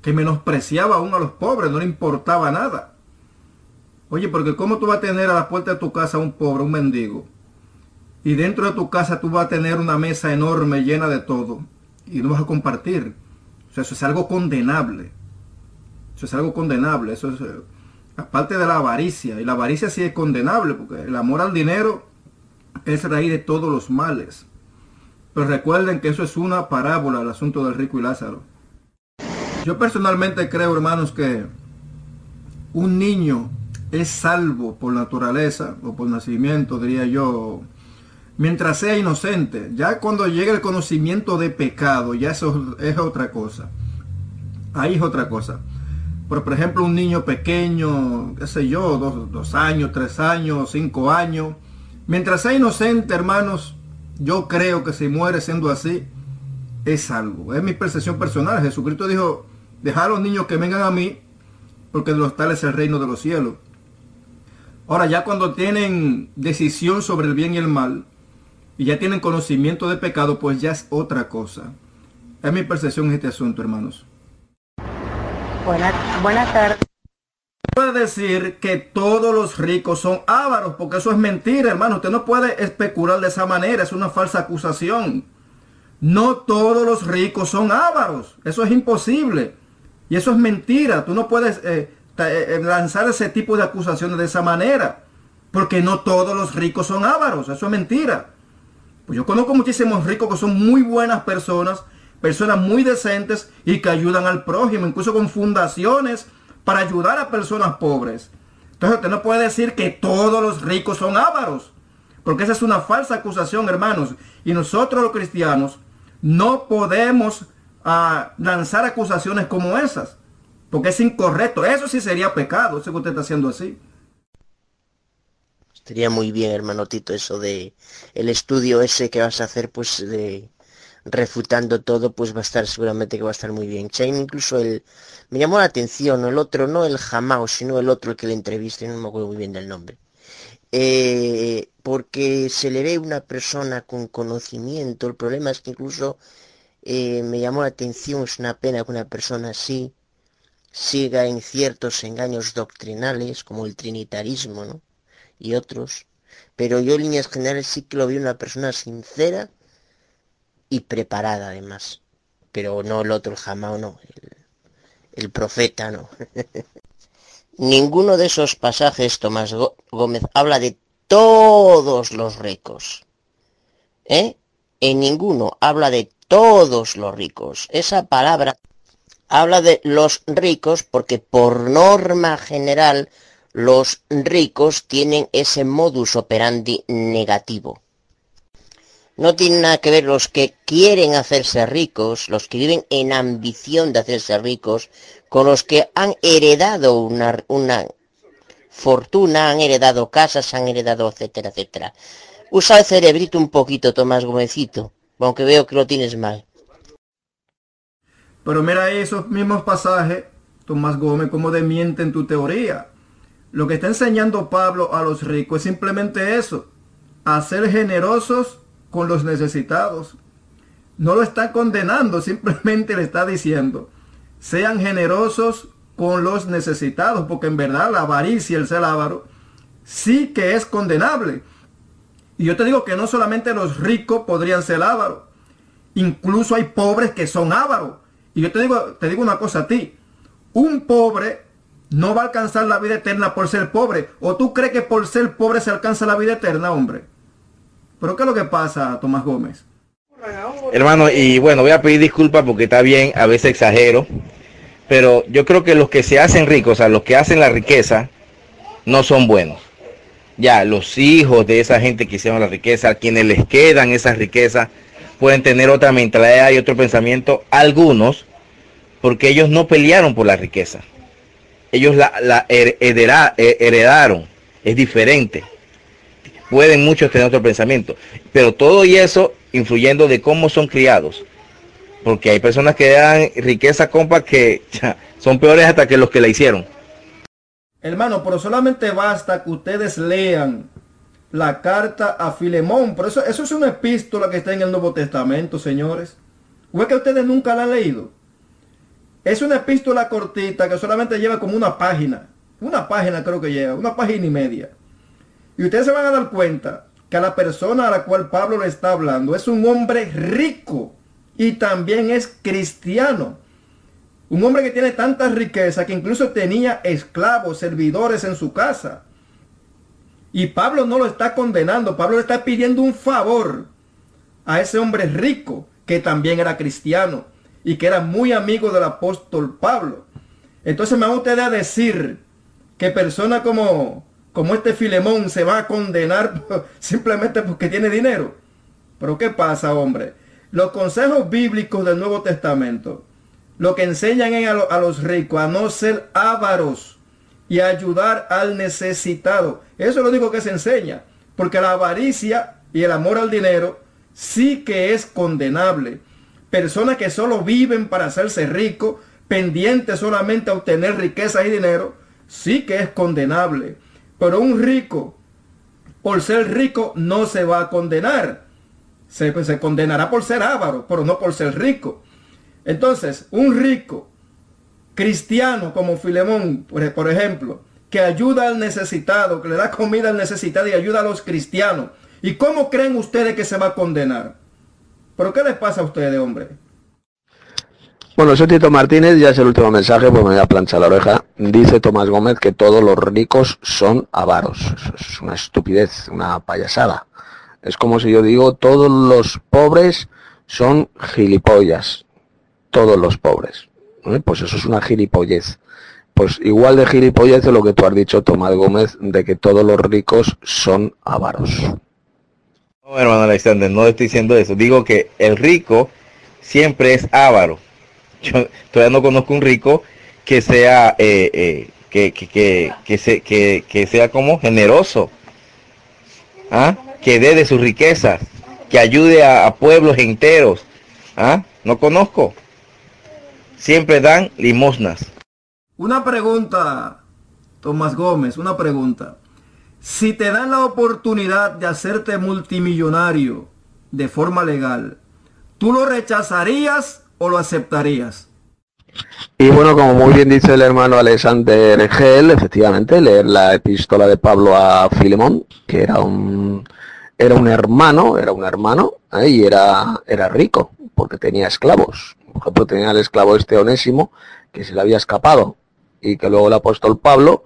que menospreciaba aún a los pobres, no le importaba nada. Oye, porque ¿cómo tú vas a tener a la puerta de tu casa un pobre, un mendigo? Y dentro de tu casa tú vas a tener una mesa enorme llena de todo. Y no vas a compartir. O sea, eso es algo condenable. Eso es algo condenable. Eso es, eh, aparte de la avaricia. Y la avaricia sí es condenable, porque el amor al dinero es raíz de todos los males. Pero recuerden que eso es una parábola, el asunto del rico y Lázaro. Yo personalmente creo, hermanos, que un niño es salvo por naturaleza o por nacimiento, diría yo, mientras sea inocente. Ya cuando llega el conocimiento de pecado, ya eso es otra cosa. Ahí es otra cosa. Por, por ejemplo, un niño pequeño, qué sé yo, dos, dos años, tres años, cinco años. Mientras sea inocente, hermanos, yo creo que si muere siendo así, es salvo. Es mi percepción personal. Jesucristo dijo, dejar a los niños que vengan a mí, porque de los tales es el reino de los cielos. Ahora ya cuando tienen decisión sobre el bien y el mal, y ya tienen conocimiento de pecado, pues ya es otra cosa. Es mi percepción en este asunto, hermanos. Buenas, buenas tardes. Puede decir que todos los ricos son ávaros, porque eso es mentira, hermano. Usted no puede especular de esa manera, es una falsa acusación. No todos los ricos son ávaros, eso es imposible. Y eso es mentira, tú no puedes eh, lanzar ese tipo de acusaciones de esa manera, porque no todos los ricos son ávaros, eso es mentira. Pues yo conozco muchísimos ricos que son muy buenas personas, personas muy decentes y que ayudan al prójimo, incluso con fundaciones para ayudar a personas pobres. Entonces usted no puede decir que todos los ricos son ávaros, porque esa es una falsa acusación, hermanos. Y nosotros los cristianos no podemos ah, lanzar acusaciones como esas, porque es incorrecto. Eso sí sería pecado, eso que usted está haciendo así. Estaría muy bien, hermano Tito, eso de el estudio ese que vas a hacer, pues de refutando todo, pues va a estar seguramente que va a estar muy bien. Chain incluso el me llamó la atención, el otro, no el Jamao, sino el otro el que le entrevisté, no me acuerdo muy bien del nombre. Eh, porque se le ve una persona con conocimiento, el problema es que incluso eh, me llamó la atención, es una pena que una persona así siga en ciertos engaños doctrinales, como el trinitarismo, ¿no? Y otros. Pero yo en líneas generales sí que lo vi una persona sincera y preparada además. Pero no el otro, el no. El, el profeta no. *laughs* Ninguno de esos pasajes, Tomás Gómez, habla de todos los ricos. ¿Eh? En ninguno habla de todos los ricos. Esa palabra habla de los ricos porque por norma general los ricos tienen ese modus operandi negativo. No tiene nada que ver los que quieren hacerse ricos, los que viven en ambición de hacerse ricos, con los que han heredado una, una fortuna, han heredado casas, han heredado, etcétera, etcétera. Usa el cerebrito un poquito, Tomás Gómezito, aunque veo que lo tienes mal. Pero mira esos mismos pasajes, Tomás Gómez, como en tu teoría. Lo que está enseñando Pablo a los ricos es simplemente eso, a ser generosos con los necesitados. No lo está condenando, *laughs* simplemente le está diciendo, sean generosos con los necesitados, porque en verdad la avaricia, el ser avaro, sí que es condenable. Y yo te digo que no solamente los ricos podrían ser ávaros, incluso hay pobres que son ávaros. Y yo te digo, te digo una cosa a ti, un pobre no va a alcanzar la vida eterna por ser pobre. ¿O tú crees que por ser pobre se alcanza la vida eterna, hombre? ¿Pero qué es lo que pasa, Tomás Gómez? Hermano, y bueno, voy a pedir disculpas porque está bien, a veces exagero, pero yo creo que los que se hacen ricos, o sea, los que hacen la riqueza, no son buenos. Ya, los hijos de esa gente que hicieron la riqueza, a quienes les quedan esas riquezas, pueden tener otra mentalidad y otro pensamiento, algunos, porque ellos no pelearon por la riqueza. Ellos la, heredaron, es diferente pueden muchos tener otro pensamiento. Pero todo y eso influyendo de cómo son criados. Porque hay personas que dan riqueza, compa, que *laughs* son peores hasta que los que la hicieron. Hermano, pero solamente basta que ustedes lean la carta a Filemón. Por eso, eso es una epístola que está en el Nuevo Testamento, señores. ¿O es que ustedes nunca la han leído? Es una epístola cortita que solamente lleva como una página. Una página creo que lleva, una página y media. Y ustedes se van a dar cuenta que la persona a la cual Pablo le está hablando es un hombre rico y también es cristiano. Un hombre que tiene tanta riqueza que incluso tenía esclavos, servidores en su casa. Y Pablo no lo está condenando, Pablo le está pidiendo un favor a ese hombre rico que también era cristiano y que era muy amigo del apóstol Pablo. Entonces me va usted a decir que personas como, como este Filemón se va a condenar *laughs* simplemente porque tiene dinero. Pero ¿qué pasa, hombre? Los consejos bíblicos del Nuevo Testamento lo que enseñan es a, los ricos a no ser ávaros y a ayudar al necesitado. Eso es lo único que se enseña. Porque la avaricia y el amor al dinero sí que es condenable. Personas que solo viven para hacerse ricos, pendientes solamente a obtener riqueza y dinero, sí que es condenable. Pero un rico, por ser rico, no se va a condenar. Se, se condenará por ser avaro, pero no por ser rico. Entonces, un rico cristiano como Filemón, por ejemplo, que ayuda al necesitado, que le da comida al necesitado y ayuda a los cristianos. ¿Y cómo creen ustedes que se va a condenar? ¿Pero qué les pasa a ustedes, hombre? Bueno, soy Tito Martínez, ya es el último mensaje, pues me voy a planchar la oreja. Dice Tomás Gómez que todos los ricos son avaros. es una estupidez, una payasada. Es como si yo digo, todos los pobres son gilipollas. Todos los pobres. ¿Eh? Pues eso es una gilipollez. Pues igual de gilipollez es lo que tú has dicho, Tomás Gómez, de que todos los ricos son avaros. No, hermano Alexander, no estoy diciendo eso. Digo que el rico siempre es avaro *laughs* yo todavía no conozco un rico que sea eh, eh, que, que, que, sea como generoso, ¿ah? que dé de sus riquezas, que ayude a, pueblos enteros. ¿ah? No conozco. Siempre dan limosnas. Una pregunta, Tomás Gómez, una pregunta. Si te dan la oportunidad de hacerte multimillonario de forma legal, ¿tú lo rechazarías o lo aceptarías? Y bueno, como muy bien dice el hermano Alexander Gel, efectivamente, leer la epístola de Pablo a Filemón, que era un era un hermano, era un hermano, ¿eh? y era, era rico, porque tenía esclavos. Por ejemplo, tenía el esclavo este onésimo, que se le había escapado, y que luego el apóstol Pablo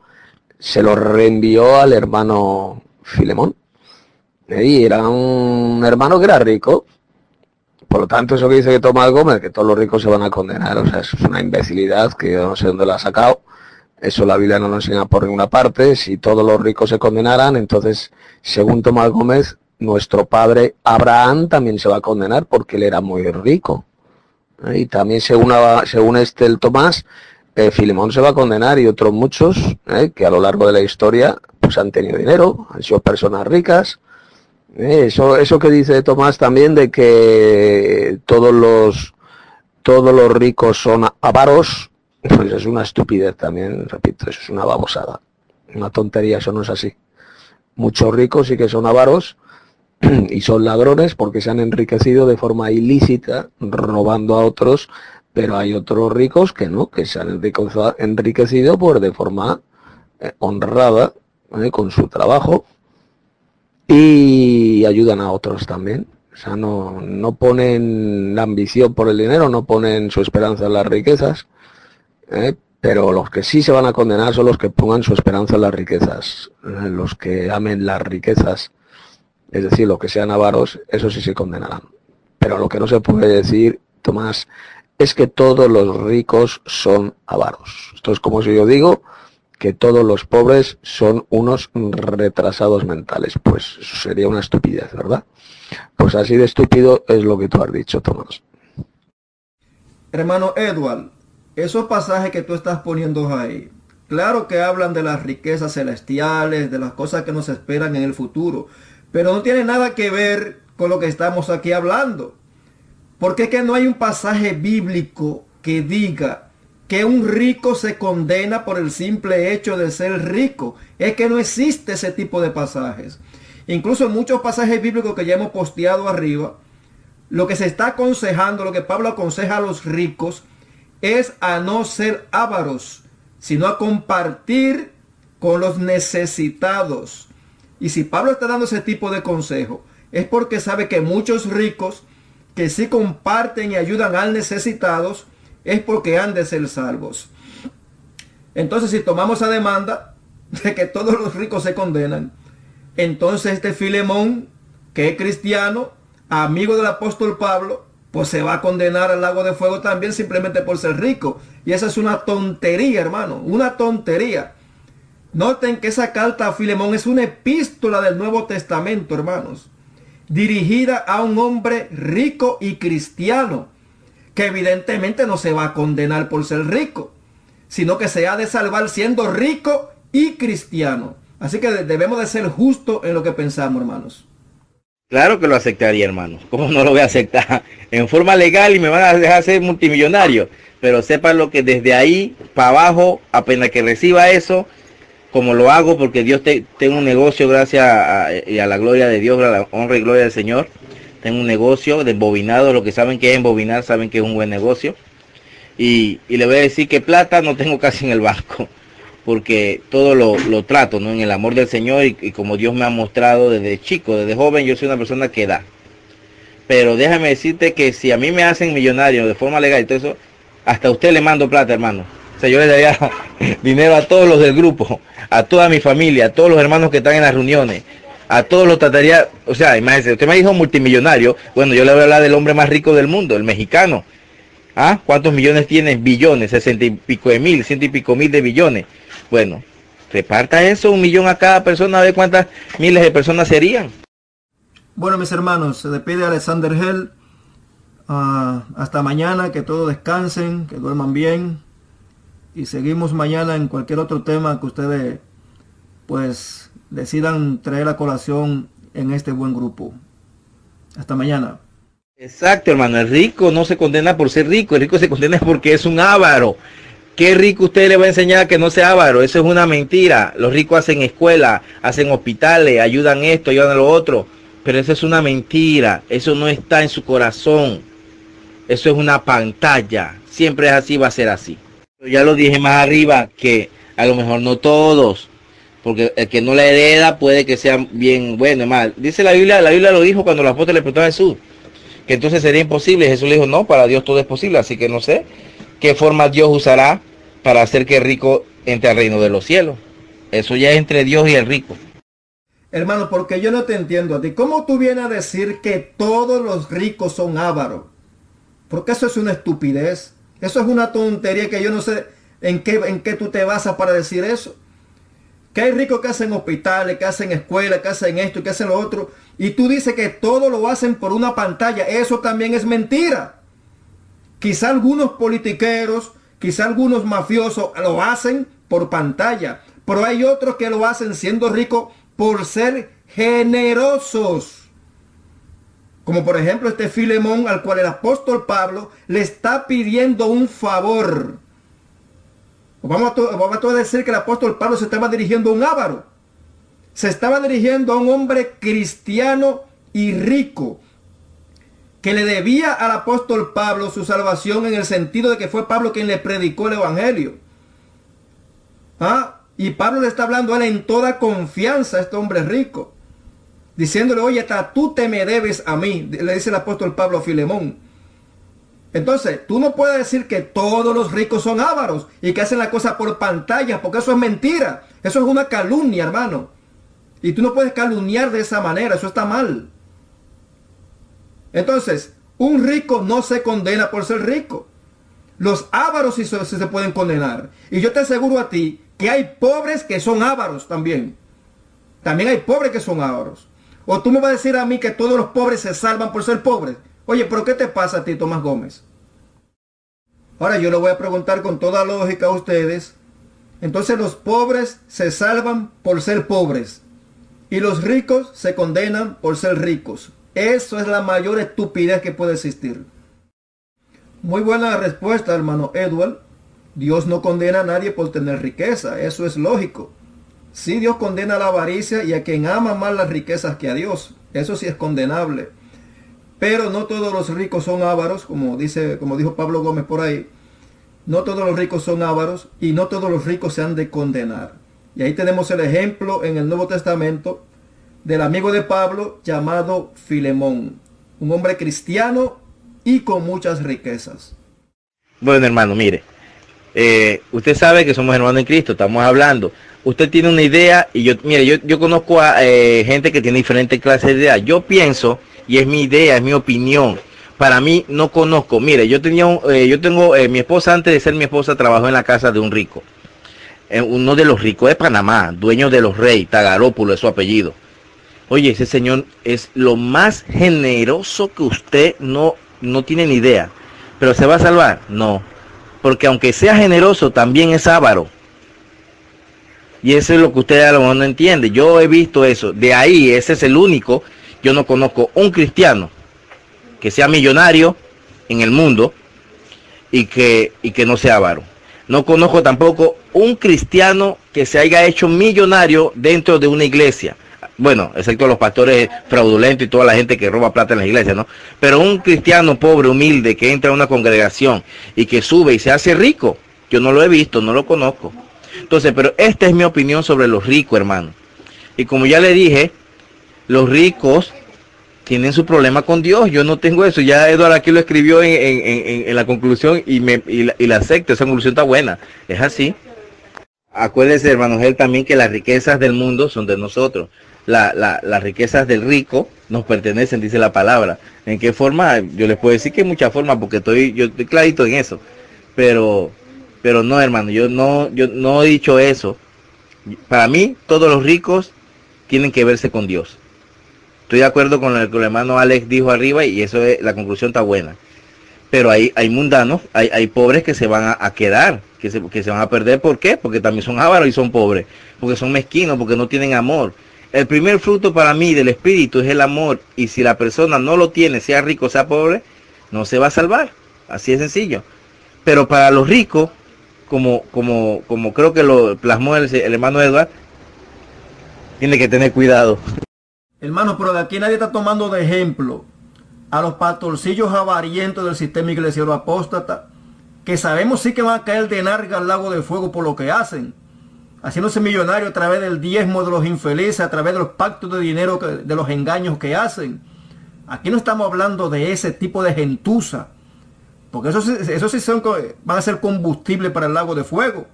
se lo reenvió al hermano Filemón. ¿eh? Y era un hermano que era rico, por lo tanto, eso que dice que Tomás Gómez, que todos los ricos se van a condenar, o sea, eso es una imbecilidad que yo no sé dónde la ha sacado. Eso la Biblia no lo enseña por ninguna parte. Si todos los ricos se condenaran, entonces, según Tomás Gómez, nuestro padre Abraham también se va a condenar porque él era muy rico. ¿eh? Y también según, según este el Tomás, eh, Filemón se va a condenar y otros muchos ¿eh? que a lo largo de la historia pues han tenido dinero, han sido personas ricas, eh, eso, eso que dice Tomás también de que todos los todos los ricos son avaros, pues es una estupidez también, repito, eso es una babosada, una tontería, eso no es así. Muchos ricos sí que son avaros *clears throat* y son ladrones porque se han enriquecido de forma ilícita, robando a otros, pero hay otros ricos que no, que se han enriquecido por de forma eh, honrada, eh, con su trabajo, y ayudan a otros también. O sea, no, no ponen la ambición por el dinero, no ponen su esperanza en las riquezas, ¿eh? pero los que sí se van a condenar son los que pongan su esperanza en las riquezas, los que amen las riquezas, es decir, los que sean avaros, eso sí se condenarán. Pero lo que no se puede decir, Tomás, es que todos los ricos son avaros. Esto es como si yo digo, que todos los pobres son unos retrasados mentales. Pues eso sería una estupidez, ¿verdad? Pues así de estúpido es lo que tú has dicho, Tomás. Hermano Edward, esos pasajes que tú estás poniendo ahí, claro que hablan de las riquezas celestiales, de las cosas que nos esperan en el futuro, pero no tiene nada que ver con lo que estamos aquí hablando. Porque es que no hay un pasaje bíblico que diga que un rico se condena por el simple hecho de ser rico. Es que no existe ese tipo de pasajes. Incluso en muchos pasajes bíblicos que ya hemos posteado arriba, lo que se está aconsejando, lo que Pablo aconseja a los ricos, es a no ser ávaros, sino a compartir con los necesitados. Y si Pablo está dando ese tipo de consejo, es porque sabe que muchos ricos que sí comparten y ayudan al necesitados, es porque han de ser salvos. Entonces, si tomamos a demanda de que todos los ricos se condenan, entonces este Filemón, que es cristiano, amigo del apóstol Pablo, pues se va a condenar al lago de fuego también simplemente por ser rico. Y esa es una tontería, hermano, una tontería. Noten que esa carta a Filemón es una epístola del Nuevo Testamento, hermanos, dirigida a un hombre rico y cristiano, que evidentemente no se va a condenar por ser rico, sino que se ha de salvar siendo rico y cristiano. Así que debemos de ser justos en lo que pensamos, hermanos. Claro que lo aceptaría, hermano. ¿Cómo no lo voy a aceptar? *laughs* En forma legal y me van a dejar ser multimillonario. Pero sepan lo que desde ahí para abajo, apenas que reciba eso, como lo hago porque Dios te, tengo un negocio gracias a, y a la gloria de Dios, a la honra y gloria del Señor. Tengo un negocio de embobinado, los que saben que es embobinar saben que es un buen negocio. Y, le voy a decir que plata no tengo *laughs* casi en el banco porque todo lo, trato ¿no? en el amor del Señor y, como Dios me ha mostrado desde chico, desde joven, yo soy una persona que da. Pero déjame decirte que si a mí me hacen millonario de forma legal y todo eso, hasta usted le mando plata, hermano. Yo le daría *laughs* dinero a todos los del grupo, a toda mi familia, a todos los hermanos que están en las reuniones, a todos los trataría, o sea, imagínese, usted me dijo multimillonario, bueno, yo le voy a hablar del hombre más rico del mundo, el mexicano. ¿Ah? ¿Cuántos millones tiene? Billones, sesenta y pico de mil, ciento y pico mil de billones. Bueno, reparta eso, un millón a cada persona, a ver cuántas miles de personas serían. Bueno, mis hermanos, se despide Alexander Hell. Ah, hasta mañana, que todos descansen, que duerman bien. Y seguimos mañana en cualquier otro tema que ustedes pues decidan traer a colación en este buen grupo. Hasta mañana. Exacto, hermano. El rico no se condena por ser rico, el rico se condena porque es un avaro. Qué rico usted le va a enseñar que no sea avaro. Eso es una mentira. Los ricos hacen escuelas, hacen hospitales, ayudan esto, ayudan a lo otro. Pero eso es una mentira. Eso no está en su corazón. Eso es una pantalla. Siempre es así, va a ser así. Ya lo dije más arriba que a lo mejor no todos. Porque el que no la hereda puede que sea bien bueno mal. Dice la Biblia, la Biblia lo dijo cuando los apóstoles le preguntó a Jesús. Que entonces sería imposible. Jesús le dijo, no, para Dios todo es posible. Así que no sé qué forma Dios usará para hacer que el rico entre al reino de los cielos. Eso ya es entre Dios y el rico. Hermano, porque yo no te entiendo a ti. ¿Cómo tú vienes a decir que todos los ricos son ávaros? Porque eso es una estupidez. Eso es una tontería que yo no sé en qué, en qué tú te basas para decir eso. Que hay ricos que hacen hospitales, que hacen escuelas, que hacen esto, que hacen lo otro. Y tú dices que todo lo hacen por una pantalla. Eso también es mentira. Quizá algunos politiqueros, quizá algunos mafiosos lo hacen por pantalla, pero hay otros que lo hacen siendo ricos por ser generosos. Como por ejemplo este Filemón al cual el apóstol Pablo le está pidiendo un favor. Vamos a, vamos a decir que el apóstol Pablo se estaba dirigiendo a un ávaro. Se estaba dirigiendo a un hombre cristiano y rico que le debía al apóstol Pablo su salvación en el sentido de que fue Pablo quien le predicó el Evangelio. ¿Ah? Y Pablo le está hablando a él en toda confianza a este hombre rico. Diciéndole, oye, tú te me debes a mí, le dice el apóstol Pablo a Filemón. Entonces, tú no puedes decir que todos los ricos son ávaros y que hacen la cosa por pantalla, porque eso es mentira. Eso es una calumnia, hermano. Y tú no puedes calumniar de esa manera, eso está mal. Entonces, un rico no se condena por ser rico. Los ávaros sí, se pueden condenar. Y yo te aseguro a ti que hay pobres que son ávaros también. También hay pobres que son ávaros. O tú me vas a decir a mí que todos los pobres se salvan por ser pobres. Oye, pero ¿qué te pasa a ti, Tomás Gómez? Ahora yo le voy a preguntar con toda lógica a ustedes. Entonces los pobres se salvan por ser pobres. Y los ricos se condenan por ser ricos. Eso es la mayor estupidez que puede existir. Muy buena respuesta, hermano Edward. Dios no condena a nadie por tener riqueza, eso es lógico. Sí, Dios condena la avaricia y a quien ama más las riquezas que a Dios. Eso sí es condenable. Pero no todos los ricos son ávaros, como dice, como dijo Pablo Gómez por ahí. No todos los ricos son ávaros y no todos los ricos se han de condenar. Y ahí tenemos el ejemplo en el Nuevo Testamento del amigo de Pablo llamado Filemón, un hombre cristiano y con muchas riquezas. Bueno, hermano, mire, eh, usted sabe que somos hermanos en Cristo, estamos hablando. Usted tiene una idea y yo, mire, yo, yo conozco a eh, gente que tiene diferentes clases de ideas. Yo pienso, y es mi idea, es mi opinión. Para mí no conozco. Mire, yo tenía, eh, yo tengo, mi esposa antes de ser mi esposa trabajó en la casa de un rico. uno de los ricos de Panamá, dueño de los reyes, Tagarópulo es su apellido. Oye, ese señor es lo más generoso que usted no, no tiene ni idea. Pero se va a salvar, no. Porque aunque sea generoso, también es avaro. Y eso es lo que usted a lo mejor no entiende. Yo he visto eso. De ahí, ese es el único. Yo no conozco un cristiano que sea millonario en el mundo y que, y que no sea avaro. No conozco tampoco un cristiano que se haya hecho millonario dentro de una iglesia. Bueno, excepto los pastores fraudulentos y toda la gente que roba plata en las iglesias, ¿no? Pero un cristiano pobre, humilde, que entra a una congregación y que sube y se hace rico, yo no lo he visto, no lo conozco. Entonces, pero esta es mi opinión sobre los ricos, hermano. Y como ya le dije, los ricos tienen su problema con Dios. Yo no tengo eso. Ya Eduardo aquí lo escribió en, la conclusión y, me, y, la, y acepto. Esa conclusión está buena. Es así. Acuérdese, hermano él también que las riquezas del mundo son de nosotros. La, la, las riquezas del rico nos pertenecen, dice la palabra. ¿En qué forma? Yo les puedo decir que en muchas formas, porque estoy, yo estoy clarito en eso. Pero, pero no, hermano, yo no, yo no he dicho eso. Para mí, todos los ricos tienen que verse con Dios. Estoy de acuerdo con lo que el hermano Alex dijo arriba y eso es, la conclusión está buena. Pero hay, hay mundanos, hay, hay pobres que se van a, quedar, que se, que se van a perder. ¿Por qué? Porque también son ávaros y son pobres, porque son mezquinos, porque no tienen amor. El primer fruto para mí del espíritu es el amor y si la persona no lo tiene, sea rico, sea pobre, no se va a salvar. Así de sencillo. Pero para los ricos, como, como, como creo que lo plasmó el, el hermano Edward, tiene que tener cuidado. Hermano, pero de aquí nadie está tomando de ejemplo a los pastorcillos avarientos del sistema iglesiano apóstata, que sabemos sí que van a caer de narga al lago de fuego por lo que hacen, haciéndose millonarios a través del diezmo de los infelices, a través de los pactos de dinero, de los engaños que hacen. Aquí no estamos hablando de ese tipo de gentuza, porque eso, eso sí son, van a ser combustible para el lago de fuego,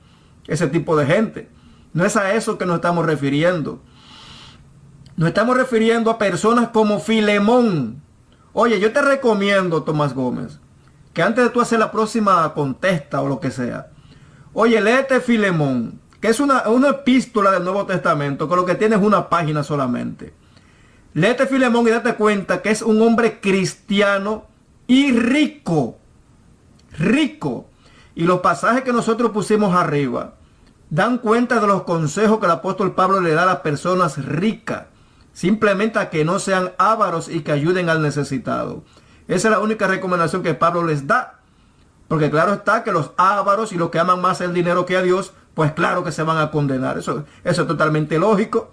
ese tipo de gente. No es a eso que nos estamos refiriendo. Nos estamos refiriendo a personas como Filemón. Oye, yo te recomiendo, Tomás Gómez, que antes de tú hacer la próxima contesta o lo que sea, oye, léete Filemón, que es una, una epístola del Nuevo Testamento, que lo que tiene es una página solamente. Léete Filemón y date cuenta que es un hombre cristiano y rico. Rico. Y los pasajes que nosotros pusimos arriba dan cuenta de los consejos que el apóstol Pablo le da a las personas ricas. Simplemente a que no sean ávaros y que ayuden al necesitado. Esa es la única recomendación que Pablo les da. Porque claro está que los ávaros y los que aman más el dinero que a Dios, pues claro que se van a condenar. Eso, eso es totalmente lógico.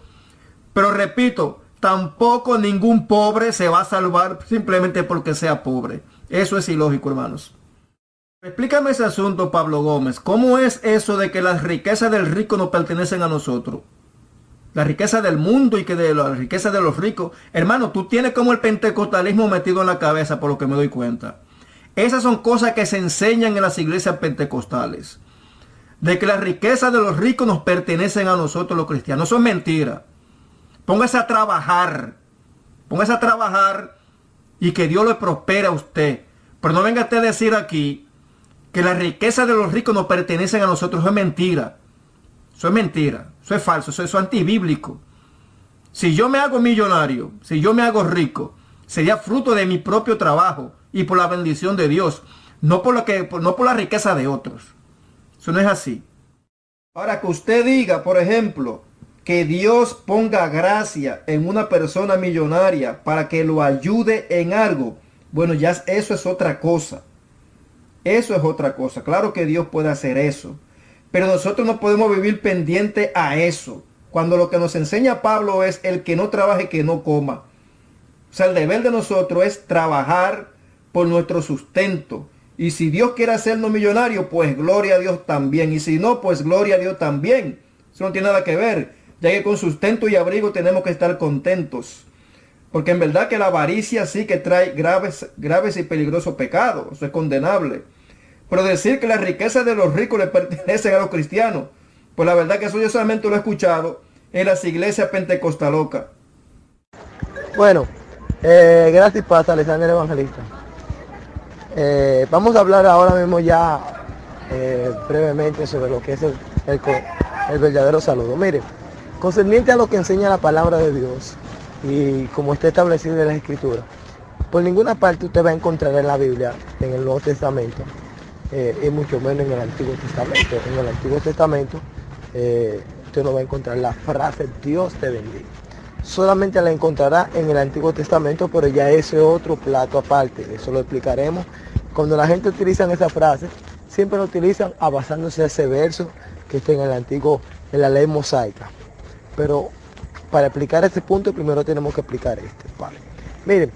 Pero repito, tampoco ningún pobre se va a salvar simplemente porque sea pobre. Eso es ilógico, hermanos. Explícame ese asunto, Pablo Gómez. ¿Cómo es eso de que las riquezas del rico no pertenecen a nosotros? la riqueza del mundo y que de la riqueza de los ricos. Hermano, tú tienes como el pentecostalismo metido en la cabeza por lo que me doy cuenta. Esas son cosas que se enseñan en las iglesias pentecostales. De que la riqueza de los ricos nos pertenecen a nosotros los cristianos. Eso es mentira. Póngase a trabajar. Póngase a trabajar y que Dios le prospere a usted. Pero no venga usted a decir aquí que la riqueza de los ricos nos pertenecen a nosotros. Eso es mentira. Eso es mentira. Eso es falso, eso es antibíblico. Si yo me hago millonario, si yo me hago rico, sería fruto de mi propio trabajo y por la bendición de Dios, no por, lo que, no por la riqueza de otros. Eso no es así. Para que usted diga, por ejemplo, que Dios ponga gracia en una persona millonaria para que lo ayude en algo, bueno, ya eso es otra cosa. Eso es otra cosa. Claro que Dios puede hacer eso. Pero nosotros no podemos vivir pendiente a eso. Cuando lo que nos enseña Pablo es el que no trabaje, que no coma. O sea, el deber de nosotros es trabajar por nuestro sustento. Y si Dios quiere hacernos millonarios, pues gloria a Dios también. Y si no, pues gloria a Dios también. Eso no tiene nada que ver. Ya que con sustento y abrigo tenemos que estar contentos. Porque en verdad que la avaricia sí que trae graves, graves y peligrosos pecados. Eso es condenable. Pero decir que la riqueza de los ricos le pertenecen a los cristianos, pues la verdad que eso yo solamente lo he escuchado en las iglesias pentecostalocas. Bueno, eh, gracias pasa Alexander Evangelista. Eh, vamos a hablar ahora mismo ya eh, brevemente sobre lo que es el, el verdadero saludo. Mire, concerniente a lo que enseña la palabra de Dios y como está establecido en la escritura, por ninguna parte usted va a encontrar en la Biblia, en el Nuevo Testamento, eh, y mucho menos en el Antiguo Testamento. En el Antiguo Testamento eh, usted no va a encontrar la frase Dios te bendiga. Solamente la encontrará en el Antiguo Testamento, pero ya ese otro plato aparte. Eso lo explicaremos. Cuando la gente utiliza esa frase, siempre lo utilizan basándose en ese verso que está en el Antiguo, en la ley mosaica. Pero para explicar este punto, primero tenemos que explicar este. Miren,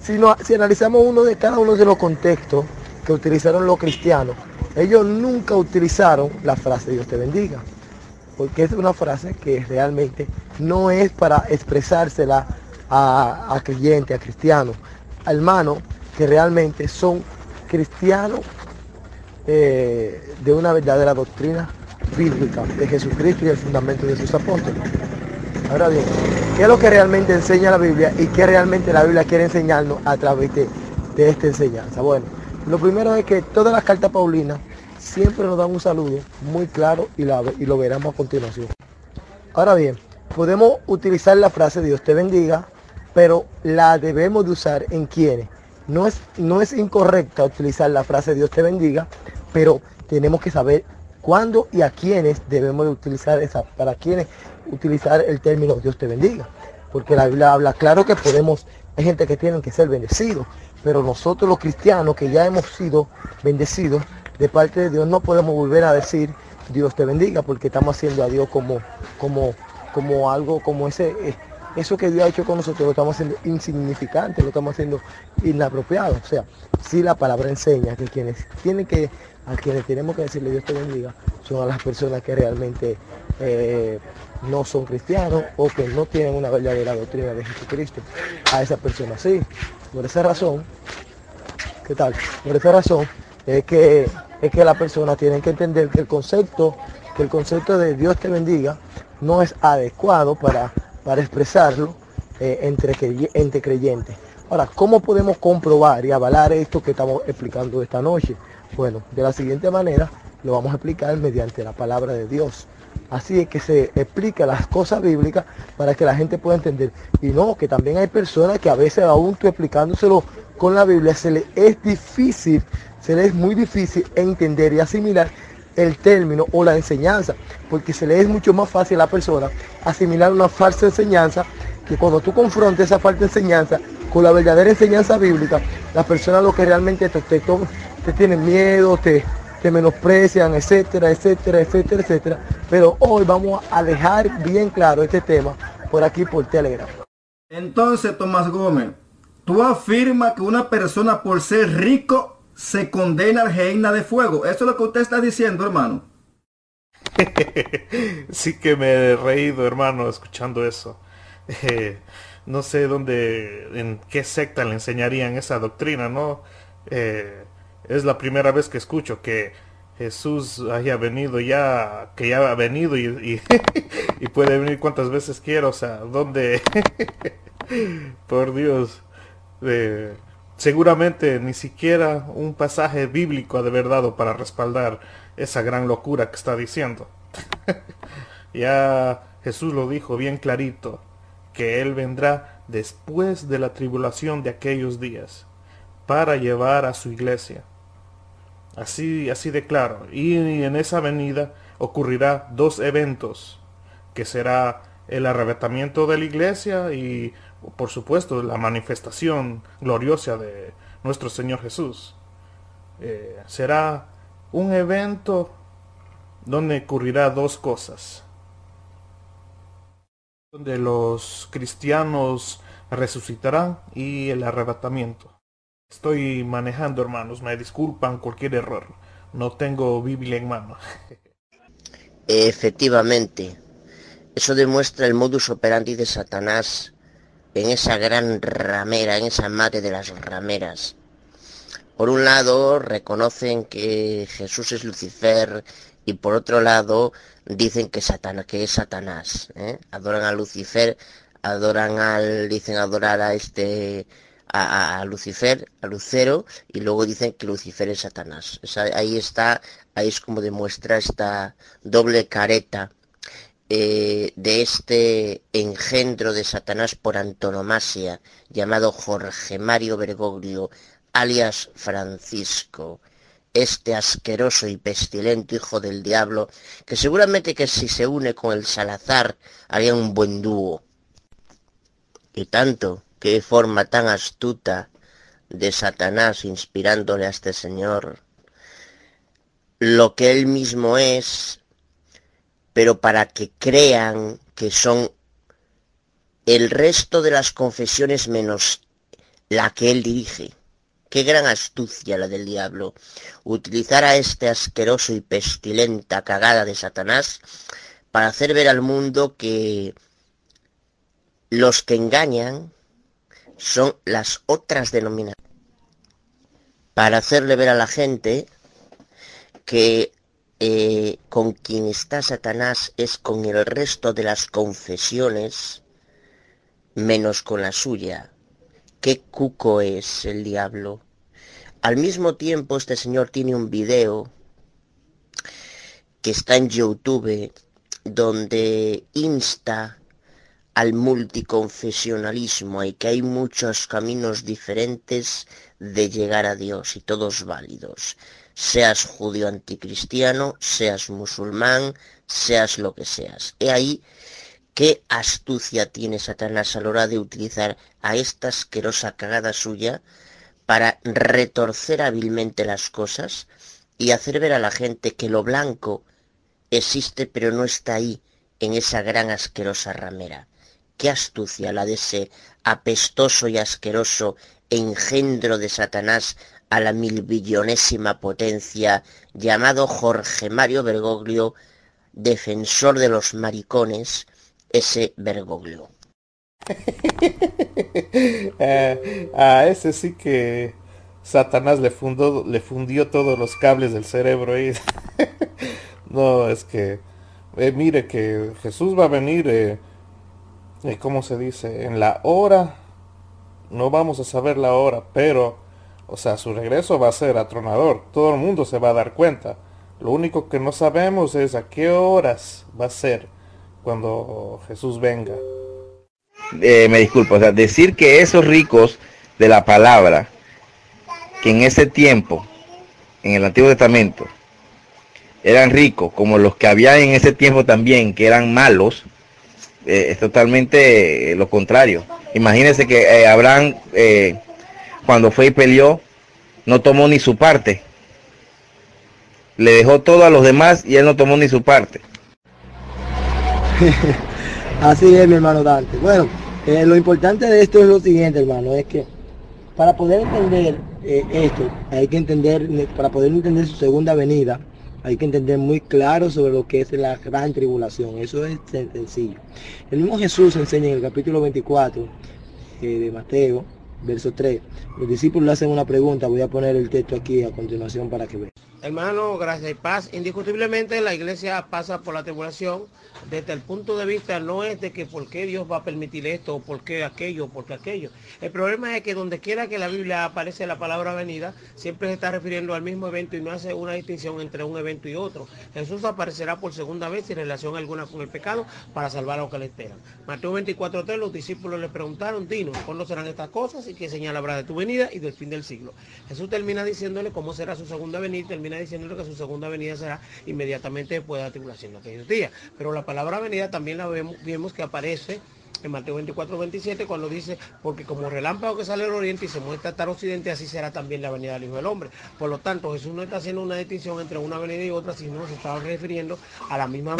si, si analizamos uno de cada uno de los contextos que utilizaron los cristianos, ellos nunca utilizaron la frase Dios te bendiga porque es una frase que realmente no es para expresársela a, creyentes, a cristianos, a hermanos que realmente son cristianos eh, de una verdadera doctrina bíblica de Jesucristo y el fundamento de sus apóstoles. Ahora bien, ¿qué es lo que realmente enseña la Biblia y qué realmente la Biblia quiere enseñarnos a través de, de esta enseñanza? Bueno, lo primero es que todas las cartas paulinas siempre nos dan un saludo muy claro y, lo veremos a continuación. Ahora bien, podemos utilizar la frase Dios te bendiga, pero la debemos de usar en quienes. No es, no es incorrecta utilizar la frase Dios te bendiga, pero tenemos que saber cuándo y a quiénes debemos de utilizar esa, para quienes utilizar el término Dios te bendiga. Porque la Biblia habla claro que podemos, hay gente que tienen que ser bendecidos, pero nosotros los cristianos que ya hemos sido bendecidos, de parte de Dios no podemos volver a decir Dios te bendiga porque estamos haciendo a Dios como, como, como algo, como ese, eh, eso que Dios ha hecho con nosotros lo estamos haciendo insignificante, lo estamos haciendo inapropiado. O sea, si la palabra enseña que quienes tienen que, a quienes tenemos que decirle Dios te bendiga, son a las personas que realmente eh, no son cristianos o que no tienen una verdadera doctrina de Jesucristo. A esa persona sí. Por esa razón, ¿qué tal? Por esa razón es que es que la persona tiene que entender que el concepto, que el concepto de Dios te bendiga no es adecuado para, para expresarlo eh, entre, entre creyentes. Ahora, ¿cómo podemos comprobar y avalar esto que estamos explicando esta noche? Bueno, de la siguiente manera lo vamos a explicar mediante la palabra de Dios. Así es que se explica las cosas bíblicas para que la gente pueda entender. Y no, que también hay personas que a veces aún tú explicándoselo con la Biblia se le es difícil se le es muy difícil entender y asimilar el término o la enseñanza, porque se le es mucho más fácil a la persona asimilar una falsa enseñanza que cuando tú confrontes esa falsa enseñanza con la verdadera enseñanza bíblica, las personas lo que realmente te, te, te tienen miedo, te, te menosprecian, etcétera, etcétera, etcétera, etcétera. Pero hoy vamos a dejar bien claro este tema por aquí por Telegram. Entonces, Tomás Gómez, tú afirmas que una persona por ser rico se condena al reina de fuego. Eso es lo que usted está diciendo, hermano. *laughs* sí que me he reído, hermano, escuchando eso. Eh, no sé dónde, en qué secta le enseñarían esa doctrina, ¿no? Eh, es la primera vez que escucho que Jesús haya venido ya, que ya ha venido y, *laughs* puede venir cuantas veces quiera, o sea, ¿dónde? *laughs* Por Dios. Seguramente ni siquiera un pasaje bíblico ha de verdad para respaldar esa gran locura que está diciendo. *laughs* ya Jesús lo dijo bien clarito, que Él vendrá después de la tribulación de aquellos días, para llevar a su iglesia. Así, así de claro. Y en esa venida ocurrirá dos eventos, que será el arrebatamiento de la iglesia y por supuesto, la manifestación gloriosa de nuestro Señor Jesús. Eh, será un evento donde ocurrirá dos cosas. Donde los cristianos resucitarán y el arrebatamiento. Estoy manejando, hermanos, me disculpan cualquier error. No tengo Biblia en mano. Efectivamente, eso demuestra el modus operandi de Satanás en esa gran ramera, en esa madre de las rameras. Por un lado, reconocen que Jesús es Lucifer y por otro lado, dicen que, que es Satanás. ¿eh? Adoran a Lucifer, adoran al, dicen adorar a este, a, Lucifer, a Lucero, y luego dicen que Lucifer es Satanás. ahí está, ahí es como demuestra esta doble careta eh, de este engendro de Satanás por antonomasia, llamado Jorge Mario Bergoglio, alias Francisco, este asqueroso y pestilente hijo del diablo, que seguramente que si se une con el Salazar haría un buen dúo. Y tanto, qué forma tan astuta de Satanás inspirándole a este señor lo que él mismo es, pero para que crean que son el resto de las confesiones menos la que él dirige. Qué gran astucia la del diablo. Utilizar a este asqueroso y pestilenta cagada de Satanás para hacer ver al mundo que los que engañan son las otras denominaciones. Para hacerle ver a la gente que eh, con quien está Satanás es con el resto de las confesiones menos con la suya. Qué cuco es el diablo. Al mismo tiempo este señor tiene un video que está en YouTube donde insta al multiconfesionalismo y que hay muchos caminos diferentes de llegar a Dios y todos válidos. Seas judío anticristiano, seas musulmán, seas lo que seas. He ahí qué astucia tiene Satanás a la hora de utilizar a esta asquerosa cagada suya para retorcer hábilmente las cosas y hacer ver a la gente que lo blanco existe pero no está ahí en esa gran asquerosa ramera qué astucia la de ese apestoso y asqueroso engendro de Satanás a la milbillonésima potencia llamado Jorge Mario Bergoglio, defensor de los maricones, ese Bergoglio. *laughs* Eh, a ese sí que Satanás le fundó, le fundió todos los cables del cerebro y *laughs* no es que eh, mire que Jesús va a venir eh, ¿cómo se dice? En la hora, no vamos a saber la hora, pero, o sea, su regreso va a ser atronador. Todo el mundo se va a dar cuenta. Lo único que no sabemos es a qué horas va a ser cuando Jesús venga. Eh, me disculpo, o sea, decir que esos ricos de la palabra, que en ese tiempo, en el Antiguo Testamento, eran ricos, como los que había en ese tiempo también, que eran malos, eh, es totalmente eh, lo contrario. Imagínense que eh, Abraham, cuando fue y peleó, no tomó ni su parte. Le dejó todo a los demás y él no tomó ni su parte. *laughs* Así es, mi hermano Dante. Bueno, lo importante de esto es lo siguiente, hermano, es que para poder entender esto, hay que entender, para poder entender su segunda venida, hay que entender muy claro sobre lo que es la gran tribulación. Eso es sencillo. El mismo Jesús enseña en el capítulo 24 eh, de Mateo, verso 3. Los discípulos le hacen una pregunta. Voy a poner el texto aquí a continuación para que vean. Hermano, gracias y paz. Indiscutiblemente la iglesia pasa por la tribulación desde el punto de vista no es de que por qué Dios va a permitir esto o por qué aquello por qué aquello. El problema es que donde quiera que la Biblia aparece la palabra venida, siempre se está refiriendo al mismo evento y no hace una distinción entre un evento y otro. Jesús aparecerá por segunda vez sin relación alguna con el pecado para salvar a los que le esperan. Mateo 24.3 los discípulos le preguntaron, dinos, ¿cuándo serán estas cosas y qué señal habrá de tu venida y del fin del siglo? Jesús termina diciéndole cómo será su segunda venida termina diciéndole que su segunda venida será inmediatamente después de la tribulación de aquellos días. Pero la palabra venida también la vemos, vemos que aparece en Mateo 24, 27, cuando dice, porque como relámpago que sale del oriente y se muestra hasta el occidente, así será también la venida del Hijo del Hombre. Por lo tanto, Jesús no está haciendo una distinción entre una venida y otra, sino se está refiriendo a la misma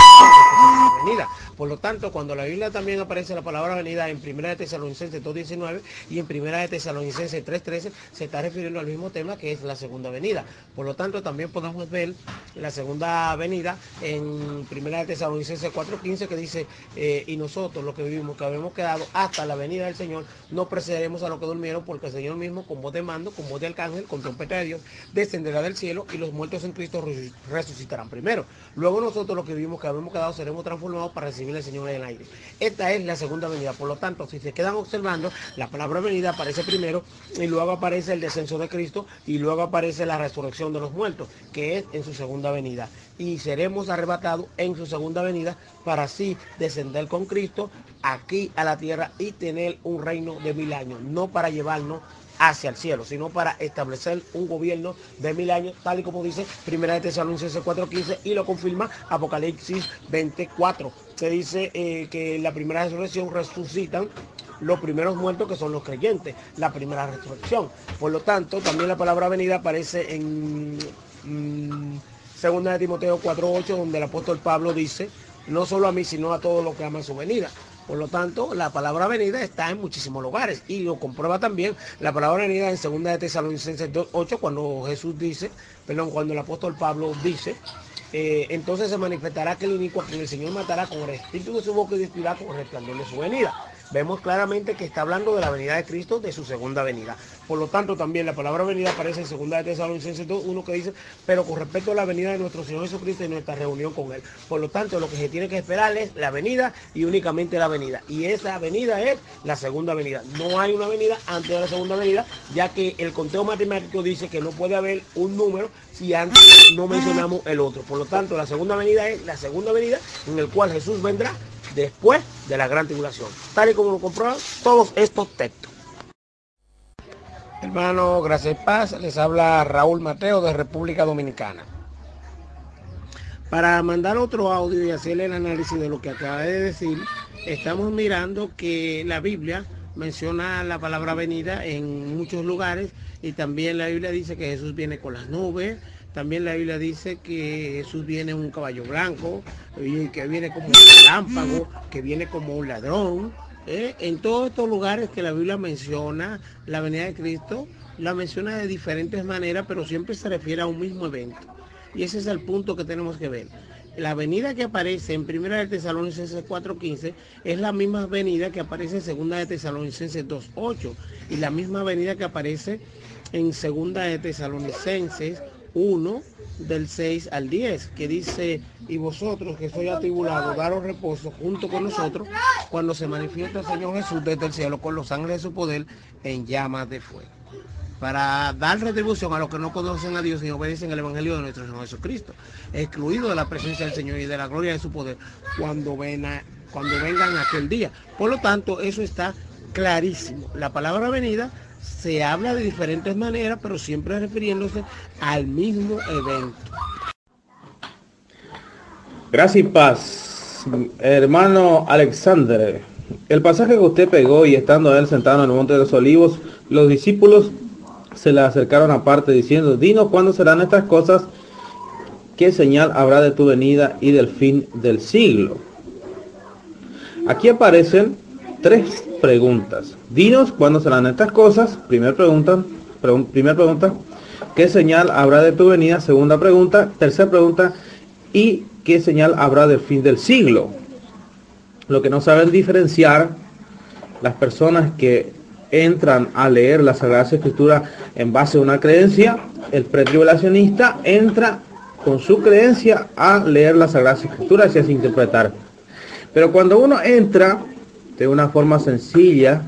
venida. Por lo tanto, cuando la Biblia también aparece la palabra venida en 1 de Tesalonicenses 2.19 y en 1 de Tesalonicenses 3.13, se está refiriendo al mismo tema que es la segunda venida. Por lo tanto, también podemos ver la segunda venida en 1 de Tesalonicenses 4.15 que dice, eh, y nosotros los que vivimos, que habemos quedado hasta la venida del Señor, no precederemos a los que durmieron, porque el Señor mismo, con voz de mando, con voz de arcángel, con trompeta de Dios, descenderá del cielo y los muertos en Cristo resucitarán primero. Luego nosotros los que vivimos, que habemos quedado, seremos transformados para recibir al Señor en el aire. Esta es la segunda venida. Por lo tanto, si se quedan observando, la palabra venida aparece primero y luego aparece el descenso de Cristo y luego aparece la resurrección de los muertos, que es en su segunda venida. Y seremos arrebatados en su segunda venida para así descender con Cristo aquí a la tierra y tener un reino de mil años, no para llevarnos hacia el cielo, sino para establecer un gobierno de mil años, tal y como dice Primera de Tesalonicenses 4.15 y lo confirma Apocalipsis 24. Se dice eh, que la primera resurrección resucitan los primeros muertos que son los creyentes, la primera resurrección. Por lo tanto, también la palabra venida aparece en mm, segunda de Timoteo 4.8, donde el apóstol Pablo dice, no solo a mí, sino a todos los que aman su venida. Por lo tanto, la palabra venida está en muchísimos lugares y lo comprueba también la palabra venida en segunda de Tesalonicenses 2.8 cuando Jesús dice, perdón, cuando el apóstol Pablo dice, eh, entonces se manifestará que el inicuo que el Señor matará con el espíritu de su boca y destruirá con el resplandor de su venida vemos claramente que está hablando de la venida de Cristo, de su segunda venida. Por lo tanto, también la palabra venida aparece en segunda de Tesalonicenses 2, uno que dice, pero con respecto a la venida de nuestro Señor Jesucristo y nuestra reunión con Él. Por lo tanto, lo que se tiene que esperar es la venida y únicamente la venida. Y esa venida es la segunda venida. No hay una venida antes de la segunda venida, ya que el conteo matemático dice que no puede haber un número si antes no mencionamos el otro. Por lo tanto, la segunda venida es la segunda venida en el cual Jesús vendrá después de la gran tribulación, tal y como lo comprueban todos estos textos. Hermano, gracias y paz, les habla Raúl Mateo de República Dominicana. Para mandar otro audio y hacerle el análisis de lo que acaba de decir, estamos mirando que la Biblia menciona la palabra venida en muchos lugares y también la Biblia dice que Jesús viene con las nubes, también la Biblia dice que Jesús viene en un caballo blanco, que viene como un relámpago, que viene como un ladrón. ¿eh? En todos estos lugares que la Biblia menciona la venida de Cristo, la menciona de diferentes maneras, pero siempre se refiere a un mismo evento. Y ese es el punto que tenemos que ver. La venida que aparece en Primera de Tesalonicenses 4.15 es la misma venida que aparece en Segunda de Tesalonicenses 2.8 y la misma venida que aparece en Segunda de Tesalonicenses 1 del 6 al 10, que dice, y vosotros que sois atribulados, daros reposo junto con nosotros cuando se manifiesta el Señor Jesús desde el cielo con los ángeles de su poder en llamas de fuego. Para dar retribución a los que no conocen a Dios y obedecen el Evangelio de nuestro Señor Jesucristo, excluido de la presencia del Señor y de la gloria de su poder cuando, cuando vengan aquel día. Por lo tanto, eso está clarísimo. La palabra venida se habla de diferentes maneras, pero siempre refiriéndose al mismo evento. Gracias y paz, hermano Alexander. El pasaje que usted pegó y estando él sentado en el monte de los olivos, los discípulos se le acercaron aparte diciendo, dinos cuándo serán estas cosas, qué señal habrá de tu venida y del fin del siglo. Aquí aparecen tres preguntas. Dinos cuándo serán estas cosas. Primera pregunta, primera pregunta, ¿qué señal habrá de tu venida? Segunda pregunta, tercera pregunta, ¿y qué señal habrá del fin del siglo? Lo que no saben diferenciar las personas que entran a leer la Sagrada Escritura en base a una creencia, el pretribulacionista entra con su creencia a leer la Sagrada Escritura y así interpretar. Pero cuando uno entra de una forma sencilla,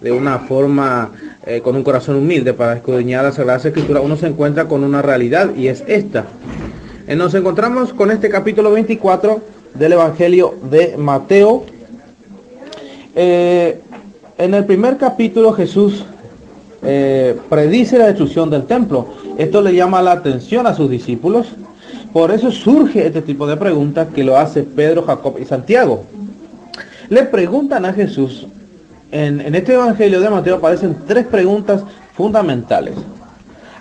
de una forma eh, con un corazón humilde para escudriñar la Sagrada Escritura, uno se encuentra con una realidad y es esta. Eh, nos encontramos con este capítulo 24 del Evangelio de Mateo. Eh, en el primer capítulo Jesús predice la destrucción del templo. Esto le llama la atención a sus discípulos. Por eso surge este tipo de preguntas que lo hace Pedro, Jacob y Santiago. Le preguntan a Jesús, en, este Evangelio de Mateo aparecen tres preguntas fundamentales.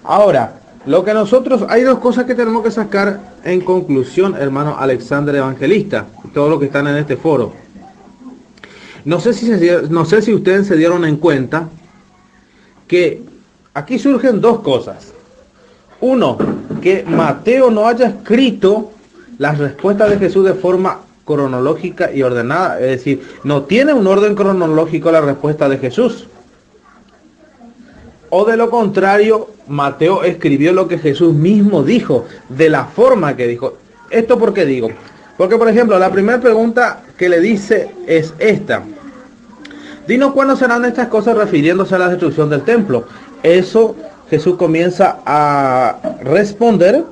Ahora, lo que nosotros, hay dos cosas que tenemos que sacar en conclusión, hermano Alexander Evangelista, todos los que están en este foro. No sé, si no sé si ustedes se dieron en cuenta que aquí surgen dos cosas. Uno, que Mateo no haya escrito las respuestas de Jesús de forma cronológica y ordenada. Es decir, no tiene un orden cronológico la respuesta de Jesús. O de lo contrario, Mateo escribió lo que Jesús mismo dijo, de la forma que dijo. ¿Esto por qué digo? Porque, por ejemplo, la primera pregunta que le dice es esta. Dinos cuándo serán estas cosas refiriéndose a la destrucción del templo. Eso Jesús comienza a responder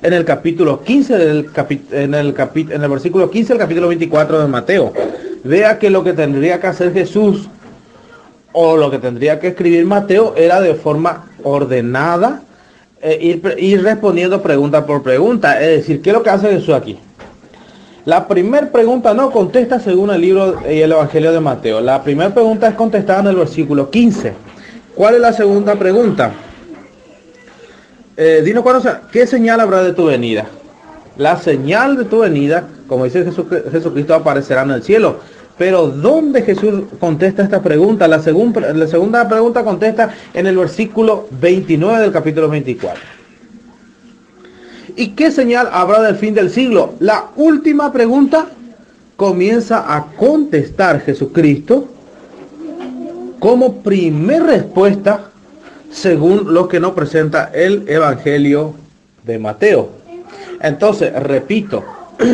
en el capítulo 15 del en el en el versículo 15 del capítulo 24 de Mateo. Vea que lo que tendría que hacer Jesús o lo que tendría que escribir Mateo era de forma ordenada eh, ir, ir, respondiendo pregunta por pregunta. Es decir, ¿qué es lo que hace Jesús aquí? La primera pregunta no contesta según el libro y el Evangelio de Mateo. La primera pregunta es contestada en el versículo 15. ¿Cuál es la segunda pregunta? Eh, dinos cuándo, ¿qué señal habrá de tu venida? La señal de tu venida, como dice Jesucristo, aparecerá en el cielo. Pero ¿dónde Jesús contesta esta pregunta? La, la segunda pregunta contesta en el versículo 29 del capítulo 24. ¿Y qué señal habrá del fin del siglo? La última pregunta comienza a contestar Jesucristo como primer respuesta según lo que nos presenta el Evangelio de Mateo. Entonces, repito, *clears throat*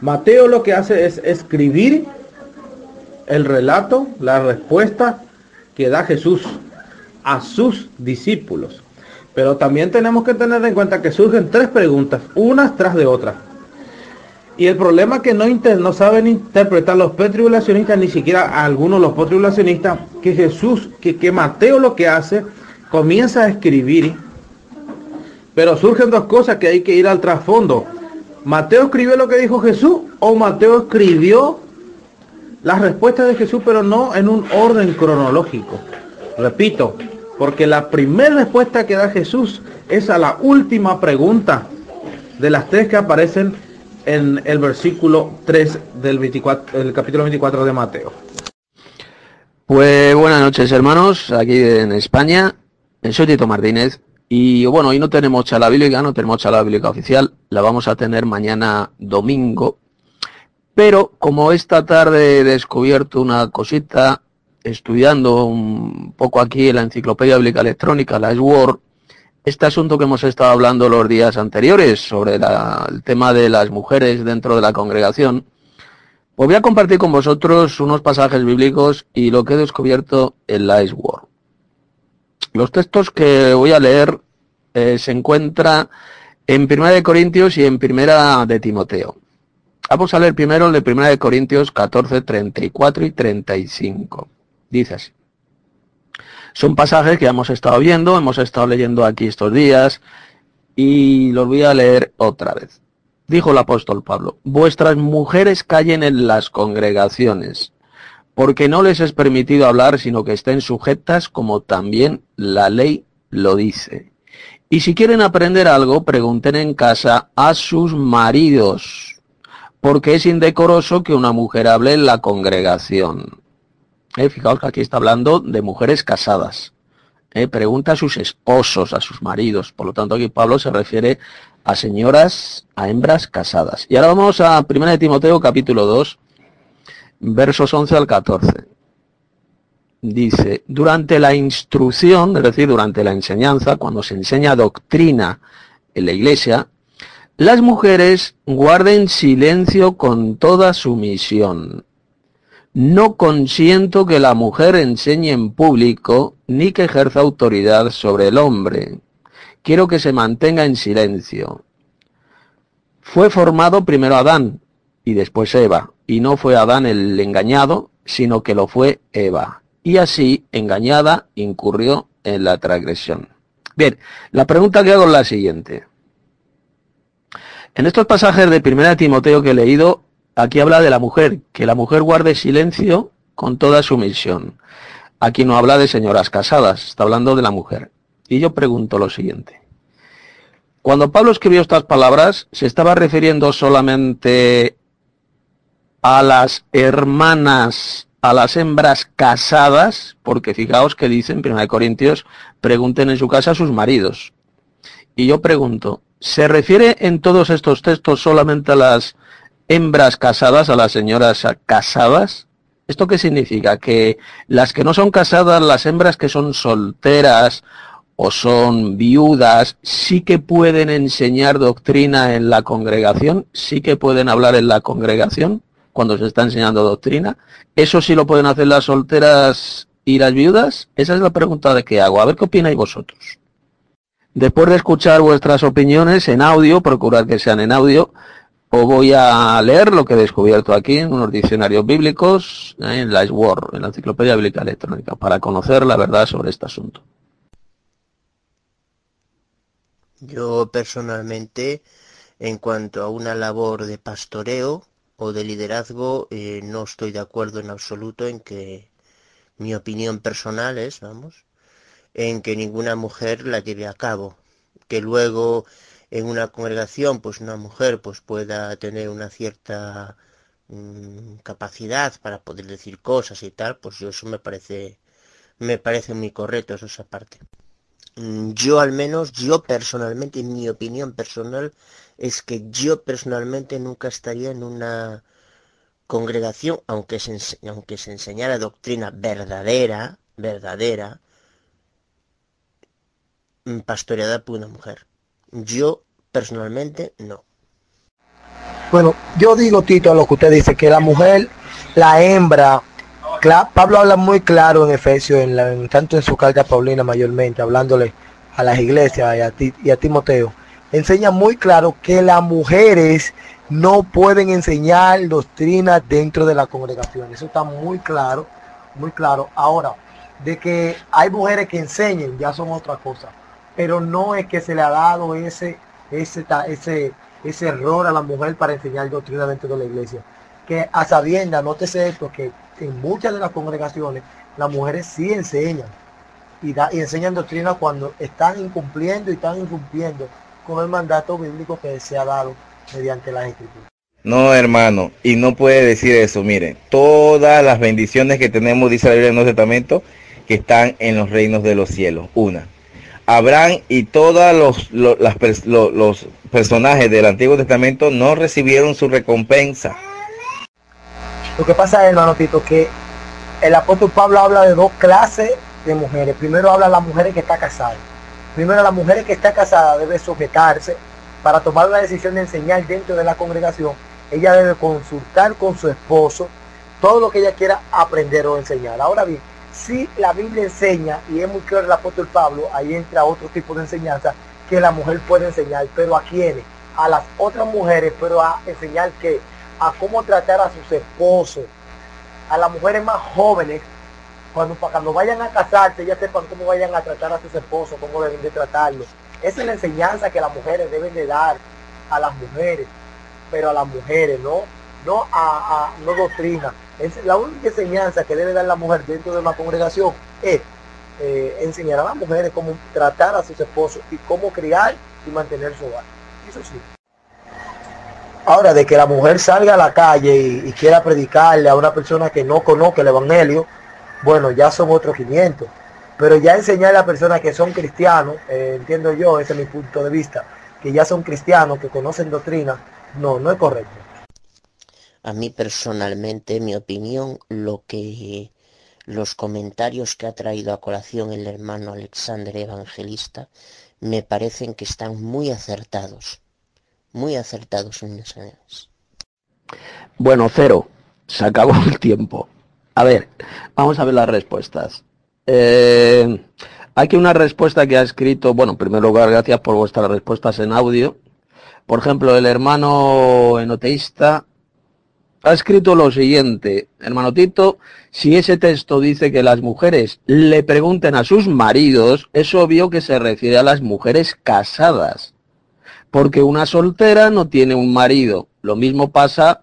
Mateo lo que hace es escribir el relato, la respuesta que da Jesús a sus discípulos. Pero también tenemos que tener en cuenta que surgen tres preguntas, unas tras de otras. Y el problema es que no, saben interpretar los petribulacionistas, ni siquiera algunos los petribulacionistas, que Jesús, que, que Mateo lo que hace, comienza a escribir, pero surgen dos cosas que hay que ir al trasfondo. ¿Mateo escribió lo que dijo Jesús o Mateo escribió las respuestas de Jesús, pero no en un orden cronológico? Repito, porque la primera respuesta que da Jesús es a la última pregunta de las tres que aparecen en el versículo 3 del, 24, el capítulo 24 de Mateo. Pues buenas noches hermanos, aquí en España, soy Tito Martínez y bueno, hoy no tenemos charla bíblica, no tenemos charla bíblica oficial, la vamos a tener mañana domingo. Pero como esta tarde he descubierto una cosita, estudiando un poco aquí en la enciclopedia bíblica electrónica, la Word, este asunto que hemos estado hablando los días anteriores sobre el tema de las mujeres dentro de la congregación, pues voy a compartir con vosotros unos pasajes bíblicos y lo que he descubierto en la Word. Los textos que voy a leer eh, se encuentran en Primera de Corintios y en Primera de Timoteo. Vamos a leer primero el de Primera de Corintios 14, 34 y 35. Dice así. Son pasajes que hemos estado viendo, hemos estado leyendo aquí estos días y los voy a leer otra vez. Dijo el apóstol Pablo, vuestras mujeres callen en las congregaciones porque no les es permitido hablar, sino que estén sujetas como también la ley lo dice. Y si quieren aprender algo, pregunten en casa a sus maridos, porque es indecoroso que una mujer hable en la congregación. Eh, fijaos que aquí está hablando de mujeres casadas. Eh, pregunta a sus esposos, a sus maridos. Por lo tanto, aquí Pablo se refiere a señoras, a hembras casadas. Y ahora vamos a 1 de Timoteo capítulo 2, versos 11 al 14. Dice, durante la instrucción, es decir, durante la enseñanza, cuando se enseña doctrina en la iglesia, las mujeres guarden silencio con toda sumisión. No consiento que la mujer enseñe en público ni que ejerza autoridad sobre el hombre. Quiero que se mantenga en silencio. Fue formado primero Adán y después Eva y no fue Adán el engañado, sino que lo fue Eva. Y así, engañada, incurrió en la transgresión. Bien, la pregunta que hago es la siguiente. En estos pasajes de 1 Timoteo que he leído, aquí habla de la mujer, que la mujer guarde silencio con toda sumisión. Aquí no habla de señoras casadas, está hablando de la mujer. Y yo pregunto lo siguiente. Cuando Pablo escribió estas palabras, ¿se estaba refiriendo solamente a las hermanas, a las hembras casadas, porque fijaos que dicen, 1 Corintios, pregunten en su casa a sus maridos. Y yo pregunto, ¿se refiere en todos estos textos solamente a las hembras casadas, a las señoras casadas? ¿Esto qué significa? Que las que no son casadas, las hembras que son solteras o son viudas, sí que pueden enseñar doctrina en la congregación, sí que pueden hablar en la congregación cuando se está enseñando doctrina. ¿Eso sí lo pueden hacer las solteras y las viudas? Esa es la pregunta de qué hago. A ver qué opináis vosotros. Después de escuchar vuestras opiniones en audio, procurar que sean en audio, os voy a leer lo que he descubierto aquí en unos diccionarios bíblicos, en la en la Enciclopedia Bíblica Electrónica, para conocer la verdad sobre este asunto. Yo personalmente, en cuanto a una labor de pastoreo o de liderazgo, eh, no estoy de acuerdo en absoluto en que mi opinión personal es, vamos, en que ninguna mujer la lleve a cabo. Que luego en una congregación, pues una mujer pues pueda tener una cierta mm, capacidad para poder decir cosas y tal, pues yo eso me parece me parece muy correcto eso esa parte. Mm, yo al menos, yo personalmente, mi opinión personal es que yo personalmente nunca estaría en una congregación, aunque se, aunque se enseñara doctrina verdadera, verdadera, mm, pastoreada por una mujer. Yo personalmente no. Bueno, yo digo, Tito, lo que usted dice, que la mujer, la hembra, Pablo habla muy claro en Efesios, en tanto en su carta a Paulina mayormente, hablándole a las iglesias y a, ti, y a Timoteo, enseña muy claro que las mujeres no pueden enseñar doctrinas dentro de la congregación. Eso está muy claro, muy claro. Ahora, de que hay mujeres que enseñen, ya son otra cosa. Pero no es que se le ha dado ese, ese, ese, ese error a la mujer para enseñar doctrina dentro de la iglesia. Que a sabienda, nótese esto, que en muchas de las congregaciones las mujeres sí enseñan y, da, y enseñan doctrina cuando están incumpliendo y están incumpliendo con el mandato bíblico que se ha dado mediante las escrituras. No, hermano, y no puede decir eso. Mire, todas las bendiciones que tenemos, dice la Biblia en el Nuevo Testamento, que están en los reinos de los cielos. Una. Abraham y todos los, los, los personajes del Antiguo Testamento no recibieron su recompensa. Lo que pasa es, hermano Tito, que el apóstol Pablo habla de dos clases de mujeres. Primero habla de las mujeres que está casada. Primero la mujer que está casada debe sujetarse para tomar la decisión de enseñar dentro de la congregación. Ella debe consultar con su esposo todo lo que ella quiera aprender o enseñar. Ahora bien, si la Biblia enseña, y es muy claro el apóstol Pablo, ahí entra otro tipo de enseñanza, que la mujer puede enseñar, pero a quiénes? A las otras mujeres, pero a enseñar que a cómo tratar a sus esposos, a las mujeres más jóvenes, cuando, cuando vayan a casarse, ya sepan cómo vayan a tratar a sus esposos, cómo deben de tratarlos. Esa es la enseñanza que las mujeres deben de dar a las mujeres, pero a las mujeres, no, no a, a no doctrina. Es la única enseñanza que debe dar la mujer dentro de una congregación es eh, enseñar a las mujeres cómo tratar a sus esposos y cómo criar y mantener su hogar. Eso sí. Ahora, de que la mujer salga a la calle y, quiera predicarle a una persona que no conoce el Evangelio, bueno, ya son otros 500. Pero ya enseñar a las personas que son cristianos, eh, entiendo yo, ese es mi punto de vista, que ya son cristianos, que conocen doctrina, no, no es correcto. A mí personalmente, mi opinión, lo que los comentarios que ha traído a colación el hermano Alexander Evangelista me parecen que están muy acertados, muy acertados en esas. Bueno, cero, se acabó el tiempo. A ver, vamos a ver las respuestas. Eh, aquí una respuesta que ha escrito, bueno, en primer lugar, gracias por vuestras respuestas en audio. Por ejemplo, el hermano enoteísta ha escrito lo siguiente, hermano Tito, si ese texto dice que las mujeres le pregunten a sus maridos, es obvio que se refiere a las mujeres casadas, porque una soltera no tiene un marido. Lo mismo pasa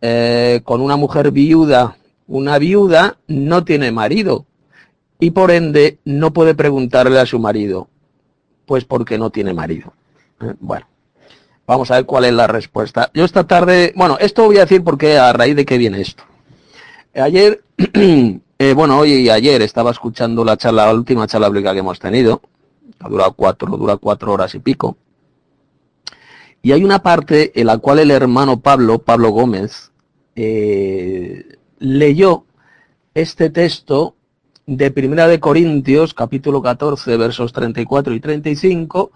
eh, con una mujer viuda. Una viuda no tiene marido y por ende no puede preguntarle a su marido, pues porque no tiene marido. Eh, bueno. Vamos a ver cuál es la respuesta. Yo esta tarde, bueno, esto voy a decir porque a raíz de qué viene esto. Ayer, *clears throat* eh, bueno, hoy y ayer estaba escuchando la charla, la última charla pública que hemos tenido, ha durado cuatro, dura cuatro horas y pico. Y hay una parte en la cual el hermano Pablo, Pablo Gómez, eh, leyó este texto de Primera de Corintios, capítulo 14, versos 34 y 35,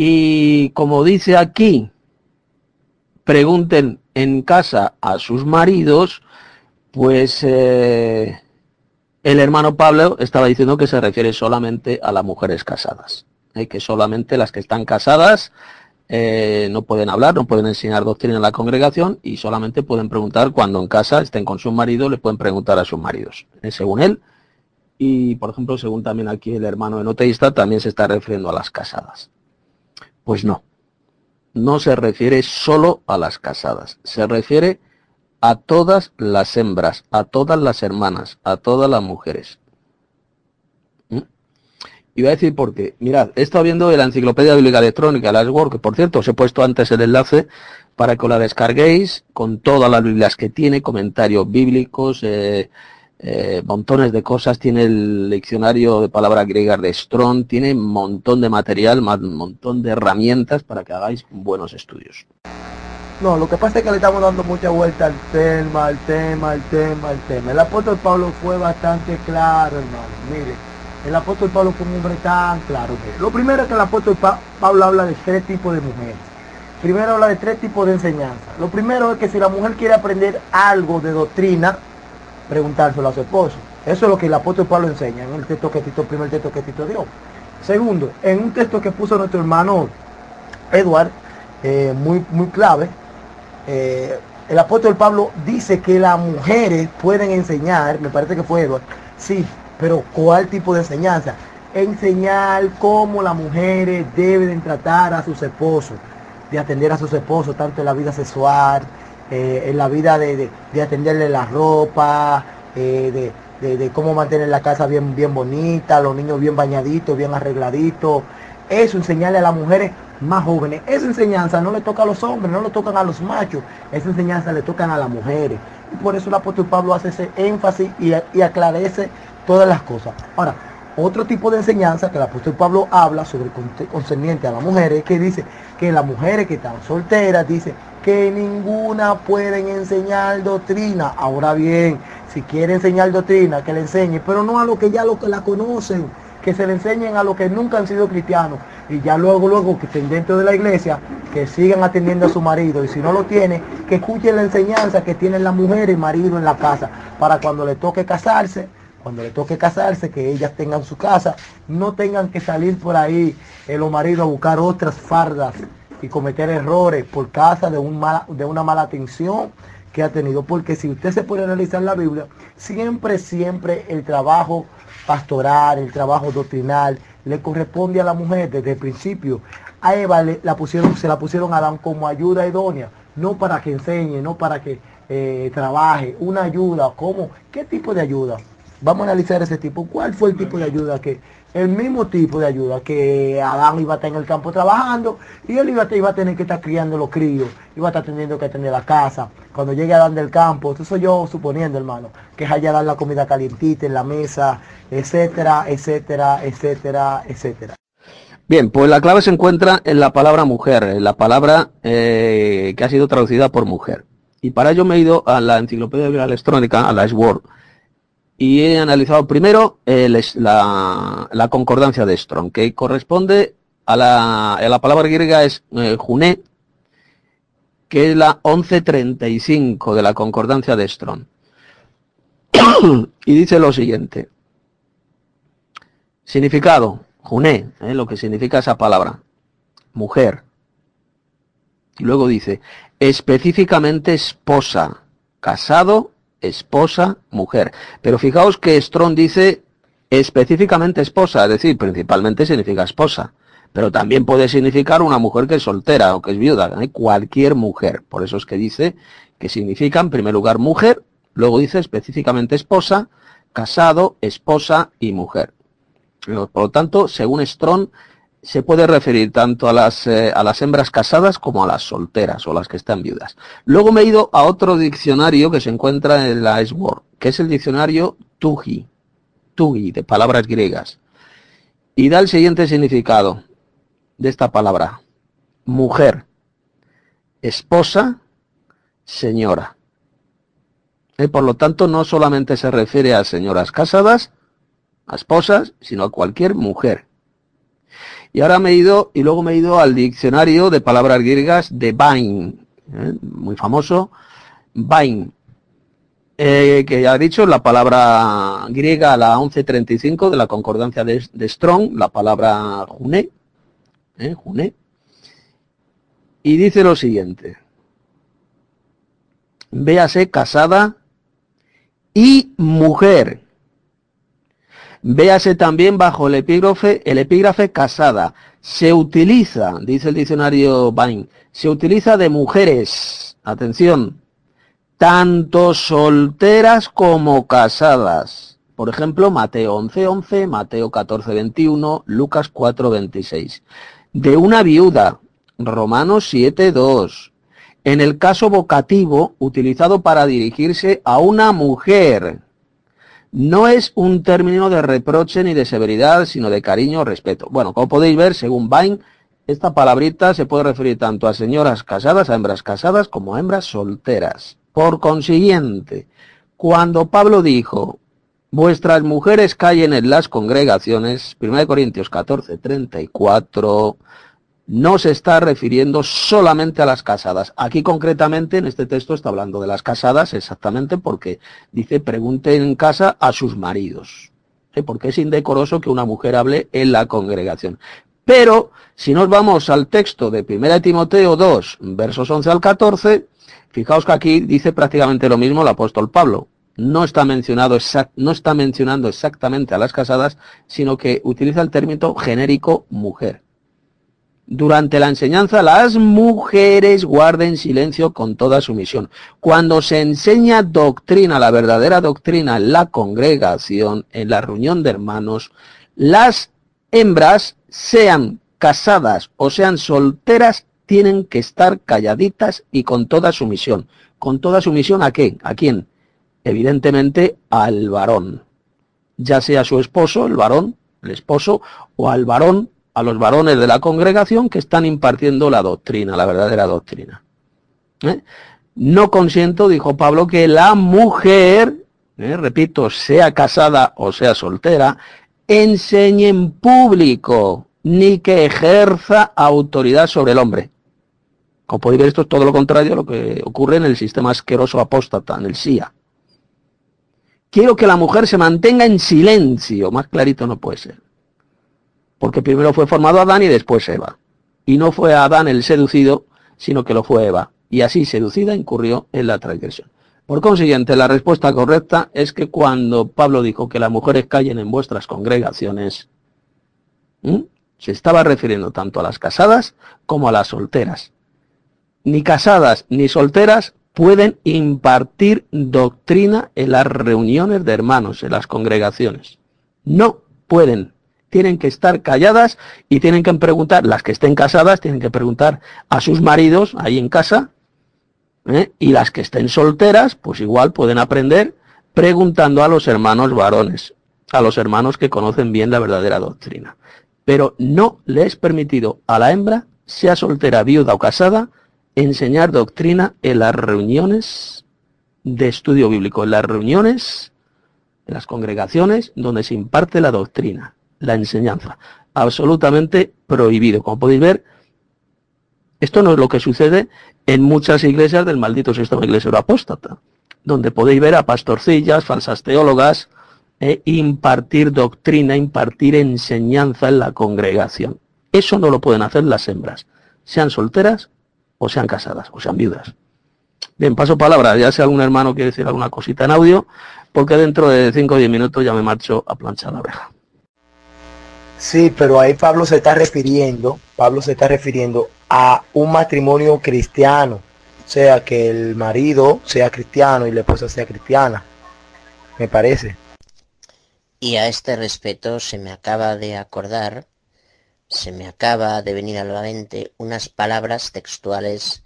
y como dice aquí, pregunten en casa a sus maridos, pues eh, el hermano Pablo estaba diciendo que se refiere solamente a las mujeres casadas. ¿eh? que solamente las que están casadas eh, no pueden hablar, no pueden enseñar doctrina en la congregación y solamente pueden preguntar cuando en casa estén con su marido, le pueden preguntar a sus maridos, ¿eh? según él. Y, por ejemplo, según también aquí el hermano enoteísta, también se está refiriendo a las casadas. Pues no, no se refiere solo a las casadas, se refiere a todas las hembras, a todas las hermanas, a todas las mujeres. ¿Mm? Y voy a decir por qué. Mirad, he estado viendo la Enciclopedia Bíblica Electrónica, la Word, que por cierto os he puesto antes el enlace para que la descarguéis con todas las Biblias que tiene, comentarios bíblicos, eh, eh, montones de cosas, tiene el diccionario de palabras griegas de Strong, tiene un montón de material, un montón de herramientas para que hagáis buenos estudios. No, lo que pasa es que le estamos dando mucha vuelta al tema, al tema, al tema, al tema. El apóstol Pablo fue bastante claro, hermano. Mire, el apóstol Pablo fue un hombre tan claro. Lo primero es que el apóstol Pablo habla de tres tipos de mujeres. Primero habla de tres tipos de enseñanza. Lo primero es que si la mujer quiere aprender algo de doctrina, preguntárselo a su esposo. Eso es lo que el apóstol Pablo enseña en el texto que Tito, primer texto que Tito dio. Segundo, en un texto que puso nuestro hermano Edward, eh, muy, muy clave, eh, el apóstol Pablo dice que las mujeres pueden enseñar, me parece que fue Edward, sí, pero ¿cuál tipo de enseñanza? Enseñar cómo las mujeres deben tratar a sus esposos, de atender a sus esposos, tanto en la vida sexual, eh, en la vida de, atenderle la ropa, eh, de, cómo mantener la casa bien, bien bonita, los niños bien bañaditos, bien arregladitos. Eso enseñarle a las mujeres más jóvenes. Esa enseñanza no le toca a los hombres, no le tocan a los machos. Esa enseñanza le tocan a las mujeres. Y por eso el apóstol Pablo hace ese énfasis y, y aclarece todas las cosas. Ahora, otro tipo de enseñanza que el apóstol Pablo habla sobre concerniente a las mujeres, que dice que las mujeres que están solteras, dice que ninguna pueden enseñar doctrina. Ahora bien, si quiere enseñar doctrina, que le enseñe, pero no a lo que ya lo que la conocen que se le enseñen a los que nunca han sido cristianos. Y ya luego, luego que estén dentro de la iglesia, que sigan atendiendo a su marido. Y si no lo tiene, que escuchen la enseñanza que tienen la mujer y marido en la casa para cuando le toque casarse, cuando le toque casarse, que ellas tengan su casa, no tengan que salir por ahí eh, los maridos a buscar otras fardas y cometer errores por causa de, un de una mala atención que ha tenido. Porque si usted se puede analizar la Biblia, siempre, siempre el trabajo pastoral, el trabajo doctrinal, le corresponde a la mujer desde el principio. A Eva la pusieron, se la pusieron a Adán como ayuda idónea, no para que enseñe, no para que eh, trabaje, una ayuda, ¿cómo? ¿Qué tipo de ayuda? Vamos a analizar ese tipo. ¿Cuál fue el tipo de ayuda que, el mismo tipo de ayuda que Adán iba a estar en el campo trabajando y él iba a, tener que estar criando los críos, iba a estar teniendo que atender la casa. Cuando llegue Adán del campo, eso soy yo suponiendo, hermano, que es allá dar la comida calientita en la mesa, etcétera, etcétera, etcétera, etcétera. Bien, pues la clave se encuentra en la palabra mujer, en la palabra eh, que ha sido traducida por mujer. Y para ello me he ido a la enciclopedia electrónica, a la S-Word, y he analizado primero la, concordancia de Strong, que corresponde a la, palabra griega es eh, juné, que es la 1135 de la concordancia de Strong. *coughs* y dice lo siguiente. Significado, juné, eh, lo que significa esa palabra, mujer. Y luego dice, específicamente esposa, casado esposa, mujer. Pero fijaos que Strong dice específicamente esposa, es decir, principalmente significa esposa. Pero también puede significar una mujer que es soltera o que es viuda, ¿eh? cualquier mujer. Por eso es que dice que significa en primer lugar mujer, luego dice específicamente esposa, casado, esposa y mujer. Por lo tanto, según Strong, se puede referir tanto a las, eh, a las hembras casadas como a las solteras o las que están viudas. Luego me he ido a otro diccionario que se encuentra en la Sword, que es el diccionario Tugi, Tugi, de palabras griegas. Y da el siguiente significado de esta palabra. Mujer, esposa, señora. Y eh, por lo tanto, no solamente se refiere a señoras casadas, a esposas, sino a cualquier mujer y ahora me he ido, y luego me he ido al diccionario de palabras griegas de Bain, ¿eh? muy famoso, Bain, eh, que ya he dicho, la palabra griega, la 1135 de la concordancia de, Strong, la palabra juné, ¿eh? Juné. Y dice lo siguiente. Véase casada y mujer. Véase también bajo el epígrafe, el epígrafe casada. Se utiliza, dice el diccionario Bain, se utiliza de mujeres. Atención, tanto solteras como casadas. Por ejemplo, Mateo 11:11, Mateo 14:21, Lucas 4:26. De una viuda, Romanos 7:2. En el caso vocativo, utilizado para dirigirse a una mujer, no es un término de reproche ni de severidad, sino de cariño o respeto. Bueno, como podéis ver, según Bain, esta palabrita se puede referir tanto a señoras casadas, a hembras casadas, como a hembras solteras. Por consiguiente, cuando Pablo dijo, vuestras mujeres callen en las congregaciones, 1 Corintios 14, 34, no se está refiriendo solamente a las casadas. Aquí concretamente en este texto está hablando de las casadas exactamente porque dice pregunten en casa a sus maridos. Porque es indecoroso que una mujer hable en la congregación. Pero si nos vamos al texto de 1 Timoteo 2, versos 11 al 14, Fijaos que aquí dice prácticamente lo mismo el apóstol Pablo. No está, mencionado no está mencionando exactamente a las casadas, sino que utiliza el término genérico mujer. Durante la enseñanza, las mujeres guarden silencio con toda sumisión. Cuando se enseña doctrina, la verdadera doctrina en la congregación, en la reunión de hermanos, las hembras, sean casadas o sean solteras, tienen que estar calladitas y con toda sumisión. ¿Con toda sumisión a qué? ¿A quién? Evidentemente al varón. Ya sea su esposo, el varón, el esposo, o al varón, a los varones de la congregación que están impartiendo la doctrina, la verdadera doctrina. ¿Eh? No consiento, dijo Pablo, que la mujer, ¿eh? repito, sea casada o sea soltera, enseñe en público ni que ejerza autoridad sobre el hombre. Como podéis ver, esto es todo lo contrario a lo que ocurre en el sistema asqueroso apóstata, en el SIA. Quiero que la mujer se mantenga en silencio, más clarito no puede ser. Porque primero fue formado Adán y después Eva. Y no fue Adán el seducido, sino que lo fue Eva. Y así seducida incurrió en la transgresión. Por consiguiente, la respuesta correcta es que cuando Pablo dijo que las mujeres callen en vuestras congregaciones, se estaba refiriendo tanto a las casadas como a las solteras ni casadas ni solteras pueden impartir doctrina en las reuniones de hermanos, en las congregaciones. No pueden. Tienen que estar calladas y tienen que preguntar, las que estén casadas tienen que preguntar a sus maridos ahí en casa, ¿eh? y las que estén solteras, pues igual pueden aprender preguntando a los hermanos varones, a los hermanos que conocen bien la verdadera doctrina. Pero no le es permitido a la hembra, sea soltera, viuda o casada, enseñar doctrina en las reuniones de estudio bíblico, en las reuniones, en las congregaciones donde se imparte la doctrina, la enseñanza. Absolutamente prohibido. Como podéis ver, esto no es lo que sucede en muchas iglesias del maldito sistema iglesia apóstata, donde podéis ver a pastorcillas, falsas teólogas, e impartir doctrina, impartir enseñanza en la congregación. Eso no lo pueden hacer las hembras, sean solteras o sean casadas, o sean viudas. Bien, paso palabra, ya si algún hermano quiere decir alguna cosita en audio, porque dentro de 5 o 10 minutos ya me marcho a planchar la oreja. Sí, pero ahí Pablo se está refiriendo, Pablo se está refiriendo a un matrimonio cristiano, o sea, que el marido sea cristiano y la esposa sea cristiana, me parece. Y a este respecto se me acaba de acordar se me acaba de venir a la mente unas palabras textuales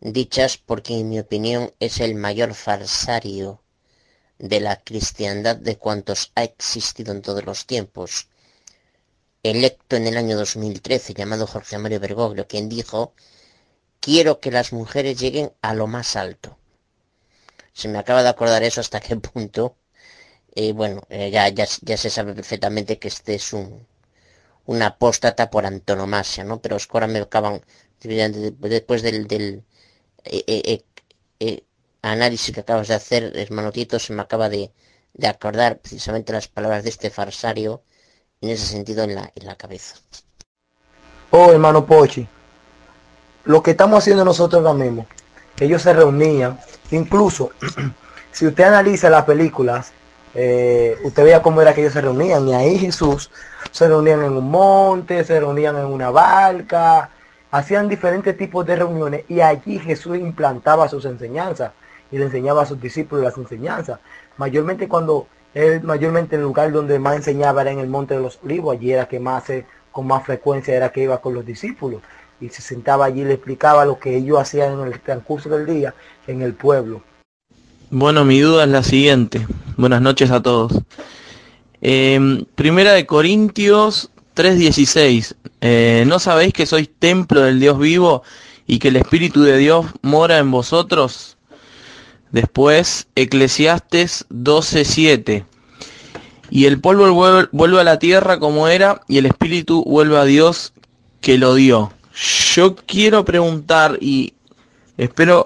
dichas porque en mi opinión es el mayor farsario de la cristiandad de cuantos ha existido en todos los tiempos. Electo en el año 2013 llamado Jorge Mario Bergoglio, quien dijo, quiero que las mujeres lleguen a lo más alto. Se me acaba de acordar eso hasta qué punto. Eh, bueno, eh, ya, ya, ya se sabe perfectamente que este es un, una apóstata por antonomasia, ¿no? Pero ahora me acaban, después del, del eh, eh, análisis que acabas de hacer, hermanotito, se me acaba de, de, acordar precisamente las palabras de este farsario en ese sentido en la, en la cabeza. Oh, hermano Pochi, lo que estamos haciendo nosotros ahora mismo, ellos se reunían, incluso *clears throat* si usted analiza las películas, eh, usted veía cómo era que ellos se reunían, y ahí Jesús se reunían en un monte, se reunían en una barca, hacían diferentes tipos de reuniones, y allí Jesús implantaba sus enseñanzas, y le enseñaba a sus discípulos las enseñanzas. Mayormente cuando él, mayormente el lugar donde más enseñaba era en el monte de los olivos, allí era que más con más frecuencia era que iba con los discípulos y se sentaba allí y le explicaba lo que ellos hacían en el transcurso del día en el pueblo. Bueno, mi duda es la siguiente. Buenas noches a todos. Eh, primera de Corintios 3:16. Eh, ¿No sabéis que sois templo del Dios vivo y que el Espíritu de Dios mora en vosotros? Después, Eclesiastes 12:7 y el polvo vuelve a la tierra como era y el espíritu vuelve a Dios que lo dio. Yo quiero preguntar y espero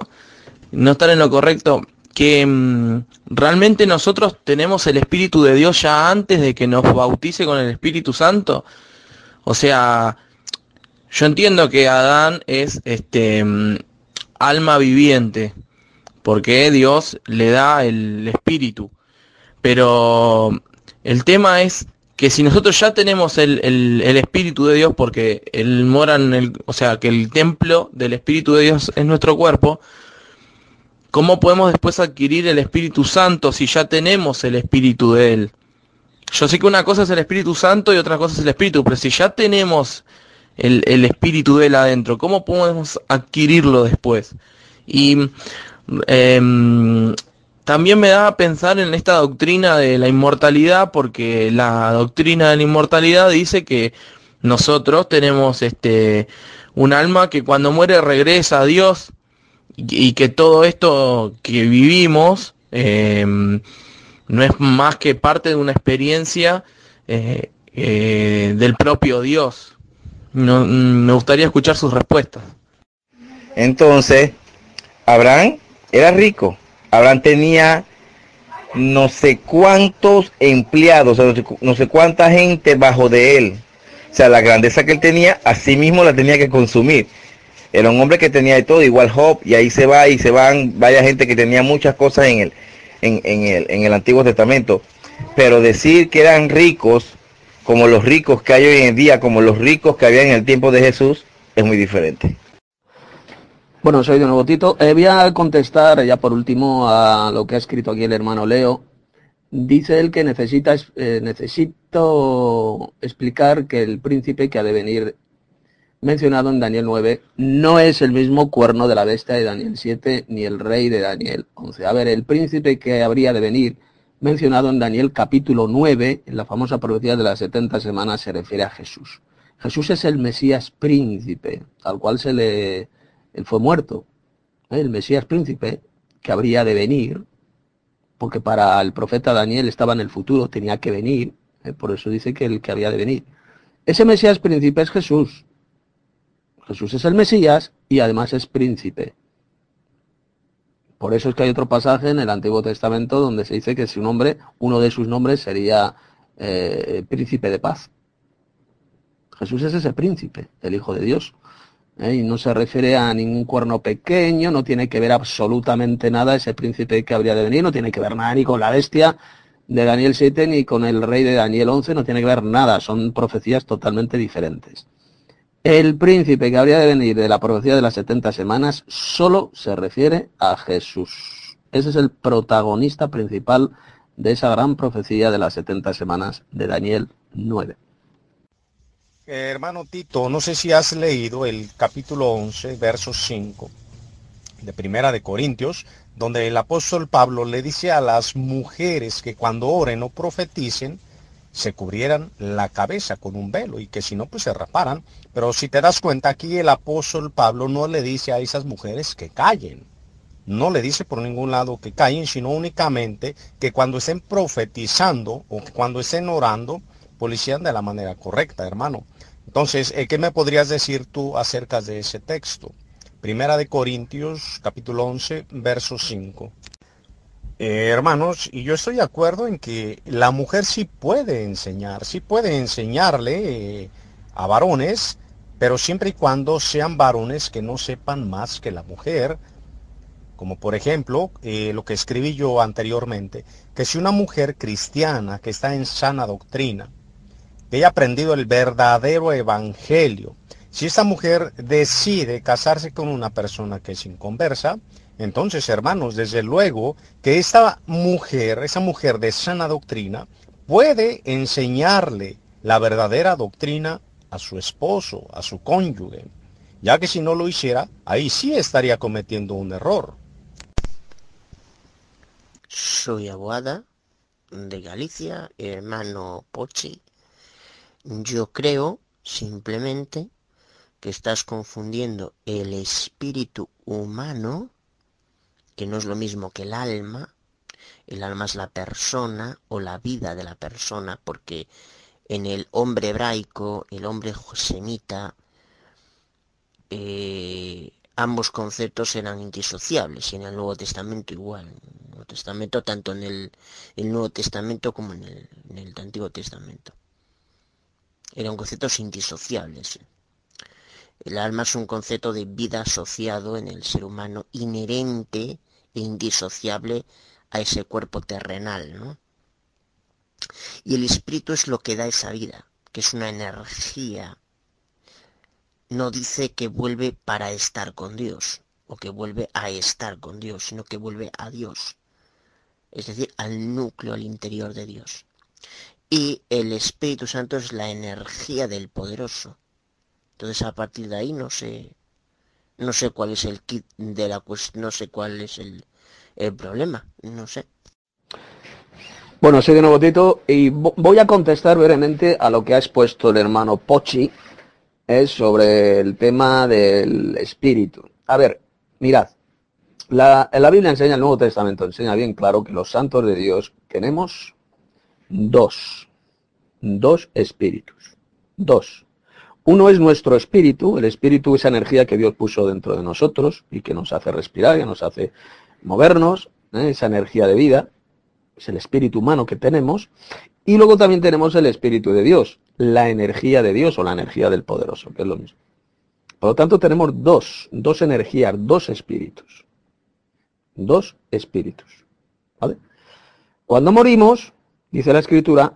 no estar en lo correcto, que mm, realmente nosotros tenemos el Espíritu de Dios ya antes de que nos bautice con el Espíritu Santo. O sea, yo entiendo que Adán es este mm, alma viviente, porque Dios le da el Espíritu. Pero el tema es que si nosotros ya tenemos el, Espíritu de Dios, porque él mora en el, o sea, que el templo del Espíritu de Dios es nuestro cuerpo, ¿cómo podemos después adquirir el Espíritu Santo si ya tenemos el Espíritu de Él? Yo sé que una cosa es el Espíritu Santo y otra cosa es el Espíritu, pero si ya tenemos el, el Espíritu de Él adentro, ¿cómo podemos adquirirlo después? Y eh, también me da a pensar en esta doctrina de la inmortalidad, porque la doctrina de la inmortalidad dice que nosotros tenemos este un alma que cuando muere regresa a Dios y, que todo esto que vivimos em, no es más que parte de una experiencia eh, eh, del propio Dios. No, me gustaría escuchar sus respuestas. Entonces, Abraham era rico Abraham tenía no sé cuántos empleados, no sé cuánta gente bajo de él. O sea, la grandeza que él tenía, así mismo la tenía que consumir. Era un hombre que tenía de todo, igual Job, y ahí se va y se van vaya gente que tenía muchas cosas en el, en, el, en el Antiguo Testamento. Pero decir que eran ricos, como los ricos que hay hoy en día, como los ricos que había en el tiempo de Jesús, es muy diferente. Bueno, soy de nuevo Tito. Eh, voy a contestar ya por último a lo que ha escrito aquí el hermano Leo. Dice él que necesita, eh, necesito explicar que el príncipe que ha de venir mencionado en Daniel 9 no es el mismo cuerno de la bestia de Daniel 7 ni el rey de Daniel 11. A ver, el príncipe que habría de venir mencionado en Daniel capítulo 9, en la famosa profecía de las 70 semanas, se refiere a Jesús. Jesús es el Mesías príncipe, al cual se le él fue muerto. El Mesías príncipe, que habría de venir, porque para el profeta Daniel estaba en el futuro, tenía que venir, ¿eh? por eso dice que el que había de venir. Ese Mesías príncipe es Jesús. Jesús es el Mesías y además es príncipe. Por eso es que hay otro pasaje en el Antiguo Testamento donde se dice que su nombre, uno de sus nombres sería eh, príncipe de paz. Jesús es ese príncipe, el Hijo de Dios. ¿Eh? y no se refiere a ningún cuerno pequeño, no tiene que ver absolutamente nada ese príncipe que habría de venir, no tiene que ver nada ni con la bestia de Daniel 7 ni con el rey de Daniel 11, no tiene que ver nada, son profecías totalmente diferentes. El príncipe que habría de venir de la profecía de las 70 semanas solo se refiere a Jesús. Ese es el protagonista principal de esa gran profecía de las 70 semanas de Daniel 9. Eh, hermano Tito, no sé si has leído el capítulo 11, verso 5 de Primera de Corintios, donde el apóstol Pablo le dice a las mujeres que cuando oren o profeticen, se cubrieran la cabeza con un velo y que si no, pues se raparan. Pero si te das cuenta, aquí el apóstol Pablo no le dice a esas mujeres que callen. No le dice por ningún lado que callen, sino únicamente que cuando estén profetizando o cuando estén orando, policían de la manera correcta, hermano. Entonces, eh, ¿qué me podrías decir tú acerca de ese texto? Primera de Corintios, capítulo 11, verso 5. Eh, hermanos, y yo estoy de acuerdo en que la mujer sí puede enseñar, sí puede enseñarle eh, a varones, pero siempre y cuando sean varones que no sepan más que la mujer, como por ejemplo lo que escribí yo anteriormente, que si una mujer cristiana que está en sana doctrina, que haya aprendido el verdadero evangelio, si esta mujer decide casarse con una persona que es inconversa, entonces hermanos, desde luego que esta mujer, esa mujer de sana doctrina, puede enseñarle la verdadera doctrina a su esposo, a su cónyuge, ya que si no lo hiciera, ahí sí estaría cometiendo un error. Soy Aguada de Galicia, hermano Pochi. Yo creo simplemente que estás confundiendo el espíritu humano, que no es lo mismo que el alma. El alma es la persona o la vida de la persona, porque en el hombre hebraico, el hombre semita, eh, ambos conceptos eran indisociables y en el Nuevo Testamento igual. En el Nuevo Testamento, tanto en el, Nuevo Testamento como en el, en el, Antiguo Testamento. Eran conceptos indisociables. El alma es un concepto de vida asociado en el ser humano inherente e indisociable a ese cuerpo terrenal, ¿no? Y el espíritu es lo que da esa vida, que es una energía. No dice que vuelve para estar con Dios o que vuelve a estar con Dios, sino que vuelve a Dios. Es decir, al núcleo, al interior de Dios. Y el Espíritu Santo es la energía del poderoso. Entonces a partir de ahí no sé, no sé cuál es el kit de la cuestión, no sé cuál es el, el problema, no sé. Bueno, soy de nuevo Tito y voy a contestar brevemente a lo que ha expuesto el hermano Pochi es sobre el tema del espíritu. A ver, mirad, la, la Biblia enseña, el Nuevo Testamento enseña bien claro que los santos de Dios tenemos dos, dos espíritus, dos. Uno es nuestro espíritu, el espíritu esa energía que Dios puso dentro de nosotros y que nos hace respirar, que nos hace movernos, ¿eh? esa energía de vida, es el espíritu humano que tenemos, y luego también tenemos el espíritu de Dios, la energía de Dios o la energía del poderoso, que es lo mismo. Por lo tanto, tenemos dos, dos energías, dos espíritus. Dos espíritus. ¿Vale? Cuando morimos, dice la escritura,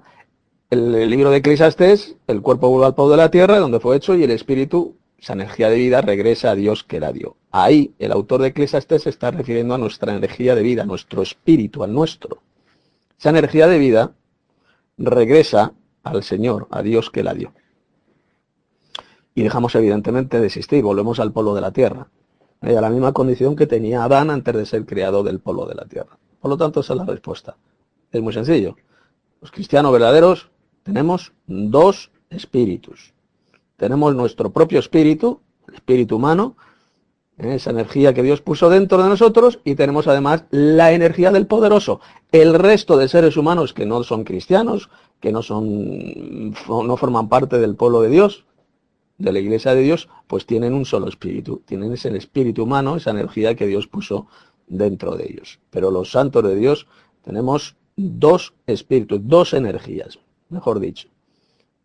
el, el libro de Eclesiastes, el cuerpo vuelve al polvo de la tierra, donde fue hecho, y el espíritu, esa energía de vida, regresa a Dios que la dio. Ahí, el autor de Eclesiastes se está refiriendo a nuestra energía de vida, a nuestro espíritu, al nuestro. Esa energía de vida regresa al Señor, a Dios que la dio. Y dejamos evidentemente de existir, volvemos al polo de la tierra, eh, a la misma condición que tenía Adán antes de ser creado del polo de la tierra. Por lo tanto, esa es la respuesta. Es muy sencillo. Los cristianos verdaderos tenemos dos espíritus. Tenemos nuestro propio espíritu, el espíritu humano, esa energía que Dios puso dentro de nosotros y tenemos además la energía del poderoso. El resto de seres humanos que no son cristianos, que no son no forman parte del pueblo de Dios, de la iglesia de Dios, pues tienen un solo espíritu, tienen ese espíritu humano, esa energía que Dios puso dentro de ellos. Pero los santos de Dios tenemos dos espíritus, dos energías, mejor dicho.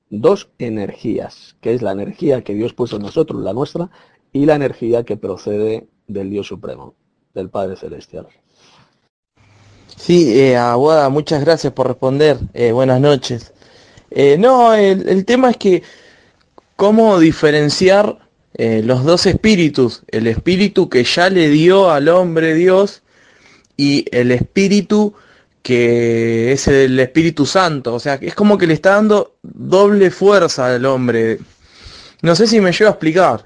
Dos energías, que es la energía que Dios puso en nosotros, la nuestra, y la energía que procede del Dios Supremo, del Padre Celestial. Sí, eh, Aguada, muchas gracias por responder. Eh, buenas noches. Eh, no, el, el, tema es que cómo diferenciar eh, los dos espíritus, el espíritu que ya le dio al hombre Dios y el espíritu que es el Espíritu Santo. O sea, es como que le está dando doble fuerza al hombre. No sé si me llevo a explicar.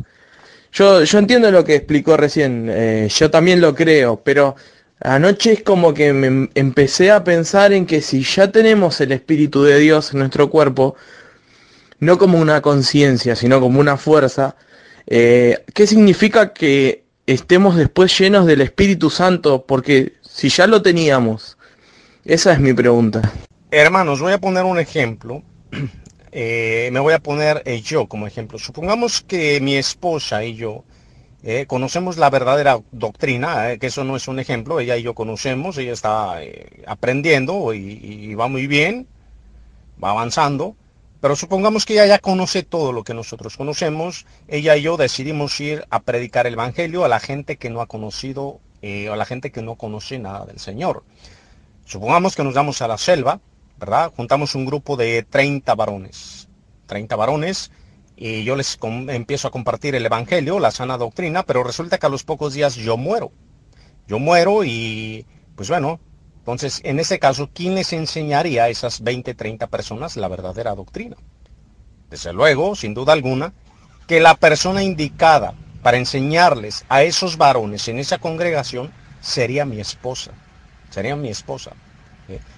Yo, yo entiendo lo que explicó recién, eh, yo también lo creo, pero anoche es como que me empecé a pensar en que si ya tenemos el Espíritu de Dios en nuestro cuerpo, no como una conciencia, sino como una fuerza, eh, ¿qué significa que estemos después llenos del Espíritu Santo? Porque si ya lo teníamos, esa es mi pregunta. Hermanos, voy a poner un ejemplo. *clears throat* Eh, me voy a poner eh, yo como ejemplo. Supongamos que mi esposa y yo eh, conocemos la verdadera doctrina, que eso no es un ejemplo, ella y yo conocemos, ella está aprendiendo y, y, va muy bien, va avanzando, Pero supongamos que ella ya conoce todo lo que nosotros conocemos. Ella y yo decidimos ir a predicar el Evangelio a la gente que no ha conocido, a la gente que no conoce nada del Señor. Supongamos que nos vamos a la selva, ¿verdad? Juntamos un grupo de 30 varones. 30 varones y yo les empiezo a compartir el Evangelio, la sana doctrina, pero resulta que a los pocos días yo muero. Yo muero y, pues bueno, entonces en ese caso, ¿quién les enseñaría a esas 20, 30 personas la verdadera doctrina? Desde luego, sin duda alguna, que la persona indicada para enseñarles a esos varones en esa congregación sería mi esposa. Sería mi esposa.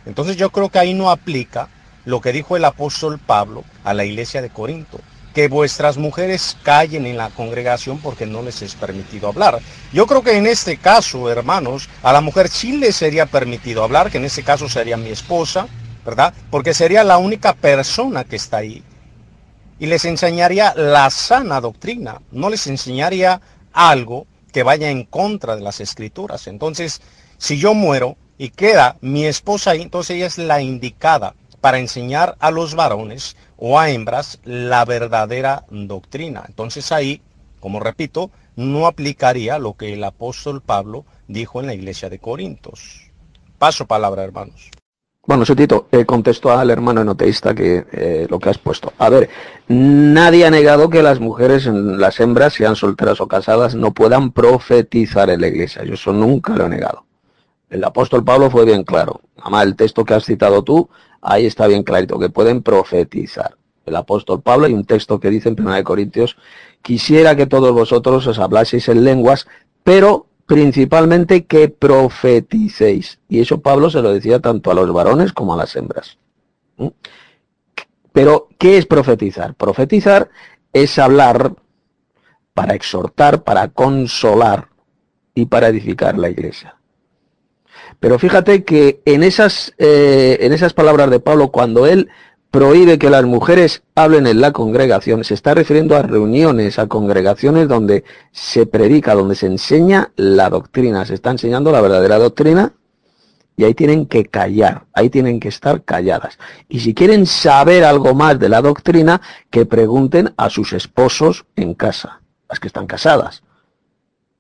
Entonces yo creo que ahí no aplica lo que dijo el apóstol Pablo a la iglesia de Corinto que vuestras mujeres callen en la congregación porque no les es permitido hablar. Yo creo que en este caso, hermanos, a la mujer sí le sería permitido hablar, que en este caso sería mi esposa, ¿verdad? Porque sería la única persona que está ahí. Y les enseñaría la sana doctrina, no les enseñaría algo que vaya en contra de las escrituras. Entonces, si yo muero y queda mi esposa ahí, entonces ella es la indicada para enseñar a los varones o a hembras la verdadera doctrina. Entonces ahí, como repito, no aplicaría lo que el apóstol Pablo dijo en la iglesia de Corintios. Paso palabra, hermanos. Bueno, Sotito, eh, contesto al hermano enoteísta que eh, lo que has puesto. A ver, nadie ha negado que las mujeres, las hembras, sean solteras o casadas, no puedan profetizar en la iglesia. Yo eso nunca lo he negado. El apóstol Pablo fue bien claro. Además, el texto que has citado tú ahí está bien clarito, que pueden profetizar. El apóstol Pablo, hay un texto que dice en 1 Corintios, quisiera que todos vosotros os hablaseis en lenguas, pero principalmente que profeticéis. Y eso Pablo se lo decía tanto a los varones como a las hembras. ¿Mm? Pero, ¿qué es profetizar? Profetizar es hablar para exhortar, para consolar y para edificar la iglesia. Pero fíjate que en esas, eh, en esas palabras de Pablo, cuando él prohíbe que las mujeres hablen en la congregación, se está refiriendo a reuniones, a congregaciones donde se predica, donde se enseña la doctrina, se está enseñando la verdadera doctrina y ahí tienen que callar, ahí tienen que estar calladas. Y si quieren saber algo más de la doctrina, que pregunten a sus esposos en casa, las que están casadas.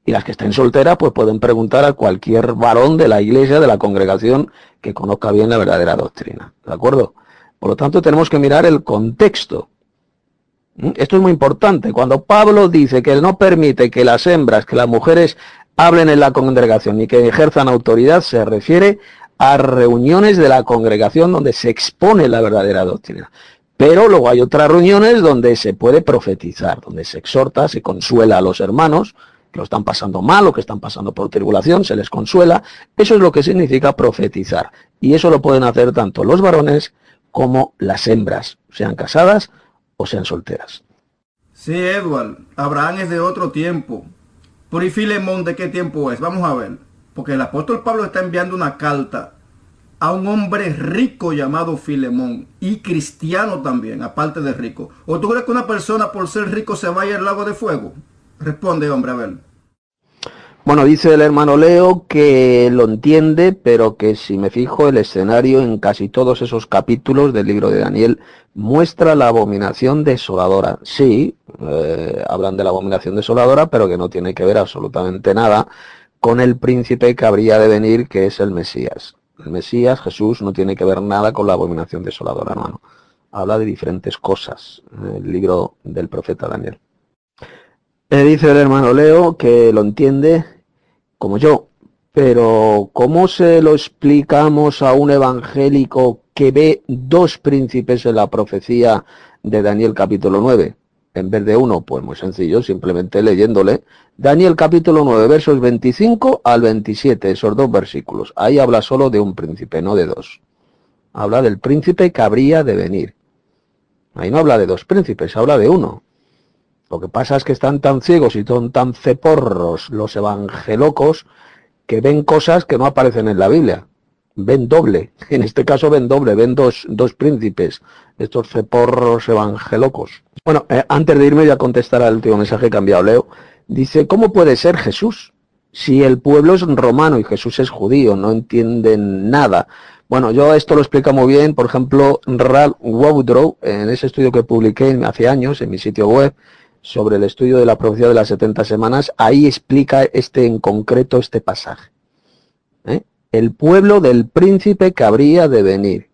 Y las que estén solteras, pues pueden preguntar a cualquier varón de la iglesia, de la congregación, que conozca bien la verdadera doctrina. ¿De acuerdo? Por lo tanto, tenemos que mirar el contexto. ¿Mm? Esto es muy importante. Cuando Pablo dice que no permite que las hembras, que las mujeres hablen en la congregación y que ejerzan autoridad, se refiere a reuniones de la congregación donde se expone la verdadera doctrina. Pero luego hay otras reuniones donde se puede profetizar, donde se exhorta, se consuela a los hermanos, lo están pasando mal o que están pasando por tribulación, se les consuela. Eso es lo que significa profetizar. Y eso lo pueden hacer tanto los varones como las hembras, sean casadas o sean solteras. Sí, Edward, Abraham es de otro tiempo. Pero ¿y Filemón de qué tiempo es? Vamos a ver. Porque el apóstol Pablo está enviando una carta a un hombre rico llamado Filemón y cristiano también, aparte de rico. ¿O tú crees que una persona por ser rico se vaya al lago de fuego? Responde, hombre, a ver. Bueno, dice el hermano Leo que lo entiende, pero que si me fijo el escenario en casi todos esos capítulos del libro de Daniel muestra la abominación desoladora. Sí, eh, hablan de la abominación desoladora, pero que no tiene que ver absolutamente nada con el príncipe que habría de venir, que es el Mesías. El Mesías, Jesús, no tiene que ver nada con la abominación desoladora, hermano. Habla de diferentes cosas, el libro del profeta Daniel. Eh, dice el hermano Leo que lo entiende como yo, pero ¿cómo se lo explicamos a un evangélico que ve dos príncipes en la profecía de Daniel capítulo 9? En vez de uno, pues muy sencillo, simplemente leyéndole. Daniel capítulo 9, versos 25 al 27, esos dos versículos. Ahí habla solo de un príncipe, no de dos. Habla del príncipe que habría de venir. Ahí no habla de dos príncipes, habla de uno. Lo que pasa es que están tan ciegos y son tan ceporros los evangelocos que ven cosas que no aparecen en la Biblia. Ven doble. *laughs* En este caso ven doble, ven dos, dos príncipes, estos ceporros evangelocos. Bueno, eh, antes de irme voy a contestar al último mensaje enviado Leo. Dice, ¿cómo puede ser Jesús? Si el pueblo es romano y Jesús es judío, no entienden nada. Bueno, yo esto lo explico muy bien, por ejemplo, Ralph Woodrow, en ese estudio que publiqué hace años en mi sitio web sobre el estudio de la profecía de las 70 semanas, ahí explica este en concreto este pasaje. ¿eh? El pueblo del príncipe que habría de venir.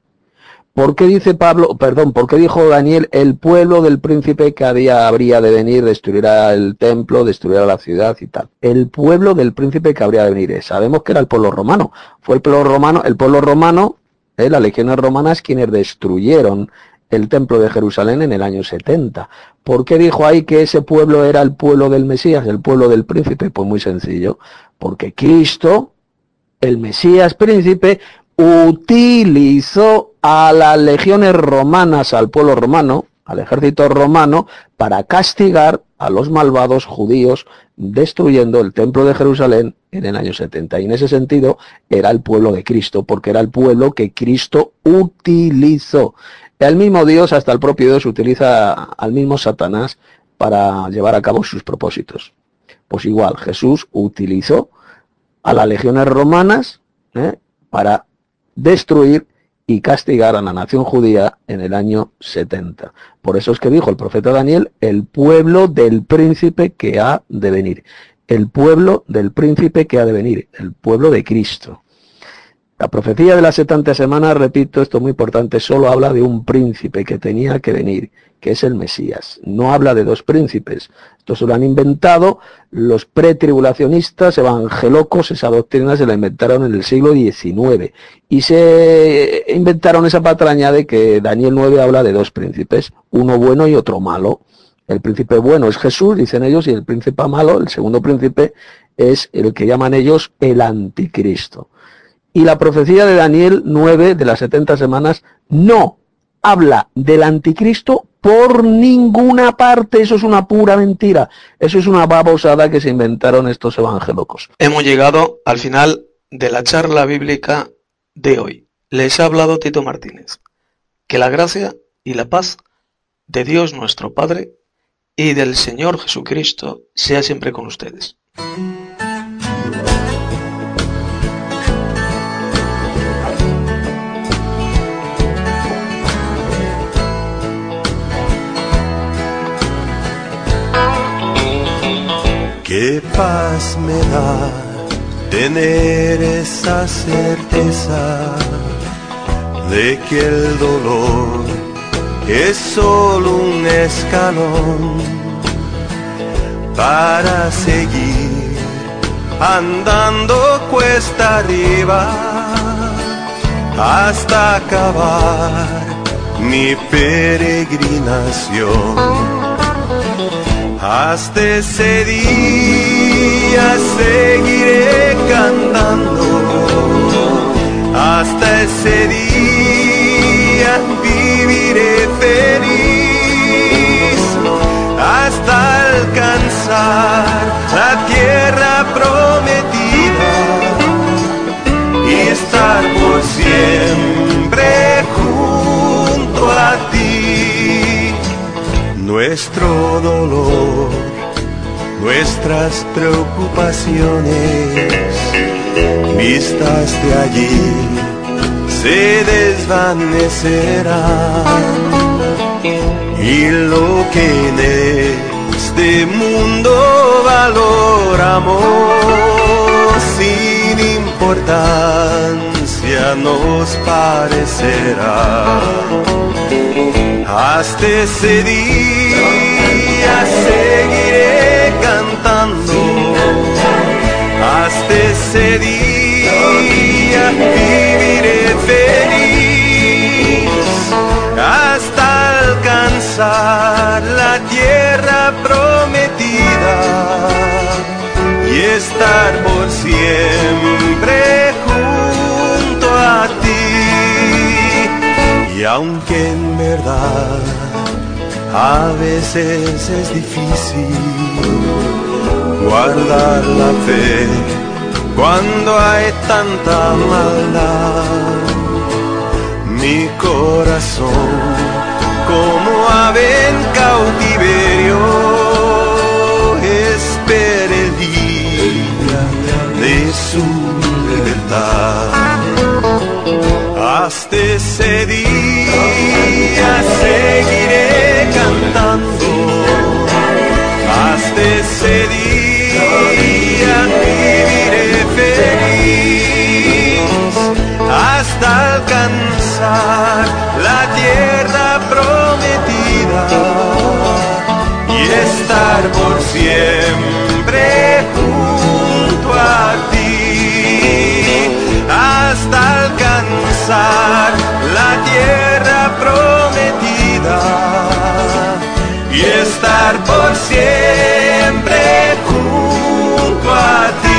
¿Por qué dice Pablo, perdón, por qué dijo Daniel, el pueblo del príncipe que había, habría de venir, destruirá el templo, destruirá la ciudad y tal? El pueblo del príncipe que habría de venir. Sabemos que era el pueblo romano. Fue el pueblo romano, el pueblo romano, eh, las legiones romanas quienes destruyeron el templo de Jerusalén en el año 70. ¿Por qué dijo ahí que ese pueblo era el pueblo del Mesías, el pueblo del príncipe? Pues muy sencillo, porque Cristo, el Mesías príncipe, utilizó a las legiones romanas, al pueblo romano, al ejército romano, para castigar a los malvados judíos, destruyendo el templo de Jerusalén en el año 70. Y en ese sentido era el pueblo de Cristo, porque era el pueblo que Cristo utilizó. El mismo Dios, hasta el propio Dios, utiliza al mismo Satanás para llevar a cabo sus propósitos. Pues igual, Jesús utilizó a las legiones romanas ¿eh? para destruir y castigar a la nación judía en el año 70. Por eso es que dijo el profeta Daniel, el pueblo del príncipe que ha de venir. El pueblo del príncipe que ha de venir, el pueblo de Cristo. La profecía de las 70 semanas, repito, esto es muy importante, solo habla de un príncipe que tenía que venir, que es el Mesías. No habla de dos príncipes. Esto se lo han inventado los pretribulacionistas evangelocos, esa doctrina se la inventaron en el siglo XIX. Y se inventaron esa patraña de que Daniel 9 habla de dos príncipes, uno bueno y otro malo. El príncipe bueno es Jesús, dicen ellos, y el príncipe malo, el segundo príncipe, es el que llaman ellos el anticristo. Y la profecía de Daniel 9 de las 70 semanas no habla del anticristo por ninguna parte. Eso es una pura mentira. Eso es una babosada que se inventaron estos evangelocos. Hemos llegado al final de la charla bíblica de hoy. Les ha hablado Tito Martínez. Que la gracia y la paz de Dios nuestro Padre y del Señor Jesucristo sea siempre con ustedes. Qué paz me da tener esa certeza de que el dolor es solo un escalón para seguir andando cuesta arriba hasta acabar mi peregrinación. Hasta ese día seguiré cantando. Hasta ese día viviré feliz. Hasta alcanzar la tierra prometida y estar por siempre Nuestro dolor, nuestras preocupaciones, vistas de allí, se desvanecerán. Y lo que en este mundo valoramos sin importancia nos parecerá. Hasta ese día seguiré cantando. Hasta ese día viviré feliz. Hasta alcanzar la tierra prometida y estar por siempre junto Y aunque en verdad a veces es difícil guardar la fe cuando hay tanta maldad, mi corazón como ave en cautiverio espera de su libertad. Hasta ese día seguiré cantando. Hasta ese día viviré feliz. Hasta alcanzar la tierra prometida y estar por siempre junto alcanzar la tierra prometida y estar por siempre junto a ti.